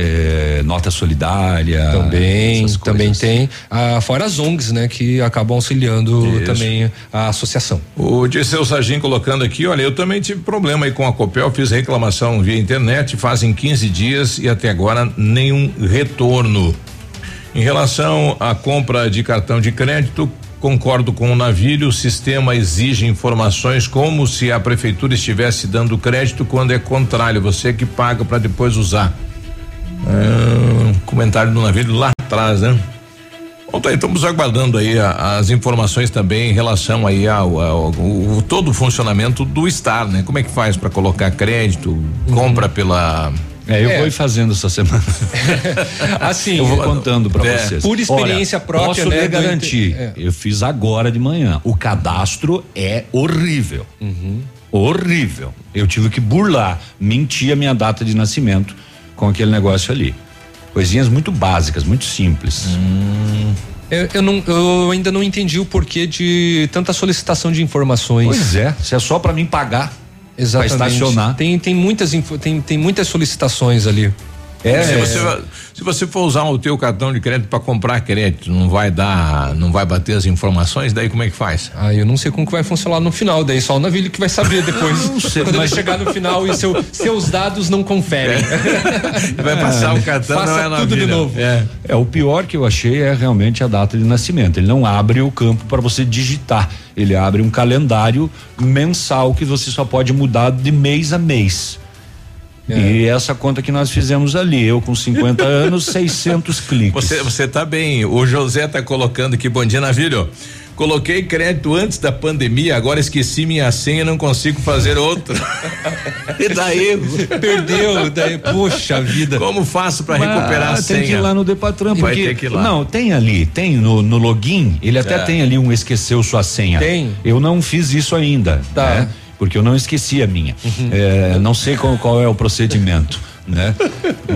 Speaker 9: É, nota solidária.
Speaker 8: Também, também tem, ah, fora as ONGs, né, que acabam auxiliando
Speaker 7: Isso.
Speaker 8: também a associação.
Speaker 7: O Dirceu Sargin colocando aqui, olha, eu também tive problema aí com a Copel, fiz reclamação via internet, fazem 15 dias e até agora nenhum retorno. Em relação à compra de cartão de crédito, concordo com o navio, o sistema exige informações como se a prefeitura estivesse dando crédito quando é contrário, você que paga para depois usar. Ah, comentário do navio lá atrás, né? Bom, tá aí, estamos aguardando aí a- as informações também em relação aí ao, ao- o- todo o funcionamento do Star, né? Como é que faz para colocar crédito, compra pela
Speaker 9: É, eu
Speaker 8: É.
Speaker 9: vou ir fazendo essa semana.
Speaker 8: Assim,
Speaker 9: eu vou contando para
Speaker 8: É.
Speaker 9: vocês.
Speaker 8: Por experiência
Speaker 9: Olha,
Speaker 8: própria,
Speaker 9: posso
Speaker 8: né,
Speaker 9: lhe garantir.
Speaker 8: é.
Speaker 9: Eu fiz agora de manhã. O cadastro é horrível.
Speaker 8: Uhum.
Speaker 9: Horrível. Eu tive que burlar, mentir a minha data de nascimento com aquele negócio ali. Coisinhas muito básicas, muito simples.
Speaker 8: Hum. Eu, eu não, eu ainda não entendi o porquê de tanta solicitação de informações.
Speaker 9: Pois é, se é só para mim pagar.
Speaker 8: Exatamente.
Speaker 9: Pra estacionar.
Speaker 8: Tem, tem muitas tem, tem muitas solicitações ali.
Speaker 9: É,
Speaker 7: se, você, se você for usar o teu cartão de crédito para comprar crédito, não vai dar, não vai bater as informações, daí como é que faz?
Speaker 8: Ah, eu não sei como que vai funcionar no final, daí só o navio que vai saber depois.
Speaker 9: Não sei,
Speaker 8: quando
Speaker 9: mas-
Speaker 8: ele chegar no final e seu- seus dados não conferem.
Speaker 7: Vai passar o cartão,
Speaker 8: Faça
Speaker 7: não é
Speaker 8: tudo de novo.
Speaker 7: É.
Speaker 9: É, o pior que eu achei é realmente a data de nascimento. Ele não abre o campo para você digitar. Ele abre um calendário mensal que você só pode mudar de mês a mês.
Speaker 8: É.
Speaker 9: E essa conta que nós fizemos ali, eu com 50 anos, 600 cliques.
Speaker 7: Você, você tá bem. O José tá colocando aqui, bom dia, Navilho. Coloquei crédito antes da pandemia, agora esqueci minha senha, não consigo fazer outra. e daí?
Speaker 8: Perdeu, daí, poxa vida.
Speaker 7: Como faço para recuperar a
Speaker 9: tem
Speaker 7: senha?
Speaker 9: que ir lá no Depatran,
Speaker 7: Vai
Speaker 9: porque
Speaker 7: ter que ir lá.
Speaker 9: não, tem ali, tem no, no login, ele até
Speaker 7: É.
Speaker 9: tem ali um esqueceu sua senha.
Speaker 8: Tem.
Speaker 9: Eu não fiz isso ainda,
Speaker 8: Tá.
Speaker 9: Né? Porque eu não esqueci a minha. É, não sei qual, qual é o procedimento, né?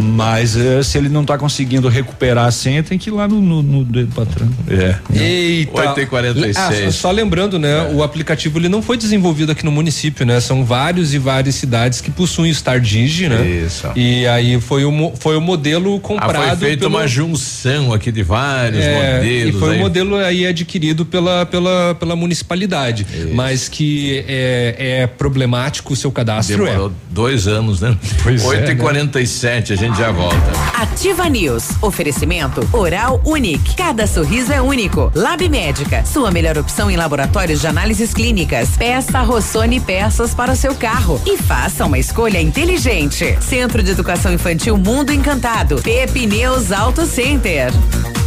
Speaker 9: Mas é, se ele não está conseguindo recuperar a senha, tem que ir lá no, no, no Depatran.
Speaker 7: É.
Speaker 8: Eita.
Speaker 7: 8 e 46.
Speaker 8: Ah, só lembrando, né? O aplicativo ele não foi desenvolvido aqui no município, né? São vários e várias cidades que possuem o Star Digi, né?
Speaker 7: Isso.
Speaker 8: E aí foi o, foi o modelo
Speaker 7: Ah,
Speaker 8: comprado
Speaker 7: foi feita uma junção aqui de vários
Speaker 8: é,
Speaker 7: modelos.
Speaker 8: E foi o modelo aí adquirido pela, pela, pela municipalidade. Mas que é, é problemático o seu cadastro.
Speaker 7: Demorou
Speaker 8: é.
Speaker 7: dois anos, né?
Speaker 8: Pois é,
Speaker 7: 8 e
Speaker 8: né?
Speaker 7: 47 a gente já volta.
Speaker 6: Ativa News. Oferecimento Oral Unique. Cada sorriso é único. Lab Médica. Sua melhor opção em laboratórios de análises clínicas. Peça Rossoni peças para o seu carro. E faça uma escolha inteligente. Centro de Educação Infantil Mundo Encantado. Pepe News Auto Center.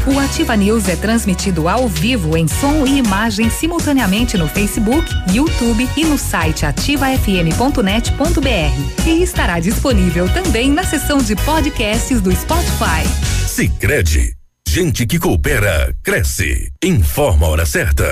Speaker 36: O Ativa News é transmitido ao vivo em som e imagem simultaneamente no Facebook, YouTube e no site ativafm.net.br. E estará disponível também na seção de podcasts do Spotify.
Speaker 37: Sicredi, gente que coopera cresce. Informa a hora certa.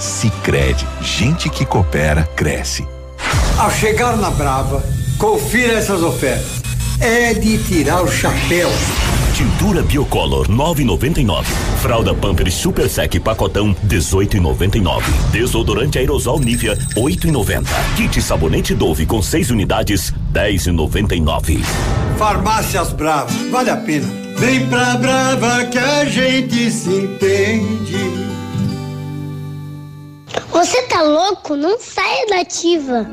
Speaker 38: Sicredi, gente que coopera cresce.
Speaker 39: Ao chegar na Brava, confira essas ofertas.
Speaker 40: é de tirar o chapéu.
Speaker 41: Tintura Biocolor 9,99. Fralda Pampers Super Sec pacotão 18,99. Desodorante aerosol Nivea 8,90. Kit sabonete Dove com 6 unidades 10,99.
Speaker 40: Farmácias Brava, vale a pena. Vem pra Brava que a gente se entende.
Speaker 5: Você tá louco? Não saia da ativa.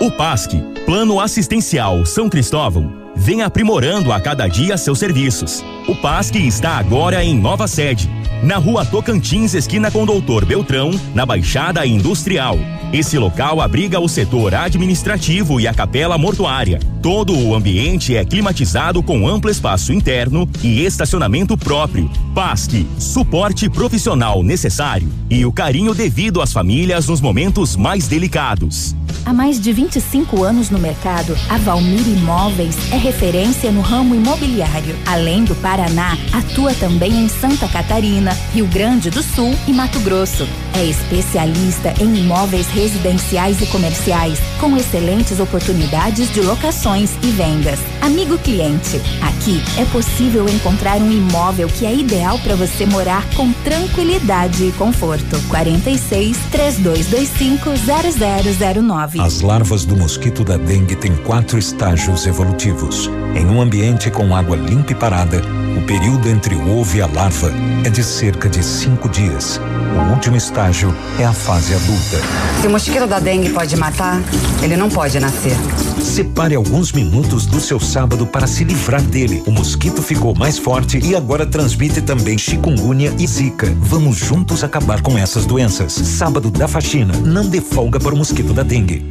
Speaker 11: O PASC, Plano Assistencial São Cristóvão, vem aprimorando a cada dia seus serviços. O PASC está agora em nova sede, na rua Tocantins, esquina com Doutor Beltrão, na Baixada Industrial. Esse local abriga o setor administrativo e a capela mortuária. Todo o ambiente é climatizado com amplo espaço interno e estacionamento próprio. PASC, suporte profissional necessário e o carinho devido às famílias nos momentos mais delicados.
Speaker 42: Há mais de 25 anos no mercado, a Valmir Imóveis é referência no ramo imobiliário. Além do Paraná, atua também em Santa Catarina, Rio Grande do Sul e Mato Grosso. É especialista em imóveis residenciais e comerciais, com excelentes oportunidades de locações e vendas. Amigo cliente, aqui é possível encontrar um imóvel que é ideal para você morar com tranquilidade e conforto. 46 3225 0009.
Speaker 39: As larvas do mosquito da dengue têm quatro estágios evolutivos. Em um ambiente com água limpa e parada, o período entre o ovo e a larva é de cerca de cinco dias. O último estágio é a fase adulta.
Speaker 43: Se o mosquito da dengue pode matar, ele não pode nascer.
Speaker 39: Separe alguns minutos do seu sábado para se livrar dele. O mosquito ficou mais forte e agora transmite também chikungunya e zika. Vamos juntos acabar com essas doenças. Sábado da faxina. Não dê folga para o mosquito da dengue.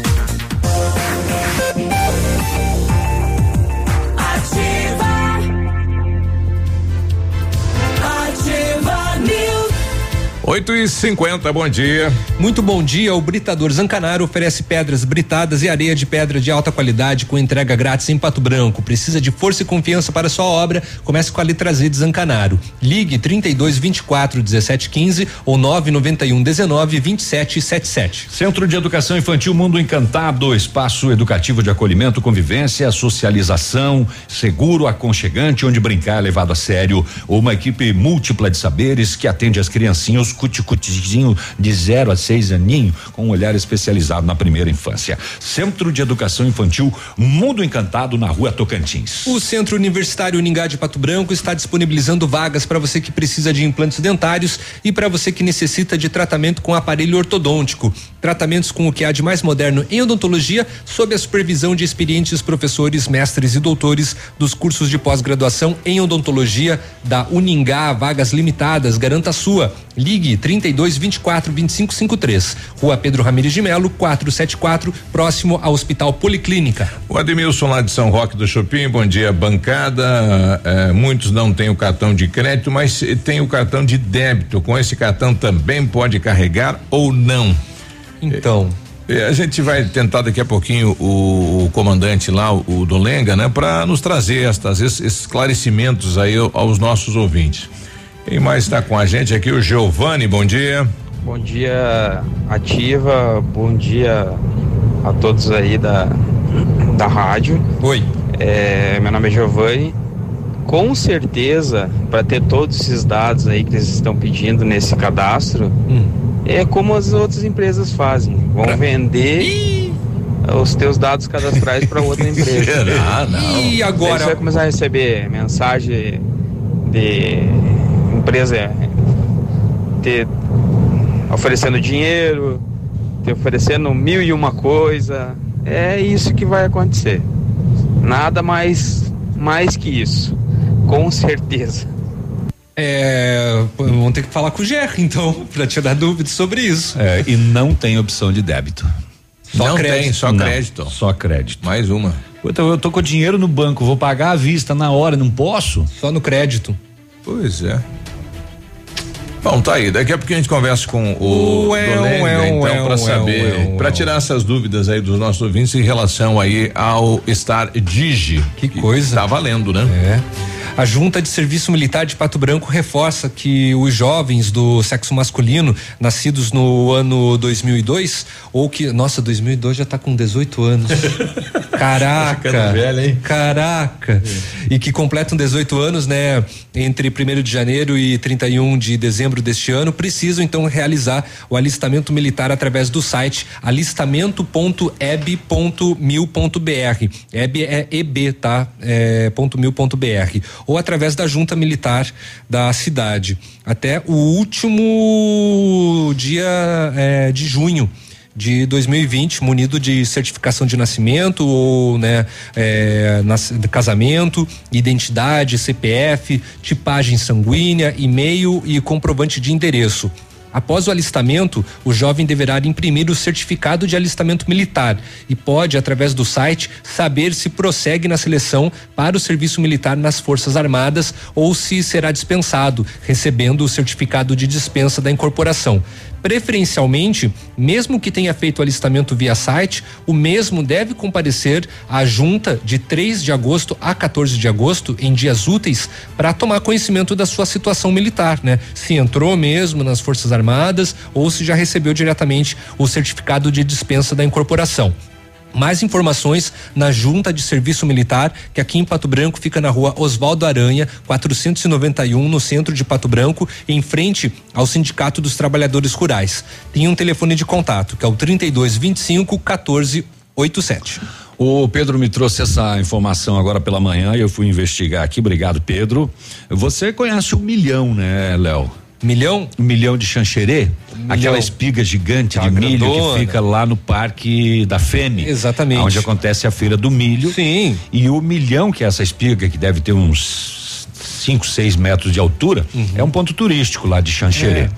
Speaker 7: 8 e 50 bom dia.
Speaker 8: Muito bom dia. O Britador Zancanaro oferece pedras britadas e areia de pedra de alta qualidade com entrega grátis em Pato Branco. Precisa de força e confiança para sua obra? Comece com a letra Z de Zancanaro. Ligue 32 24 17 15 ou 991 19 27 77.
Speaker 9: Centro de Educação Infantil Mundo Encantado, espaço educativo de acolhimento, convivência, socialização, seguro, aconchegante, onde brincar é levado a sério. Uma equipe múltipla de saberes que atende as criancinhas cuticutizinho de 0 a 6 aninho, com um olhar especializado na primeira infância. Centro de Educação Infantil Mundo Encantado na Rua Tocantins.
Speaker 8: O Centro Universitário Uningá de Pato Branco está disponibilizando vagas para você que precisa de implantes dentários e para você que necessita de tratamento com aparelho ortodôntico. Tratamentos com o que há de mais moderno em odontologia, sob a supervisão de experientes professores, mestres e doutores dos cursos de pós-graduação em odontologia da Uningá. Vagas limitadas, garanta a sua. Ligue 32 24 25 53. Rua Pedro Ramires de Melo, 474, próximo ao Hospital Policlínica.
Speaker 7: O Admilson lá de São Roque do Chopin, bom dia, bancada. Eh, muitos não têm o cartão de crédito, mas tem o cartão de débito. Com esse cartão também pode carregar ou não?
Speaker 8: Então.
Speaker 7: A gente vai tentar daqui a pouquinho o, o comandante lá, o, o Dolenga, né, para nos trazer estas, esses esclarecimentos aí aos nossos ouvintes. Quem mais está com a gente aqui? O Giovanni, bom dia.
Speaker 44: Bom dia, Ativa. Bom dia a todos aí da, da rádio.
Speaker 8: Oi.
Speaker 44: É, meu nome é Giovanni. Com certeza, para ter todos esses dados aí que eles estão pedindo nesse cadastro, é como as outras empresas fazem. Vão vender os teus dados cadastrais para outra empresa.
Speaker 7: Ah, não.
Speaker 8: E agora?
Speaker 44: Você vai começar a receber mensagem de empresa te oferecendo dinheiro, te oferecendo mil e uma coisa. É isso que vai acontecer. Nada mais, mais que isso. Com certeza.
Speaker 8: É, vamos ter que falar com o Ger, então, para tirar dúvidas sobre isso.
Speaker 9: É, e não tem opção de débito.
Speaker 8: Só
Speaker 7: não
Speaker 8: crédito.
Speaker 7: tem, só
Speaker 9: Não,
Speaker 7: crédito.
Speaker 9: Só crédito.
Speaker 7: Mais uma.
Speaker 9: Então eu tô com dinheiro no banco, vou pagar à vista na hora, não posso?
Speaker 8: Só no crédito.
Speaker 7: Pois é. Bom, tá aí. Daqui a pouco a gente conversa com o
Speaker 8: Ué,
Speaker 7: Dolenga,
Speaker 8: ué,
Speaker 7: então, para saber, para tirar essas dúvidas aí dos nossos ouvintes em relação aí ao Star Digi.
Speaker 8: Que coisa.
Speaker 7: Tá valendo, né?
Speaker 8: É. A Junta de Serviço Militar de Pato Branco reforça que os jovens do sexo masculino, nascidos no ano 2002, ou que. Nossa, 2002 já tá com 18 anos. Caraca!
Speaker 7: ficando velho, hein?
Speaker 8: Caraca! E que completam 18 anos, né? Entre 1 de janeiro e 31 de dezembro deste ano, precisam então realizar o alistamento militar através do site alistamento.eb.mil.br. EB é EB, tá? É, ponto mil ponto BR. Ou através da junta militar da cidade. Até o último dia é, de junho de 2020, munido de certificação de nascimento ou né, é, nas, casamento, identidade, CPF, tipagem sanguínea, e-mail e comprovante de endereço. Após o alistamento, o jovem deverá imprimir o certificado de alistamento militar e pode, através do site, saber se prossegue na seleção para o serviço militar nas Forças Armadas ou se será dispensado, recebendo o certificado de dispensa da incorporação. Preferencialmente, mesmo que tenha feito o alistamento via site, o mesmo deve comparecer à junta de 3 de agosto a 14 de agosto, em dias úteis, para tomar conhecimento da sua situação militar, né? Se entrou mesmo nas Forças Armadas ou se já recebeu diretamente o certificado de dispensa da incorporação. Mais informações na Junta de Serviço Militar, que aqui em Pato Branco fica na rua Oswaldo Aranha, 491, no centro de Pato Branco, em frente ao Sindicato dos Trabalhadores Rurais. Tem um telefone de contato, que é o 3225 1487.
Speaker 9: O Pedro me trouxe essa informação agora pela manhã e eu fui investigar aqui. Obrigado, Pedro. Você conhece o milhão, né, Léo?
Speaker 8: Milhão?
Speaker 9: Um milhão de chancherê?
Speaker 8: Milhão.
Speaker 9: Aquela espiga gigante
Speaker 8: Tá
Speaker 9: de milho
Speaker 8: grandona.
Speaker 9: que fica lá no Parque da Fene.
Speaker 8: Exatamente.
Speaker 9: Onde acontece a feira do milho.
Speaker 8: Sim.
Speaker 9: E o milhão, que é essa espiga que deve ter uns 5, 6 metros de altura, é um ponto turístico lá de Xanxerê.
Speaker 7: É.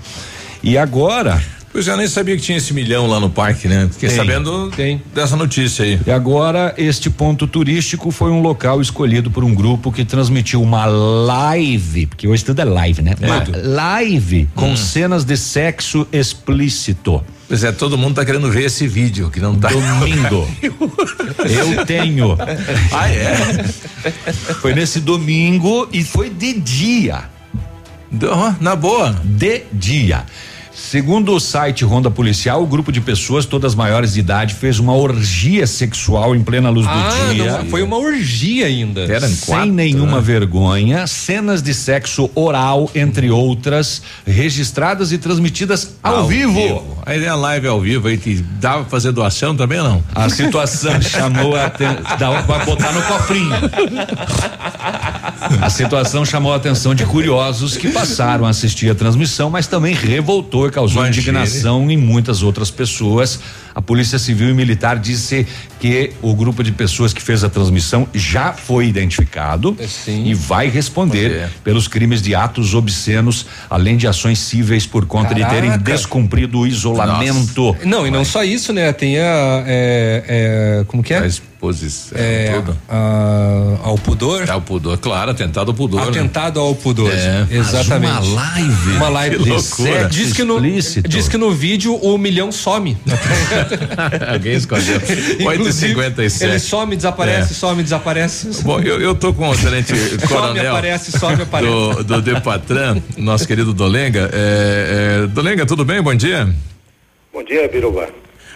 Speaker 9: E agora.
Speaker 7: Pois eu nem sabia que tinha esse milhão lá no parque, né? Fiquei
Speaker 9: Tem.
Speaker 7: sabendo dessa notícia aí.
Speaker 9: E agora, este ponto turístico foi um local escolhido por um grupo que transmitiu uma live, porque hoje tudo é live, né?
Speaker 7: É.
Speaker 9: Uma live com
Speaker 7: Hum.
Speaker 9: cenas de sexo explícito.
Speaker 7: Pois é, todo mundo tá querendo ver esse vídeo que não tá.
Speaker 9: Domingo. Eu tenho.
Speaker 7: Ah, é?
Speaker 9: Foi nesse domingo e foi de dia.
Speaker 7: na boa.
Speaker 9: De dia. Segundo o site Ronda Policial, o grupo de pessoas, todas maiores de idade, fez uma orgia sexual em plena luz
Speaker 8: Ah,
Speaker 9: do dia.
Speaker 8: não, foi uma orgia ainda.
Speaker 9: Sem nenhuma
Speaker 8: né?
Speaker 9: vergonha, cenas de sexo oral, entre outras, registradas e transmitidas ao, vivo.
Speaker 7: Aí a live ao vivo aí que dava pra fazer doação também ou não?
Speaker 9: A situação chamou a atenção. Vai botar no cofrinho. A situação chamou a atenção de curiosos que passaram a assistir a transmissão, mas também revoltou e causou indignação em muitas outras pessoas. A Polícia Civil e Militar disse que o grupo de pessoas que fez a transmissão já foi identificado e vai responder pelos crimes de atos obscenos, além de ações cíveis por conta de terem
Speaker 8: Caraca.
Speaker 9: descumprido o isolamento.
Speaker 8: Não, e não só isso, né? Tem a. É, é, como que é? A
Speaker 7: exposição.
Speaker 8: É,
Speaker 7: tudo.
Speaker 8: a- ao pudor.
Speaker 7: Ao pudor, claro, atentado ao pudor. né?
Speaker 8: Atentado ao pudor.
Speaker 7: É.
Speaker 8: Exatamente.
Speaker 7: Mas uma live?
Speaker 8: Uma live.
Speaker 7: Que
Speaker 8: de
Speaker 7: loucura.
Speaker 8: sexo Diz que, no,
Speaker 9: explícito.
Speaker 8: diz que no vídeo o milhão some.
Speaker 7: Alguém escondeu.
Speaker 8: Inclusive,
Speaker 7: 8h57.
Speaker 8: Ele some, desaparece,
Speaker 7: É.
Speaker 8: some, desaparece.
Speaker 7: Bom, eu, eu tô com o tenente
Speaker 8: Some,
Speaker 7: coronel.
Speaker 8: aparece, some, aparece.
Speaker 7: Do, do Depatran, nosso querido Dolenga. É, é, Dolenga, tudo bem? Bom dia.
Speaker 45: Bom dia, Biruba.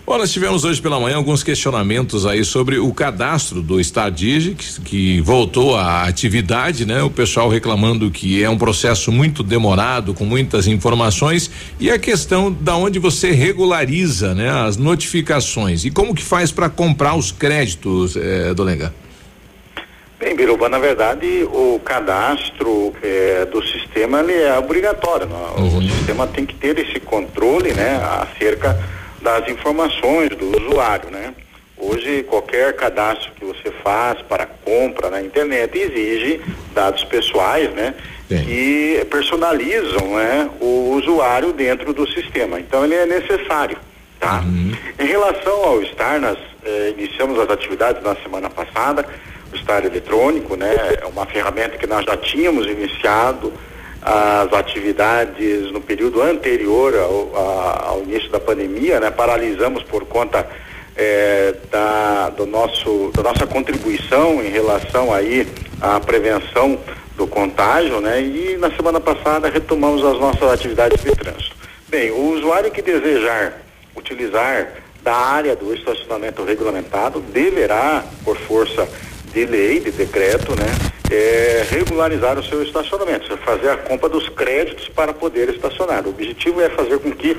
Speaker 7: Bom, nós tivemos hoje pela manhã alguns questionamentos aí sobre o cadastro do Stardigi, que, que voltou à atividade, né? O pessoal reclamando que é um processo muito demorado, com muitas informações, e a questão da onde você regulariza, né? As notificações e como que faz para comprar os créditos, eh, Dolenga?
Speaker 45: Bem, Biruba, na verdade, o cadastro eh, do sistema ele é obrigatório. né? O sistema tem que ter esse controle, né, acerca das informações do usuário, né? Hoje, qualquer cadastro que você faz para compra na internet exige dados pessoais, né? Que personalizam, né, o usuário dentro do sistema. Então, ele é necessário, tá? Em relação ao STAR, nós eh, iniciamos as atividades na semana passada. O STAR eletrônico, né, é uma ferramenta que nós já tínhamos iniciado as atividades no período anterior ao, ao início da pandemia, né? Paralisamos por conta é, da, do nosso, da nossa contribuição em relação aí à prevenção do contágio, né? E na semana passada retomamos as nossas atividades de trânsito. Bem, o usuário que desejar utilizar da área do estacionamento regulamentado deverá, por força de lei, de decreto, né, é, regularizar o seu estacionamento, fazer a compra dos créditos para poder estacionar. O objetivo é fazer com que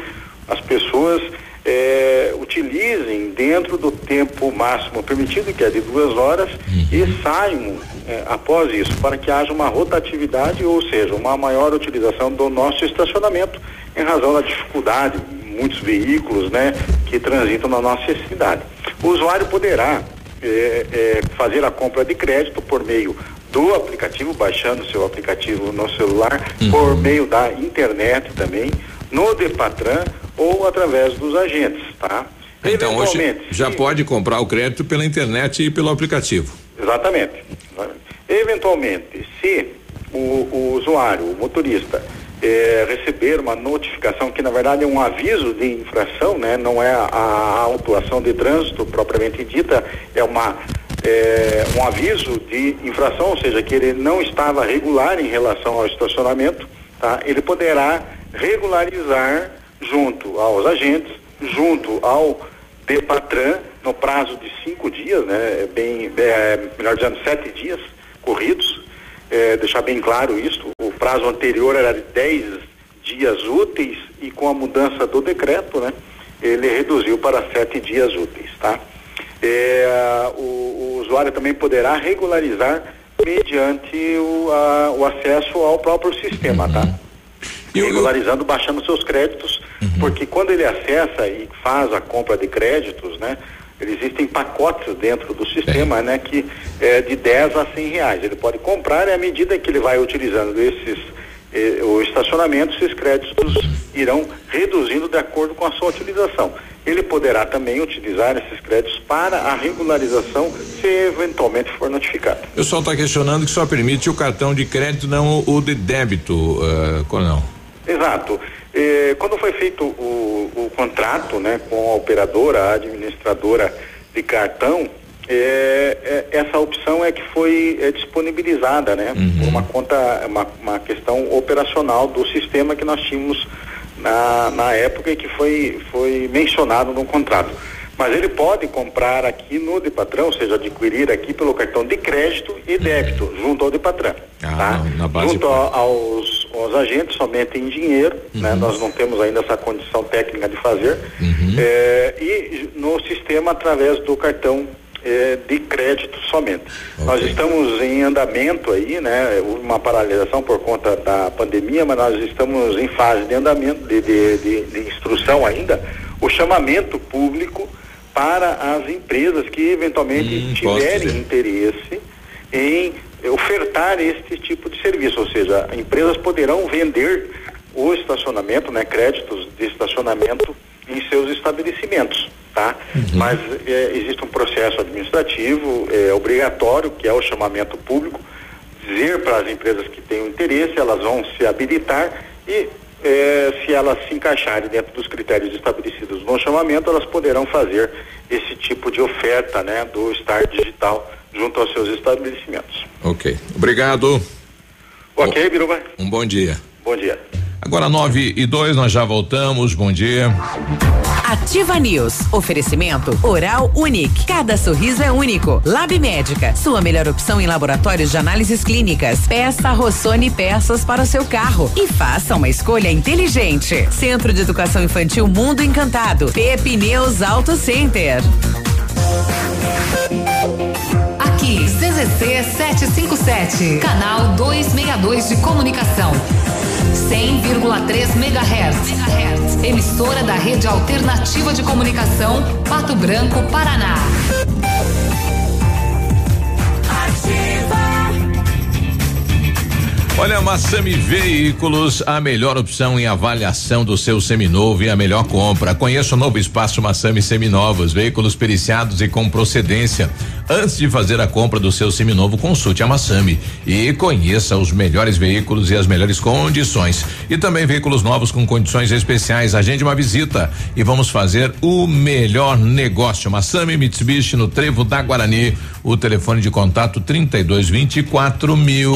Speaker 45: as pessoas é, utilizem dentro do tempo máximo permitido, que é de duas horas, uhum. e saiam é, após isso, para que haja uma rotatividade, ou seja, uma maior utilização do nosso estacionamento, em razão da dificuldade, muitos veículos né, que transitam na nossa cidade. O usuário poderá é, é, fazer a compra de crédito por meio do aplicativo, baixando seu aplicativo no celular, uhum. por meio da internet também, no Depatran ou através dos agentes, tá?
Speaker 7: Então, hoje já pode comprar o crédito pela internet e pelo aplicativo.
Speaker 45: Exatamente. Eventualmente, se o, o usuário, o motorista, eh, receber uma notificação que na verdade é um aviso de infração, né? Não é a, a autuação de trânsito propriamente dita, é uma é, um aviso de infração, ou seja, que ele não estava regular em relação ao estacionamento, tá? Ele poderá regularizar junto aos agentes, junto ao Depatran, no prazo de cinco dias, né? Bem, é, melhor dizendo, sete dias corridos, é, deixar bem claro isso. O prazo anterior era de dez dias úteis e com a mudança do decreto, né? Ele reduziu para sete dias úteis, tá? É, o, o, usuário também poderá regularizar mediante o, a, o acesso ao próprio sistema, tá? uhum. tá? regularizando, baixando seus créditos, uhum. porque quando ele acessa e faz a compra de créditos, né? Existem pacotes dentro do sistema, é. né? Que é de 10 a 100 reais. Ele pode comprar e à medida que ele vai utilizando esses eh, o estacionamento, esses créditos irão reduzindo de acordo com a sua utilização. Ele poderá também utilizar esses créditos para a regularização se eventualmente for notificado.
Speaker 7: O pessoal está questionando que só permite o cartão de crédito, não o, de débito, uh, Coronel.
Speaker 45: Exato. Eh, quando foi feito o, o, contrato né, com a operadora, a administradora de cartão, eh, eh, essa opção é que foi é, disponibilizada, né? Uhum. Por uma conta, uma, uma questão operacional do sistema que nós tínhamos na, na época e que foi, foi mencionado no contrato mas ele pode comprar aqui no de patrão, ou seja, adquirir aqui pelo cartão de crédito e débito, uhum. junto ao de patrão. Ah, tá? junto aos, aos agentes, somente em dinheiro, né? uhum. né? Nós não temos ainda essa condição técnica de fazer. Uhum. É, e no sistema através do cartão é, de crédito somente. Okay. Nós estamos em andamento aí, né? Uma paralisação por conta da pandemia, mas nós estamos em fase de andamento, de, de, de, de instrução ainda, o chamamento público para as empresas que eventualmente hum, tiverem interesse em ofertar este tipo de serviço, ou seja, empresas poderão vender o estacionamento, né, créditos de estacionamento em seus estabelecimentos, tá? Uhum. Mas é, existe um processo administrativo é, obrigatório, que é o chamamento público, dizer para as empresas que têm interesse, elas vão se habilitar e é, se elas se encaixarem dentro dos critérios estabelecidos no chamamento, elas poderão fazer esse tipo de oferta, né, do Star Digital junto aos seus estabelecimentos.
Speaker 7: Ok. Obrigado.
Speaker 45: Ok, Biruba.
Speaker 7: Um bom dia.
Speaker 45: Bom dia.
Speaker 7: Agora nove e dois, nós já voltamos. Bom dia.
Speaker 6: Ativa News. Oferecimento Oral Unique. Cada sorriso é único. Lab Médica. Sua melhor opção em laboratórios de análises clínicas. Peça Rossoni peças para o seu carro e faça uma escolha inteligente. Centro de Educação Infantil Mundo Encantado. Pepe News Auto Center.
Speaker 36: Aqui, CZC 757, canal 262 de comunicação. 100,3 MHz. Emissora da Rede Alternativa de Comunicação, Pato Branco, Paraná.
Speaker 7: Olha, Massami Veículos, a melhor opção em avaliação do seu seminovo e a melhor compra. Conheça o novo espaço Massami Seminovos, veículos periciados e com procedência Antes de fazer a compra do seu seminovo, consulte a Massami e conheça os melhores veículos e as melhores condições. E também veículos novos com condições especiais. Agende uma visita e vamos fazer o melhor negócio. Massami Mitsubishi no Trevo da Guarani. O telefone de contato 3224 mil.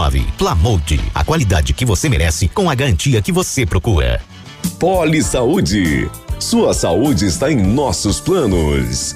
Speaker 46: Plamold, a qualidade que você merece com a garantia que você procura.
Speaker 47: Poli Saúde. Sua saúde está em nossos planos.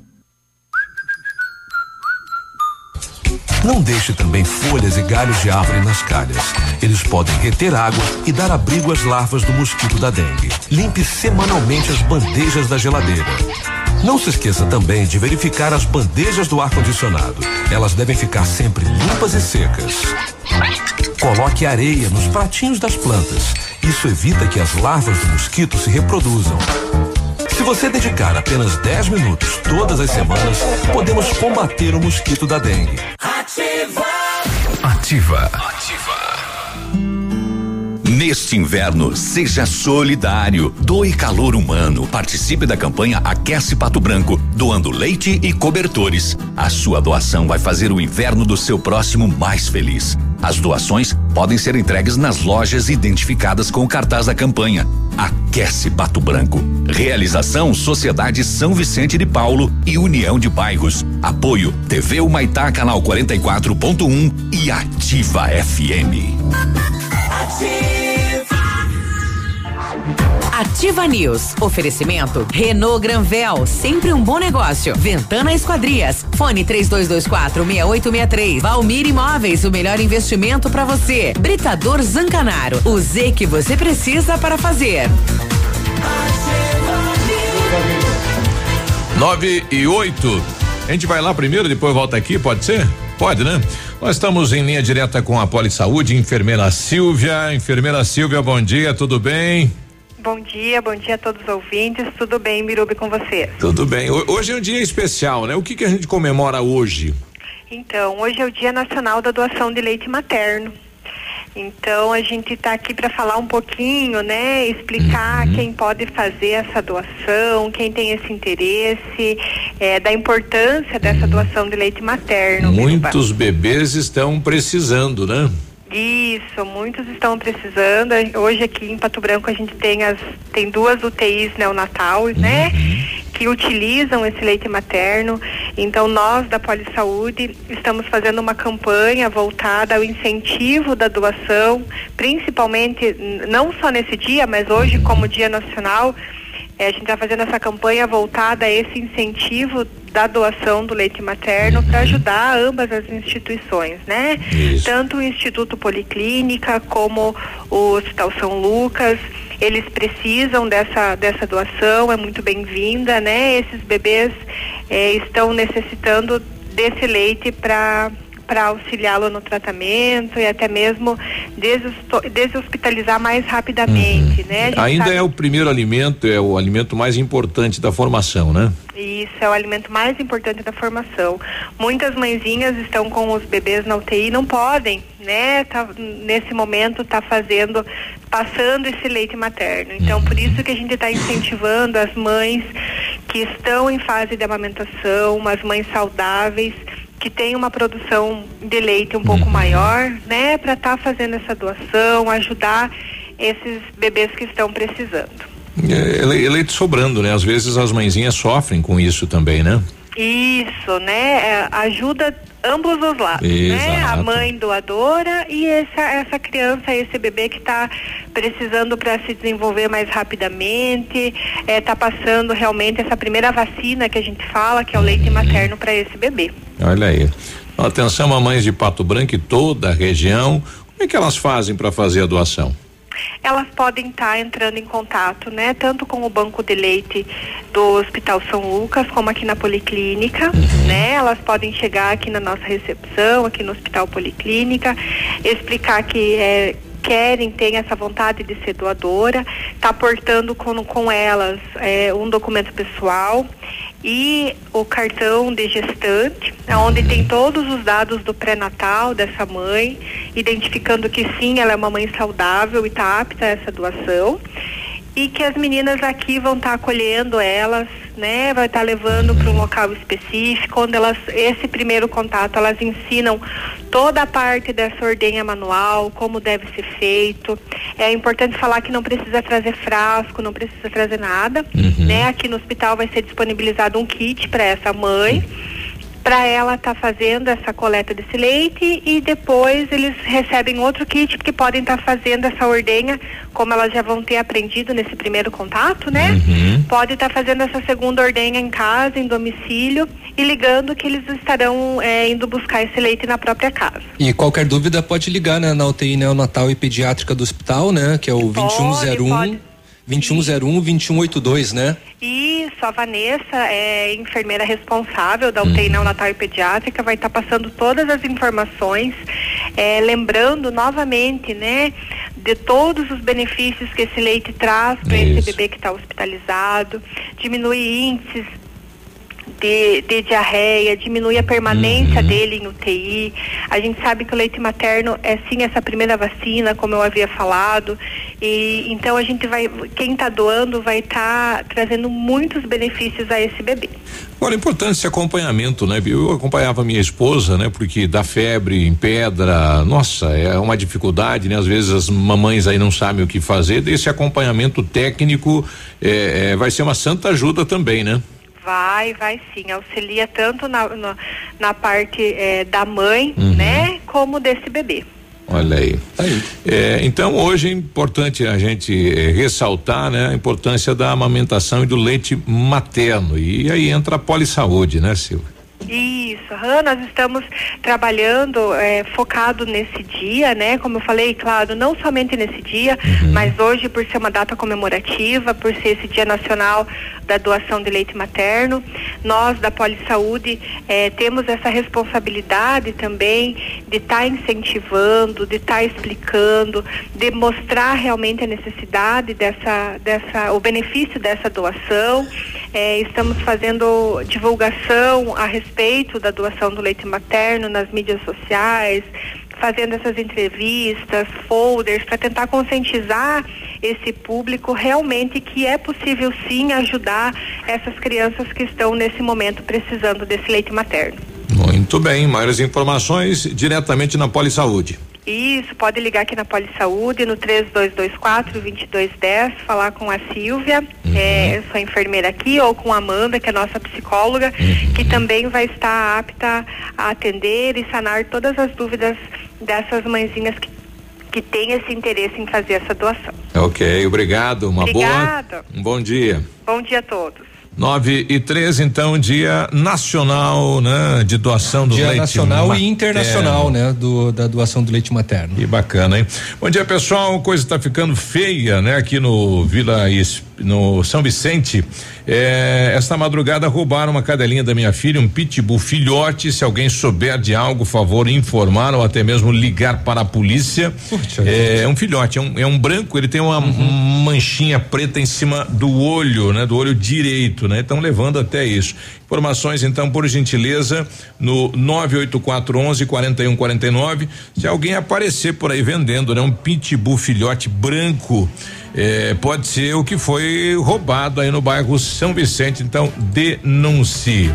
Speaker 48: Não deixe também folhas e galhos de árvore nas calhas. Eles podem reter água e dar abrigo às larvas do mosquito da dengue. Limpe semanalmente as bandejas da geladeira. Não se esqueça também de verificar as bandejas do ar-condicionado. Elas devem ficar sempre limpas e secas. Coloque areia nos pratinhos das plantas. Isso evita que as larvas do mosquito se reproduzam. Se você dedicar apenas 10 minutos todas as semanas, podemos combater o mosquito da dengue.
Speaker 9: Ativa.
Speaker 47: Ativa.
Speaker 9: Neste inverno, seja solidário. Doe calor humano. Participe da campanha Aquece Pato Branco, doando leite e cobertores. A sua doação vai fazer o inverno do seu próximo mais feliz. As doações podem ser entregues nas lojas identificadas com o cartaz da campanha. Aquece Pato Branco. Realização Sociedade São Vicente de Paulo e União de Bairros. Apoio TV Humaitá, canal 44.1 e Ativa FM.
Speaker 6: Ativa News. Oferecimento Renault Granvel, sempre um bom negócio. Ventana Esquadrias. Fone 3224 6863. Valmir Imóveis, o melhor investimento para você. Britador Zancanaro. O Z que você precisa para fazer.
Speaker 7: Nove e oito. A gente vai lá primeiro, depois volta aqui, pode ser? Pode, né? Nós estamos em linha direta com a Poli Saúde, enfermeira Silvia. Enfermeira Silvia, bom dia, tudo bem?
Speaker 49: Bom dia, bom dia a todos os ouvintes. Tudo bem, Mirubi, com vocês?
Speaker 7: Tudo bem. Ho- Hoje é um dia especial, né? O que que a gente comemora hoje?
Speaker 49: Então, hoje é o Dia Nacional da Doação de Leite Materno. Então, a gente está aqui para falar um pouquinho, né? Explicar
Speaker 7: Uhum.
Speaker 49: quem pode fazer essa doação, quem tem esse interesse, eh, da importância dessa doação de leite materno.
Speaker 7: Muitos bebês estão precisando, né?
Speaker 49: Isso, muitos estão precisando. Hoje aqui em Pato Branco a gente tem as tem duas UTIs neonatal, né? Que utilizam esse leite materno. Então nós da Polisaúde estamos fazendo uma campanha voltada ao incentivo da doação, principalmente não só nesse dia, mas hoje como Dia Nacional Eh, a gente está fazendo essa campanha voltada a esse incentivo da doação do leite materno para ajudar ambas as instituições, né? Tanto o Instituto Policlínica como o Hospital São Lucas, eles precisam dessa dessa doação, é muito bem-vinda, né? Esses bebês eh, estão necessitando desse leite para para auxiliá-lo no tratamento e até mesmo deshospitalizar mais rapidamente, né? A gente
Speaker 7: Ainda
Speaker 49: sabe-
Speaker 7: é o primeiro alimento, é o alimento mais importante da formação, né?
Speaker 49: Isso é o alimento mais importante da formação. Muitas mãezinhas estão com os bebês na UTI e não podem, né? Tá, nesse momento tá fazendo, passando esse leite materno. Então por isso que a gente está incentivando as mães que estão em fase de amamentação, as mães saudáveis que têm uma produção de leite um pouco maior, né? Para estar fazendo essa doação, ajudar esses bebês que estão precisando.
Speaker 7: É, ele- leite sobrando, né? Às vezes as mãezinhas sofrem com isso também, né?
Speaker 49: Isso, né? É, ajuda ambos os lados, né? A
Speaker 7: Exato.
Speaker 49: mãe doadora e essa, essa criança, esse bebê que está precisando para se desenvolver mais rapidamente, está passando realmente essa primeira vacina que a gente fala, que é o leite materno para esse bebê.
Speaker 7: Olha aí. Atenção, mamães de Pato Branco e toda a região. Como é que elas fazem para fazer a doação?
Speaker 49: Elas podem estar entrando em contato, né, tanto com o banco de leite do Hospital São Lucas, como aqui na Policlínica, né? Elas podem chegar aqui na nossa recepção, aqui no Hospital Policlínica, explicar que é, querem, têm essa vontade de ser doadora, tá portando com, com elas é, um documento pessoal e o cartão de gestante, onde tem todos os dados do pré-natal dessa mãe, identificando que sim, ela é uma mãe saudável e está apta a essa doação. E que as meninas aqui vão estar acolhendo elas, né? Vai estar levando para um local específico, onde elas, esse primeiro contato, elas ensinam toda a parte dessa ordenha manual, como deve ser feito. É importante falar que não precisa trazer frasco, não precisa trazer nada, né? Aqui no hospital vai ser disponibilizado um kit para essa mãe, para ela estar fazendo essa coleta desse leite e depois eles recebem outro kit porque podem estar fazendo essa ordenha, como elas já vão ter aprendido nesse primeiro contato, né? Pode estar fazendo essa segunda ordenha em casa, em domicílio e ligando que eles estarão eh, indo buscar esse leite na própria casa.
Speaker 8: E qualquer dúvida pode ligar né, na UTI neonatal e pediátrica do hospital, né? Que é o 2101 2101 2182, né?
Speaker 49: Isso, a Vanessa é enfermeira responsável da UTI neonatal e pediátrica, vai estar passando todas as informações, é, lembrando novamente, né, de todos os benefícios que esse leite traz para esse bebê que está hospitalizado, diminui índices de, de diarreia, diminui a permanência dele em UTI. A gente sabe que o leite materno é sim essa primeira vacina, como eu havia falado. E então a gente vai, quem está doando vai estar trazendo muitos benefícios a esse bebê.
Speaker 7: Agora, é importante esse acompanhamento, né? Eu acompanhava minha esposa, né? Porque dá febre em pedra, nossa, é uma dificuldade, né? Às vezes as mamães aí não sabem o que fazer. Esse acompanhamento técnico é, é, vai ser uma santa ajuda também, né?
Speaker 49: Vai, vai sim. Auxilia tanto na, na, na parte eh, da mãe,
Speaker 7: Uhum.
Speaker 49: né, como desse bebê.
Speaker 7: Olha aí. É, então hoje é importante a gente eh, ressaltar, né, a importância da amamentação e do leite materno. E aí entra a polissaúde, né, Silvia?
Speaker 49: Isso, Han, nós estamos trabalhando eh, focado nesse dia, né? Como eu falei, claro, não somente nesse dia, mas hoje por ser uma data comemorativa, por ser esse Dia Nacional da Doação de Leite Materno, nós da Polissaúde eh, temos essa responsabilidade também de estar incentivando, de estar explicando, de mostrar realmente a necessidade dessa, dessa, o benefício dessa doação. Eh, estamos fazendo divulgação a respeito da doação do leite materno nas mídias sociais, fazendo essas entrevistas, folders, para tentar conscientizar esse público realmente que é possível sim ajudar essas crianças que estão nesse momento precisando desse leite materno.
Speaker 7: Muito bem, maiores informações diretamente na Polissaúde.
Speaker 49: Isso, pode ligar aqui na Polisaúde no 3224-2210, falar com a Silvia, é, eu sou enfermeira aqui, ou com a Amanda, que é nossa psicóloga, que também vai estar apta a atender e sanar todas as dúvidas dessas mãezinhas que que tem esse interesse em fazer essa doação.
Speaker 7: Ok, obrigado. Uma
Speaker 49: Obrigada.
Speaker 7: boa. Um bom dia.
Speaker 49: Bom dia a todos.
Speaker 7: 9 e 13, então, dia nacional, né? De doação do
Speaker 8: Dia
Speaker 7: leite
Speaker 8: nacional
Speaker 7: materno.
Speaker 8: e internacional, né? Do, da doação do leite materno.
Speaker 7: Que bacana, hein? Bom dia, pessoal. Coisa tá ficando feia, né? Aqui no Vila Es- no São Vicente. É, esta madrugada roubaram uma cadelinha da minha filha, um pitbull filhote. Se alguém souber de algo, favor informar ou até mesmo ligar para a polícia. É, um filhote, é um, é um branco, ele tem uma manchinha preta em cima do olho, né? Do olho direito, né? Estão levando até isso. Informações, então, por gentileza, no 98411 4149. Se alguém aparecer por aí vendendo, né? Um pitbull filhote branco. eh, pode ser o que foi roubado aí no bairro São Vicente, então denuncie.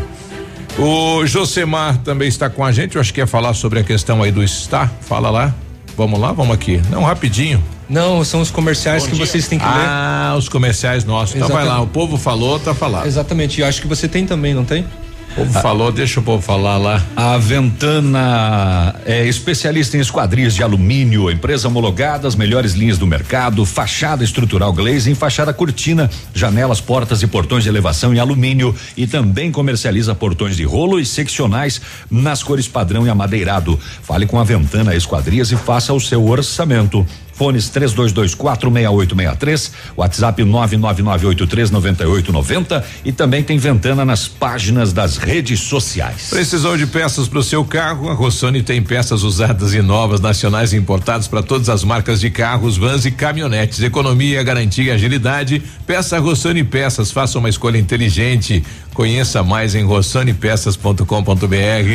Speaker 7: O Josemar também está com a gente, eu acho que ia falar sobre a questão aí do está. Fala lá. Vamos lá, vamos aqui. Não, rapidinho.
Speaker 8: Não, são os comerciais
Speaker 7: Bom
Speaker 8: que
Speaker 7: dia.
Speaker 8: vocês têm que ler.
Speaker 7: Ah, os comerciais nossos. Então vai lá,
Speaker 8: Exatamente.
Speaker 7: o povo falou, tá falado.
Speaker 8: Exatamente, e eu acho que você tem também, não tem?
Speaker 7: O povo falou, deixa o povo falar lá.
Speaker 9: A Ventana é especialista em esquadrias de alumínio, empresa homologada, as melhores linhas do mercado, fachada estrutural glazing, fachada cortina, janelas, portas e portões de elevação em alumínio e também comercializa portões de rolo e seccionais nas cores padrão e amadeirado. Fale com a Ventana Esquadrias e faça o seu orçamento. Fones 32246863, WhatsApp 999839890 e também tem Ventana nas páginas das redes sociais.
Speaker 7: Precisou de peças para o seu carro? A Rossoni tem peças usadas e novas, nacionais e importadas para todas as marcas de carros, vans e caminhonetes. Economia, garantia e agilidade. Peça Rossoni Peças, faça uma escolha inteligente. Conheça mais em rossonipeças.com.br.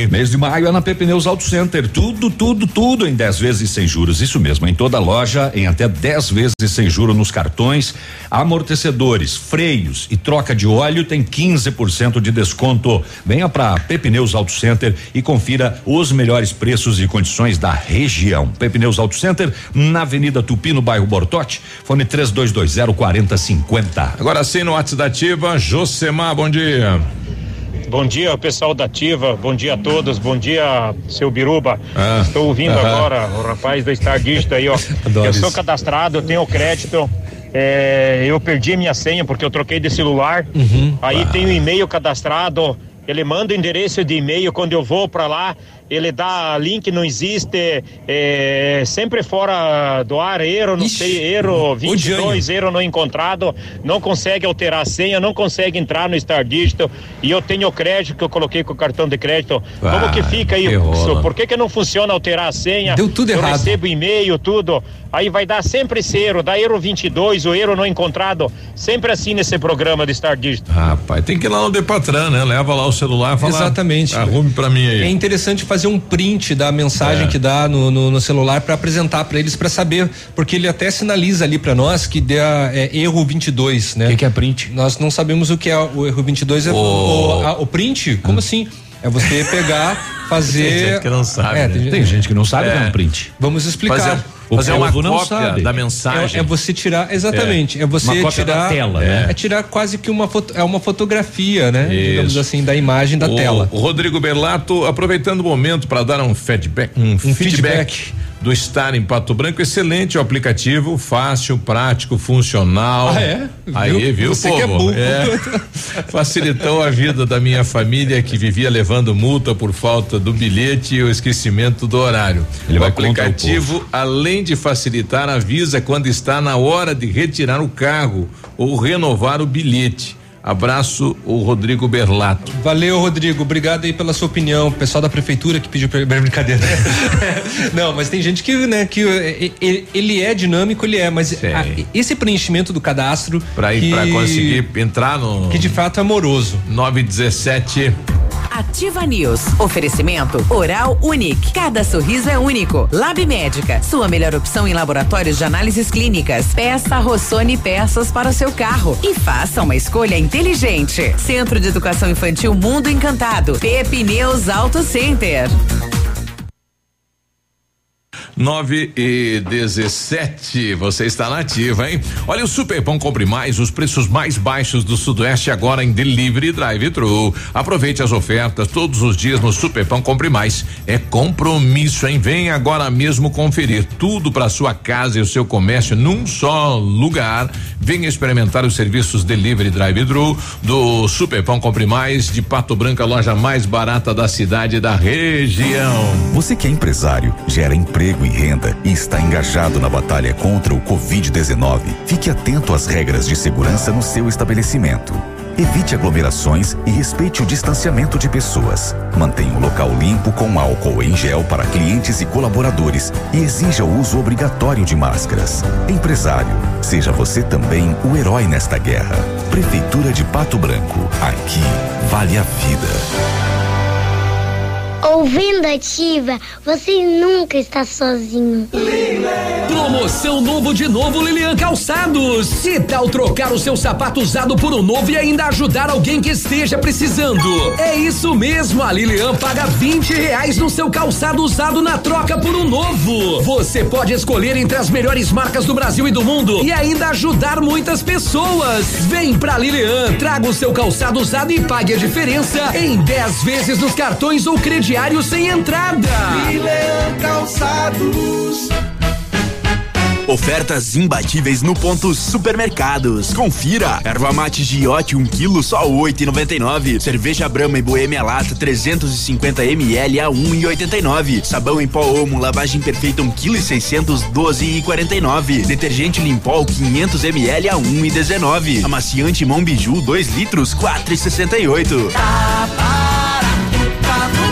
Speaker 9: Mês de maio é na Pepneus Auto Center. Tudo, tudo, tudo em 10 vezes sem juros. Isso mesmo, em toda loja, em até 10 vezes sem juros nos cartões. Amortecedores, freios e troca de óleo tem 15% de desconto. Venha para Pepneus Auto Center e confira os melhores preços e condições da região. Pepneus Auto Center, na Avenida Tupi, no bairro Bortote. Fone 3220 4050.
Speaker 7: Agora sim, no WhatsApp da Ativa, Josemar, bom dia.
Speaker 50: Bom dia, pessoal da Ativa. Bom dia a todos. Bom dia, seu Biruba.
Speaker 7: Ah,
Speaker 50: Estou ouvindo
Speaker 7: aham.
Speaker 50: agora o rapaz da Star Digital aí, ó. Eu sou
Speaker 7: isso.
Speaker 50: cadastrado, eu tenho crédito. é, eu perdi a minha senha porque eu troquei de celular.
Speaker 7: Uhum.
Speaker 50: Aí tem o e-mail cadastrado. Ele manda o endereço de e-mail quando eu vou para lá. Ele dá link, não existe. é, sempre fora do ar, erro, não sei, erro 22, erro não encontrado. Não consegue alterar a senha, não consegue entrar no Star Digital. E eu tenho o crédito que eu coloquei com o cartão de crédito. Como que
Speaker 7: Ah,
Speaker 50: fica aí? Por que, que não funciona alterar a senha?
Speaker 8: Deu tudo
Speaker 50: eu
Speaker 8: errado.
Speaker 50: recebo e-mail, tudo. Aí vai dar sempre esse erro, dá erro 22, o erro não encontrado. Sempre assim nesse programa de Star Digital.
Speaker 7: Rapaz, tem que ir lá no Depatran, né? Leva lá o celular, fala.
Speaker 8: Exatamente.
Speaker 7: Arrume pra mim aí.
Speaker 8: É interessante fazer um print da mensagem
Speaker 7: É.
Speaker 8: que dá no, no, no celular para apresentar para eles para saber, porque ele até sinaliza ali para nós que dê é, erro 22, né? O
Speaker 9: que, é print?
Speaker 8: Nós não sabemos o que é o erro 22. É,
Speaker 7: O-
Speaker 8: o, a- o print? Como assim? É você pegar, fazer.
Speaker 7: Tem gente que não sabe,
Speaker 8: É,
Speaker 7: né?
Speaker 9: Tem gente que não sabe
Speaker 8: É.
Speaker 9: dar um print.
Speaker 8: Vamos explicar.
Speaker 7: Fazer-
Speaker 9: O
Speaker 7: fazer uma
Speaker 9: povo não
Speaker 7: cópia
Speaker 9: sabe.
Speaker 7: da mensagem.
Speaker 8: É, é você tirar, exatamente, é, você
Speaker 9: Uma cópia da
Speaker 8: tirar
Speaker 9: tela,
Speaker 8: é,
Speaker 9: né?
Speaker 8: é tirar quase que uma foto, é uma fotografia, né? Digamos
Speaker 7: Isso.
Speaker 8: assim, da imagem da
Speaker 7: o,
Speaker 8: tela.
Speaker 7: O Rodrigo Berlato, aproveitando o momento para dar um feedback, um, feedback, do estar em Pato Branco, excelente o aplicativo, fácil, prático, funcional.
Speaker 8: Ah, é?
Speaker 7: Aí,
Speaker 8: Viu?
Speaker 7: viu,
Speaker 8: Você
Speaker 7: povo?
Speaker 8: é burro.
Speaker 7: Facilitou a vida da minha família que vivia levando multa por falta do bilhete e o esquecimento do horário.
Speaker 9: Ele
Speaker 7: o
Speaker 9: contra o
Speaker 7: aplicativo, além de facilitar, avisa quando está na hora de retirar o carro ou renovar o bilhete. Abraço, o Rodrigo Berlato.
Speaker 8: Valeu, Rodrigo. Obrigado aí pela sua opinião. O pessoal da prefeitura que pediu pra brincadeira. Não, mas tem gente que, né, que eh, eh, ele é dinâmico, ele é, mas a- esse preenchimento do cadastro
Speaker 7: pra conseguir entrar no.
Speaker 8: que de fato é amoroso.
Speaker 7: 917.
Speaker 6: Ativa News. Oferecimento Oral Unique. Cada sorriso é único. Lab Médica. Sua melhor opção em laboratórios de análises clínicas. Peça Rossoni peças para o seu carro e faça uma escolha inteligente. Centro de Educação Infantil Mundo Encantado. Pepineus Auto Center.
Speaker 7: 9 e 17. Você está na ativa, hein? Olha o Superpão Compre Mais, os preços mais baixos do Sudoeste agora em delivery drive-thru. Aproveite as ofertas todos os dias no Superpão Compre Mais. É compromisso, hein? Vem agora mesmo conferir tudo para sua casa e o seu comércio num só lugar. Venha experimentar os serviços delivery drive-thru do Superpão Compre Mais de Pato Branco, a loja mais barata da cidade e da região.
Speaker 51: Você que é empresário, gera emprego e renda e está engajado na batalha contra o Covid-19, fique atento às regras de segurança no seu estabelecimento. Evite aglomerações e respeite o distanciamento de pessoas. Mantenha o local limpo com álcool em gel para clientes e colaboradores e exija o uso obrigatório de máscaras. Empresário, seja você também o herói nesta guerra. Prefeitura de Pato Branco. Aqui vale a vida.
Speaker 5: Ouvindo ativa, você nunca está sozinho.
Speaker 21: Promoção novo de novo Lilian Calçados. Se tal trocar o seu sapato usado por um novo e ainda ajudar alguém que esteja precisando? É isso mesmo, a Lilian paga 20 reais no seu calçado usado na troca por um novo. Você pode escolher entre as melhores marcas do Brasil e do mundo e ainda ajudar muitas pessoas. Vem pra Lilian, traga o seu calçado usado e pague a diferença em 10 vezes nos cartões ou crediário sem entrada.
Speaker 52: Milean Calçados.
Speaker 11: Ofertas imbatíveis no ponto supermercados. Confira. Erva mate Giote 1 um quilo só 8,99. Cerveja Brahma e Boêmia Lata 350 ml a 1,89. Sabão em pó Omo lavagem perfeita 1 kg e 612,49. Detergente Limpol 500 ml a 1,19. Amaciante Mão Biju 2 litros 4,68.
Speaker 52: Tá barato, tá.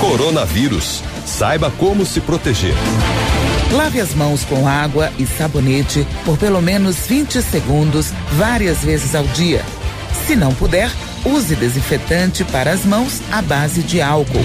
Speaker 53: Coronavírus. Saiba como se proteger.
Speaker 54: Lave as mãos com água e sabonete por pelo menos 20 segundos, várias vezes ao dia. Se não puder, use desinfetante para as mãos à base de álcool.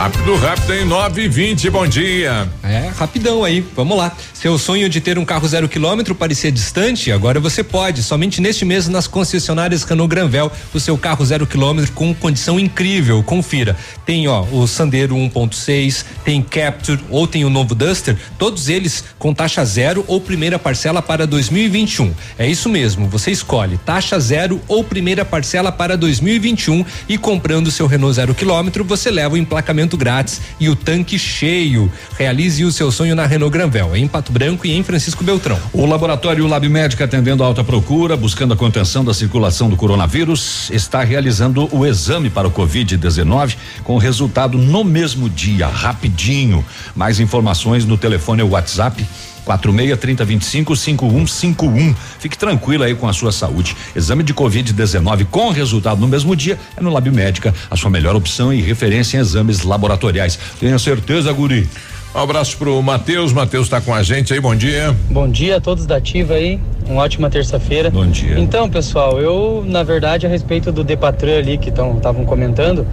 Speaker 7: Rápido, rápido, em 9 e 20 bom dia.
Speaker 8: É, rapidão aí, vamos lá. Seu sonho de ter um carro zero quilômetro parecia distante? Agora você pode. Somente neste mês nas concessionárias Renault Granvel, o seu carro zero quilômetro com condição incrível. Confira. Tem ó o Sandero 1.6, tem Capture ou tem o novo Duster, todos eles com taxa zero ou primeira parcela para 2021. É isso mesmo, você escolhe taxa zero ou primeira parcela para 2021 e comprando seu Renault zero quilômetro, você leva o emplacamento grátis e o tanque cheio. Realize o seu sonho na Renault Granvel, em Pato Branco e em Francisco Beltrão.
Speaker 9: O laboratório Lab Médica, atendendo a alta procura, buscando a contenção da circulação do coronavírus, está realizando o exame para o Covid-19 com resultado no mesmo dia, rapidinho. Mais informações no telefone ou WhatsApp 46 30 25 5151. Fique tranquilo aí com a sua saúde. Exame de Covid-19 com resultado no mesmo dia é no Lab Médica, a sua melhor opção e referência em exames laboratoriais. Tenha certeza, Guri.
Speaker 7: Um abraço pro Matheus. Matheus tá com a gente aí, bom dia.
Speaker 55: Bom dia a todos da Ativa aí, uma ótima terça-feira.
Speaker 9: Bom dia.
Speaker 55: Então, pessoal, eu, na verdade, a respeito do Depatran ali que estavam comentando,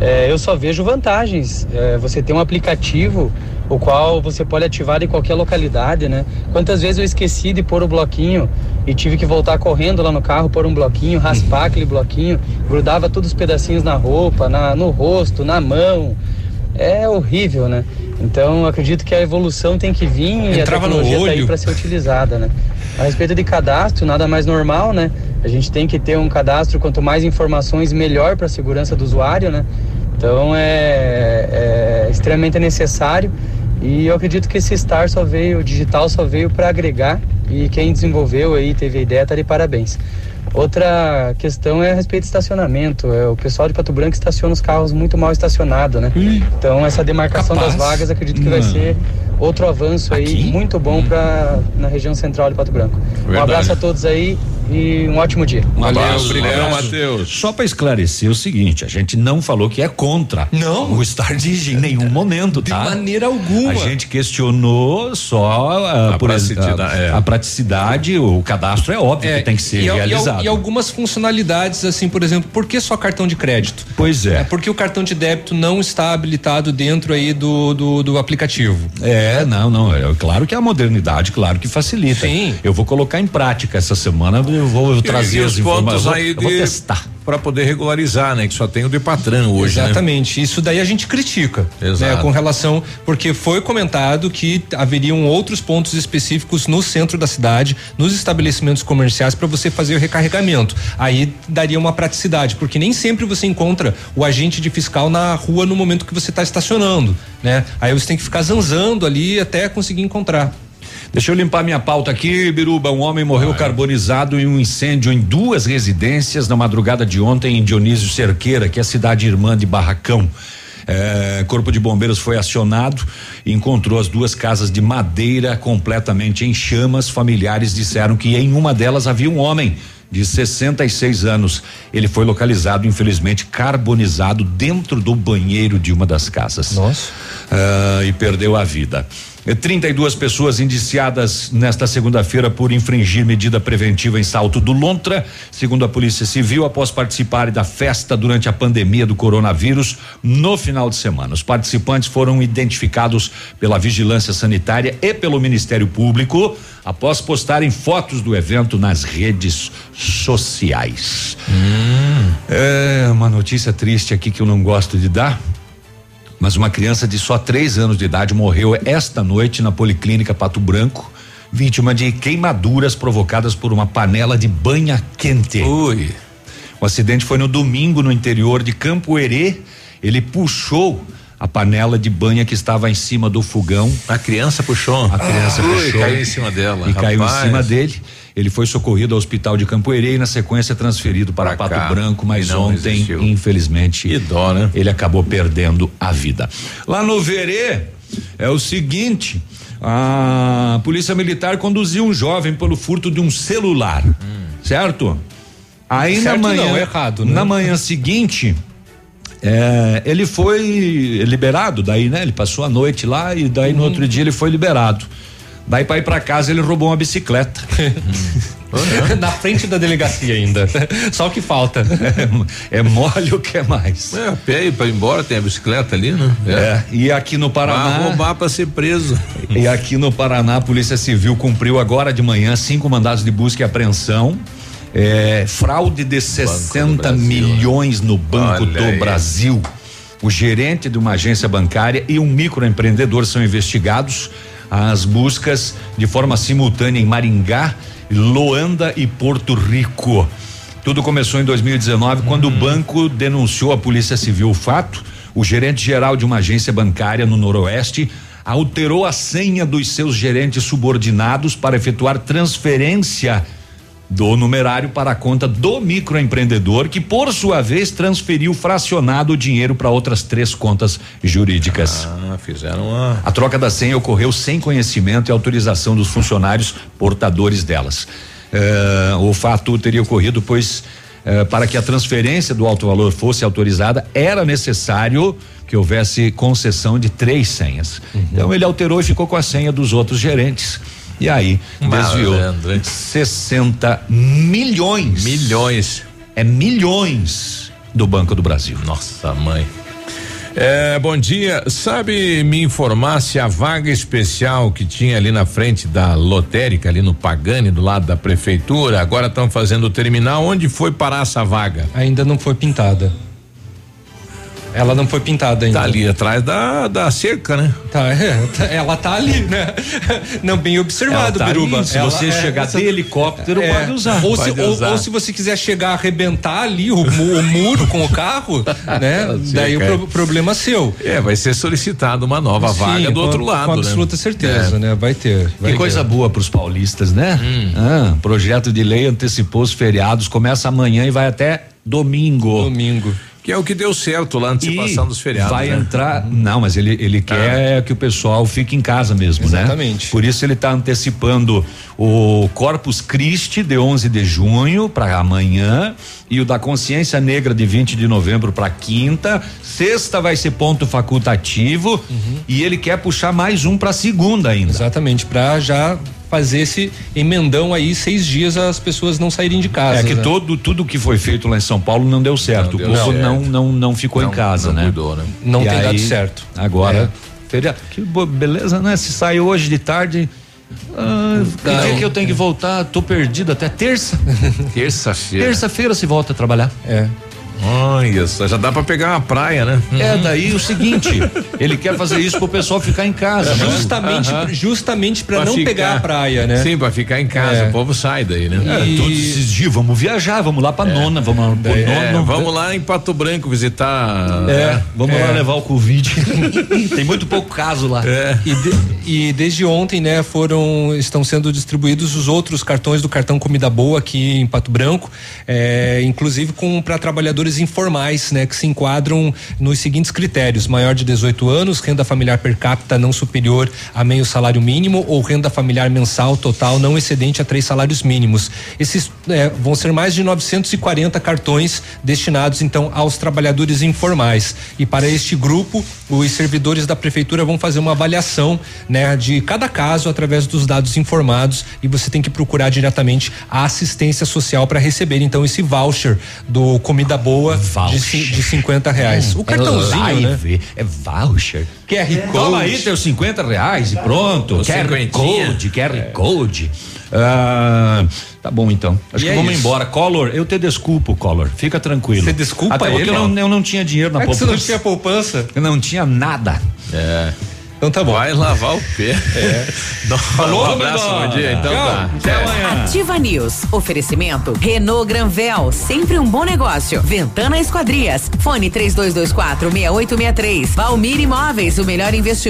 Speaker 55: é, eu só vejo vantagens. É, você tem um aplicativo o qual você pode ativar em qualquer localidade, né? Quantas vezes eu esqueci de pôr o bloquinho e tive que voltar correndo lá no carro, pôr um bloquinho, raspar aquele bloquinho, grudava todos os pedacinhos na roupa, na, no rosto, na mão. É horrível, né? Então acredito que a evolução tem que vir e a
Speaker 8: Entrava no
Speaker 55: tecnologia tá aí para ser utilizada, né? A respeito de cadastro, nada mais normal, né? A gente tem que ter um cadastro, quanto mais informações, melhor para a segurança do usuário, né? Então é, é extremamente necessário e eu acredito que esse Star só veio, o digital só veio para agregar e quem desenvolveu aí, teve a ideia, tá de parabéns. Outra questão é a respeito do estacionamento. É, o pessoal de Pato Branco estaciona os carros muito mal estacionados, né? Então essa demarcação
Speaker 8: Capaz.
Speaker 55: das vagas acredito que vai
Speaker 8: Não.
Speaker 55: ser outro avanço aí muito bom para na região central de Pato Branco. Um
Speaker 9: Verdade.
Speaker 55: abraço a todos aí e um ótimo dia.
Speaker 9: Um abraço,
Speaker 7: obrigado,
Speaker 9: um abraço. Só para esclarecer o seguinte, a gente não falou que é contra
Speaker 8: não.
Speaker 9: o Stardigi em nenhum momento, tá?
Speaker 8: De maneira alguma.
Speaker 9: A gente questionou só ah,
Speaker 7: A
Speaker 9: por
Speaker 7: praticidade,
Speaker 9: a,
Speaker 7: é.
Speaker 9: a praticidade, o cadastro é óbvio que tem que ser
Speaker 8: e, al- e
Speaker 9: realizado.
Speaker 8: E, algumas funcionalidades, assim, por exemplo, por que só cartão de crédito?
Speaker 9: Pois é.
Speaker 8: É porque o cartão de débito não está habilitado dentro aí do, do, do aplicativo.
Speaker 9: É, não, não. É claro que a modernidade, claro que facilita.
Speaker 8: Sim.
Speaker 9: Eu vou colocar em prática essa semana, eu vou trazer
Speaker 7: e
Speaker 9: as
Speaker 7: os pontos aí de-
Speaker 9: testar.
Speaker 7: Para poder regularizar, né? Que só tem o Depatran hoje, né?
Speaker 8: Exatamente. Isso daí a gente critica.
Speaker 7: Exato.
Speaker 8: Né, com relação. Porque foi comentado que haveriam outros pontos específicos no centro da cidade, nos estabelecimentos comerciais, para você fazer o recarregamento. Aí daria uma praticidade, porque nem sempre você encontra o agente de fiscal na rua no momento que você está estacionando. né? Aí você tem que ficar zanzando ali até conseguir encontrar.
Speaker 9: Deixa eu limpar minha pauta aqui, Biruba. Um homem morreu carbonizado em um incêndio em duas residências na madrugada de ontem em Dionísio Cerqueira, que é a cidade irmã de Barracão. É, corpo de bombeiros foi acionado e encontrou as duas casas de madeira completamente em chamas. Familiares disseram que em uma delas havia um homem de 66 anos. Ele foi localizado, infelizmente, carbonizado dentro do banheiro de uma das casas.
Speaker 8: Nossa.
Speaker 9: Ah, e perdeu a vida. Eh, 32 pessoas indiciadas nesta segunda-feira por infringir medida preventiva em Salto do Lontra, segundo a Polícia Civil, após participarem da festa durante a pandemia do coronavírus no final de semana. Os participantes foram identificados pela Vigilância Sanitária e pelo Ministério Público após postarem fotos do evento nas redes sociais. É uma notícia triste aqui que eu não gosto de dar. Mas uma criança de só três anos de idade morreu esta noite na Policlínica Pato Branco, vítima de queimaduras provocadas por uma panela de banha quente.
Speaker 7: Ui.
Speaker 9: O acidente foi no domingo no interior de Campo Herê. Ele puxou a panela de banha que estava em cima do fogão.
Speaker 7: A criança puxou.
Speaker 9: A criança
Speaker 7: Ui,
Speaker 9: puxou.
Speaker 7: caiu em cima dela.
Speaker 9: E caiu em
Speaker 7: Rapaz.
Speaker 9: cima dele. Ele foi socorrido ao hospital de Campo Herê e na sequência transferido para
Speaker 7: Pra
Speaker 9: Pato
Speaker 7: cá.
Speaker 9: Branco, mas
Speaker 7: não
Speaker 9: ontem,
Speaker 7: resistiu.
Speaker 9: infelizmente,
Speaker 7: dó, né?
Speaker 9: ele acabou perdendo a vida. Lá no Verê é o seguinte, a polícia militar conduziu um jovem pelo furto de um celular, certo? Aí
Speaker 8: Certo
Speaker 9: na manhã,
Speaker 8: não, errado, né?
Speaker 9: na manhã seguinte, é, ele foi liberado daí, né? Ele passou a noite lá e daí
Speaker 8: Uhum.
Speaker 9: no outro dia ele foi liberado. Daí para ir para casa ele roubou uma bicicleta.
Speaker 8: Na frente da delegacia ainda. Só o que falta.
Speaker 9: É, é mole o que é mais.
Speaker 7: É, a pé para ir embora, tem a bicicleta ali, né?
Speaker 9: É, e aqui no Paraná.
Speaker 7: Vai roubar para ser preso.
Speaker 9: E aqui no Paraná, a Polícia Civil cumpriu agora de manhã cinco mandados de busca e apreensão. É, fraude de 60 milhões no Banco
Speaker 7: Olha
Speaker 9: do
Speaker 7: aí.
Speaker 9: Brasil. O gerente de uma agência bancária e um microempreendedor são investigados. As buscas de forma simultânea em Maringá, Loanda e Porto Rico. Tudo começou em 2019, quando o banco denunciou à Polícia Civil o fato. O gerente geral de uma agência bancária no Noroeste alterou a senha dos seus gerentes subordinados para efetuar transferência do numerário para a conta do microempreendedor, que por sua vez transferiu fracionado o dinheiro para outras três contas jurídicas.
Speaker 7: Ah, fizeram uma.
Speaker 9: A troca da senha ocorreu sem conhecimento e autorização dos funcionários portadores delas. Eh, o fato teria ocorrido, pois, eh, para que a transferência do alto valor fosse autorizada, era necessário que houvesse concessão de três senhas. Então ele alterou e ficou com a senha dos outros gerentes. E aí desviou
Speaker 7: Malandro, hein?
Speaker 9: 60 milhões.
Speaker 7: Milhões.
Speaker 9: É milhões do Banco do Brasil.
Speaker 7: Nossa, mãe. É, bom dia. Sabe me informar se a vaga especial que tinha ali na frente da lotérica, ali no Pagani, do lado da prefeitura, agora estão fazendo o terminal. Onde foi parar essa vaga?
Speaker 8: Ainda não foi pintada. Ela não foi pintada ainda.
Speaker 7: Tá ali atrás da, da cerca, né?
Speaker 8: Tá, é, tá- ela tá ali, né? Não, bem observado,
Speaker 9: Ela tá
Speaker 8: Biruba.
Speaker 9: ali, se
Speaker 8: Ela-
Speaker 9: você
Speaker 8: é,
Speaker 9: chegar
Speaker 8: essa-
Speaker 9: de helicóptero, pode usar.
Speaker 8: Ou se,
Speaker 9: Pode
Speaker 8: ou-
Speaker 9: usar.
Speaker 8: ou se você quiser chegar a arrebentar ali o, o muro com o carro, né? Daí o
Speaker 7: é.
Speaker 8: pro- problema é seu.
Speaker 7: É, vai ser solicitado uma nova
Speaker 8: Sim,
Speaker 7: vaga do
Speaker 8: com-
Speaker 7: outro lado,
Speaker 8: Com
Speaker 7: né?
Speaker 8: absoluta certeza,
Speaker 7: É.
Speaker 8: né? Vai ter. vai
Speaker 9: Que coisa
Speaker 8: ter.
Speaker 9: boa para os paulistas, né?
Speaker 7: Hum.
Speaker 9: Ah, projeto de lei antecipou os feriados, começa amanhã e vai até domingo.
Speaker 8: Domingo.
Speaker 7: Que é o que deu certo lá, a antecipação
Speaker 9: E
Speaker 7: dos feriados.
Speaker 9: Vai
Speaker 7: né?
Speaker 9: entrar. Não, mas ele, ele quer que o pessoal fique em casa mesmo, né?
Speaker 8: Exatamente.
Speaker 9: Por isso ele está antecipando o Corpus Christi de 11 de junho para amanhã e o da Consciência Negra de 20 de novembro para quinta. Sexta vai ser ponto facultativo e ele quer puxar mais um para segunda ainda.
Speaker 8: Exatamente, pra já fazer esse emendão aí, seis dias as pessoas não saírem de casa.
Speaker 9: É que
Speaker 8: né?
Speaker 9: todo tudo que foi feito lá em São Paulo não deu certo.
Speaker 7: deu
Speaker 9: o povo
Speaker 7: certo.
Speaker 9: não não não ficou
Speaker 7: Não-
Speaker 9: em casa,
Speaker 7: não
Speaker 9: né?
Speaker 7: cuidou, né?
Speaker 8: Não
Speaker 9: E
Speaker 8: tem
Speaker 9: aí,
Speaker 8: dado certo.
Speaker 9: Agora,
Speaker 8: É.
Speaker 9: feriado. Que beleza, né? Se sai hoje de tarde. Ah, que
Speaker 8: Não.
Speaker 9: dia que eu tenho que voltar? Tô perdido até terça.
Speaker 7: Terça-feira.
Speaker 9: Terça-feira se volta a trabalhar.
Speaker 8: É.
Speaker 7: Olha só, já dá pra pegar uma praia, né?
Speaker 9: É daí o seguinte, ele quer fazer isso pro pessoal ficar em casa. né?
Speaker 8: Justamente,
Speaker 7: Aham.
Speaker 8: justamente para
Speaker 7: Pra
Speaker 8: não
Speaker 7: ficar.
Speaker 8: pegar a praia, né?
Speaker 7: Sim, pra ficar em casa.
Speaker 8: É.
Speaker 7: O povo sai daí, né?
Speaker 9: É,
Speaker 8: E-
Speaker 9: todos esses dias, vamos viajar, vamos lá pra nona, vamos lá pro
Speaker 7: É,
Speaker 9: nono.
Speaker 7: vamos lá em Pato Branco visitar.
Speaker 9: É,
Speaker 7: né?
Speaker 9: vamos
Speaker 8: É.
Speaker 9: lá levar o Covid. Tem muito pouco caso lá.
Speaker 7: É.
Speaker 8: E, de- e desde ontem, né, foram estão sendo distribuídos os outros cartões do cartão Comida Boa aqui em Pato Branco, é, inclusive com para trabalhadores informais, né, que se enquadram nos seguintes critérios: maior de 18 anos, renda familiar per capita não superior a meio salário mínimo ou renda familiar mensal total não excedente a três salários mínimos. Esses é, vão ser mais de 940 cartões destinados então aos trabalhadores informais. E para este grupo, os servidores da prefeitura vão fazer uma avaliação, né, de cada caso através dos dados informados e você tem que procurar diretamente a assistência social para receber então esse voucher do comida boa de, ci- de 50 reais. o cartãozinho,
Speaker 9: é
Speaker 8: né?
Speaker 9: live, É voucher.
Speaker 8: QR Code.
Speaker 9: Toma aí teus 50 reais e pronto.
Speaker 7: Os
Speaker 9: QR. Code, QR Code. Ah, tá bom então. Acho
Speaker 8: E
Speaker 9: que
Speaker 8: é
Speaker 9: vamos
Speaker 8: isso.
Speaker 9: embora. Collor, eu te desculpo, Collor. Fica tranquilo.
Speaker 8: Você desculpa
Speaker 9: Até
Speaker 8: ele?
Speaker 9: eu não, eu não tinha dinheiro na
Speaker 8: É que você
Speaker 9: poupança.
Speaker 8: não tinha poupança?
Speaker 9: Eu não tinha nada.
Speaker 7: É.
Speaker 8: Então tá bom.
Speaker 7: Vai lavar o pé. É.
Speaker 8: Falou,
Speaker 7: um abraço, bom dia. Então
Speaker 8: Tchau.
Speaker 7: tá.
Speaker 9: Até amanhã.
Speaker 6: Ativa News. Oferecimento. Renault Granvel. Sempre um bom negócio. Ventana Esquadrias. Fone 3224 6863. Valmir Imóveis. O melhor investimento.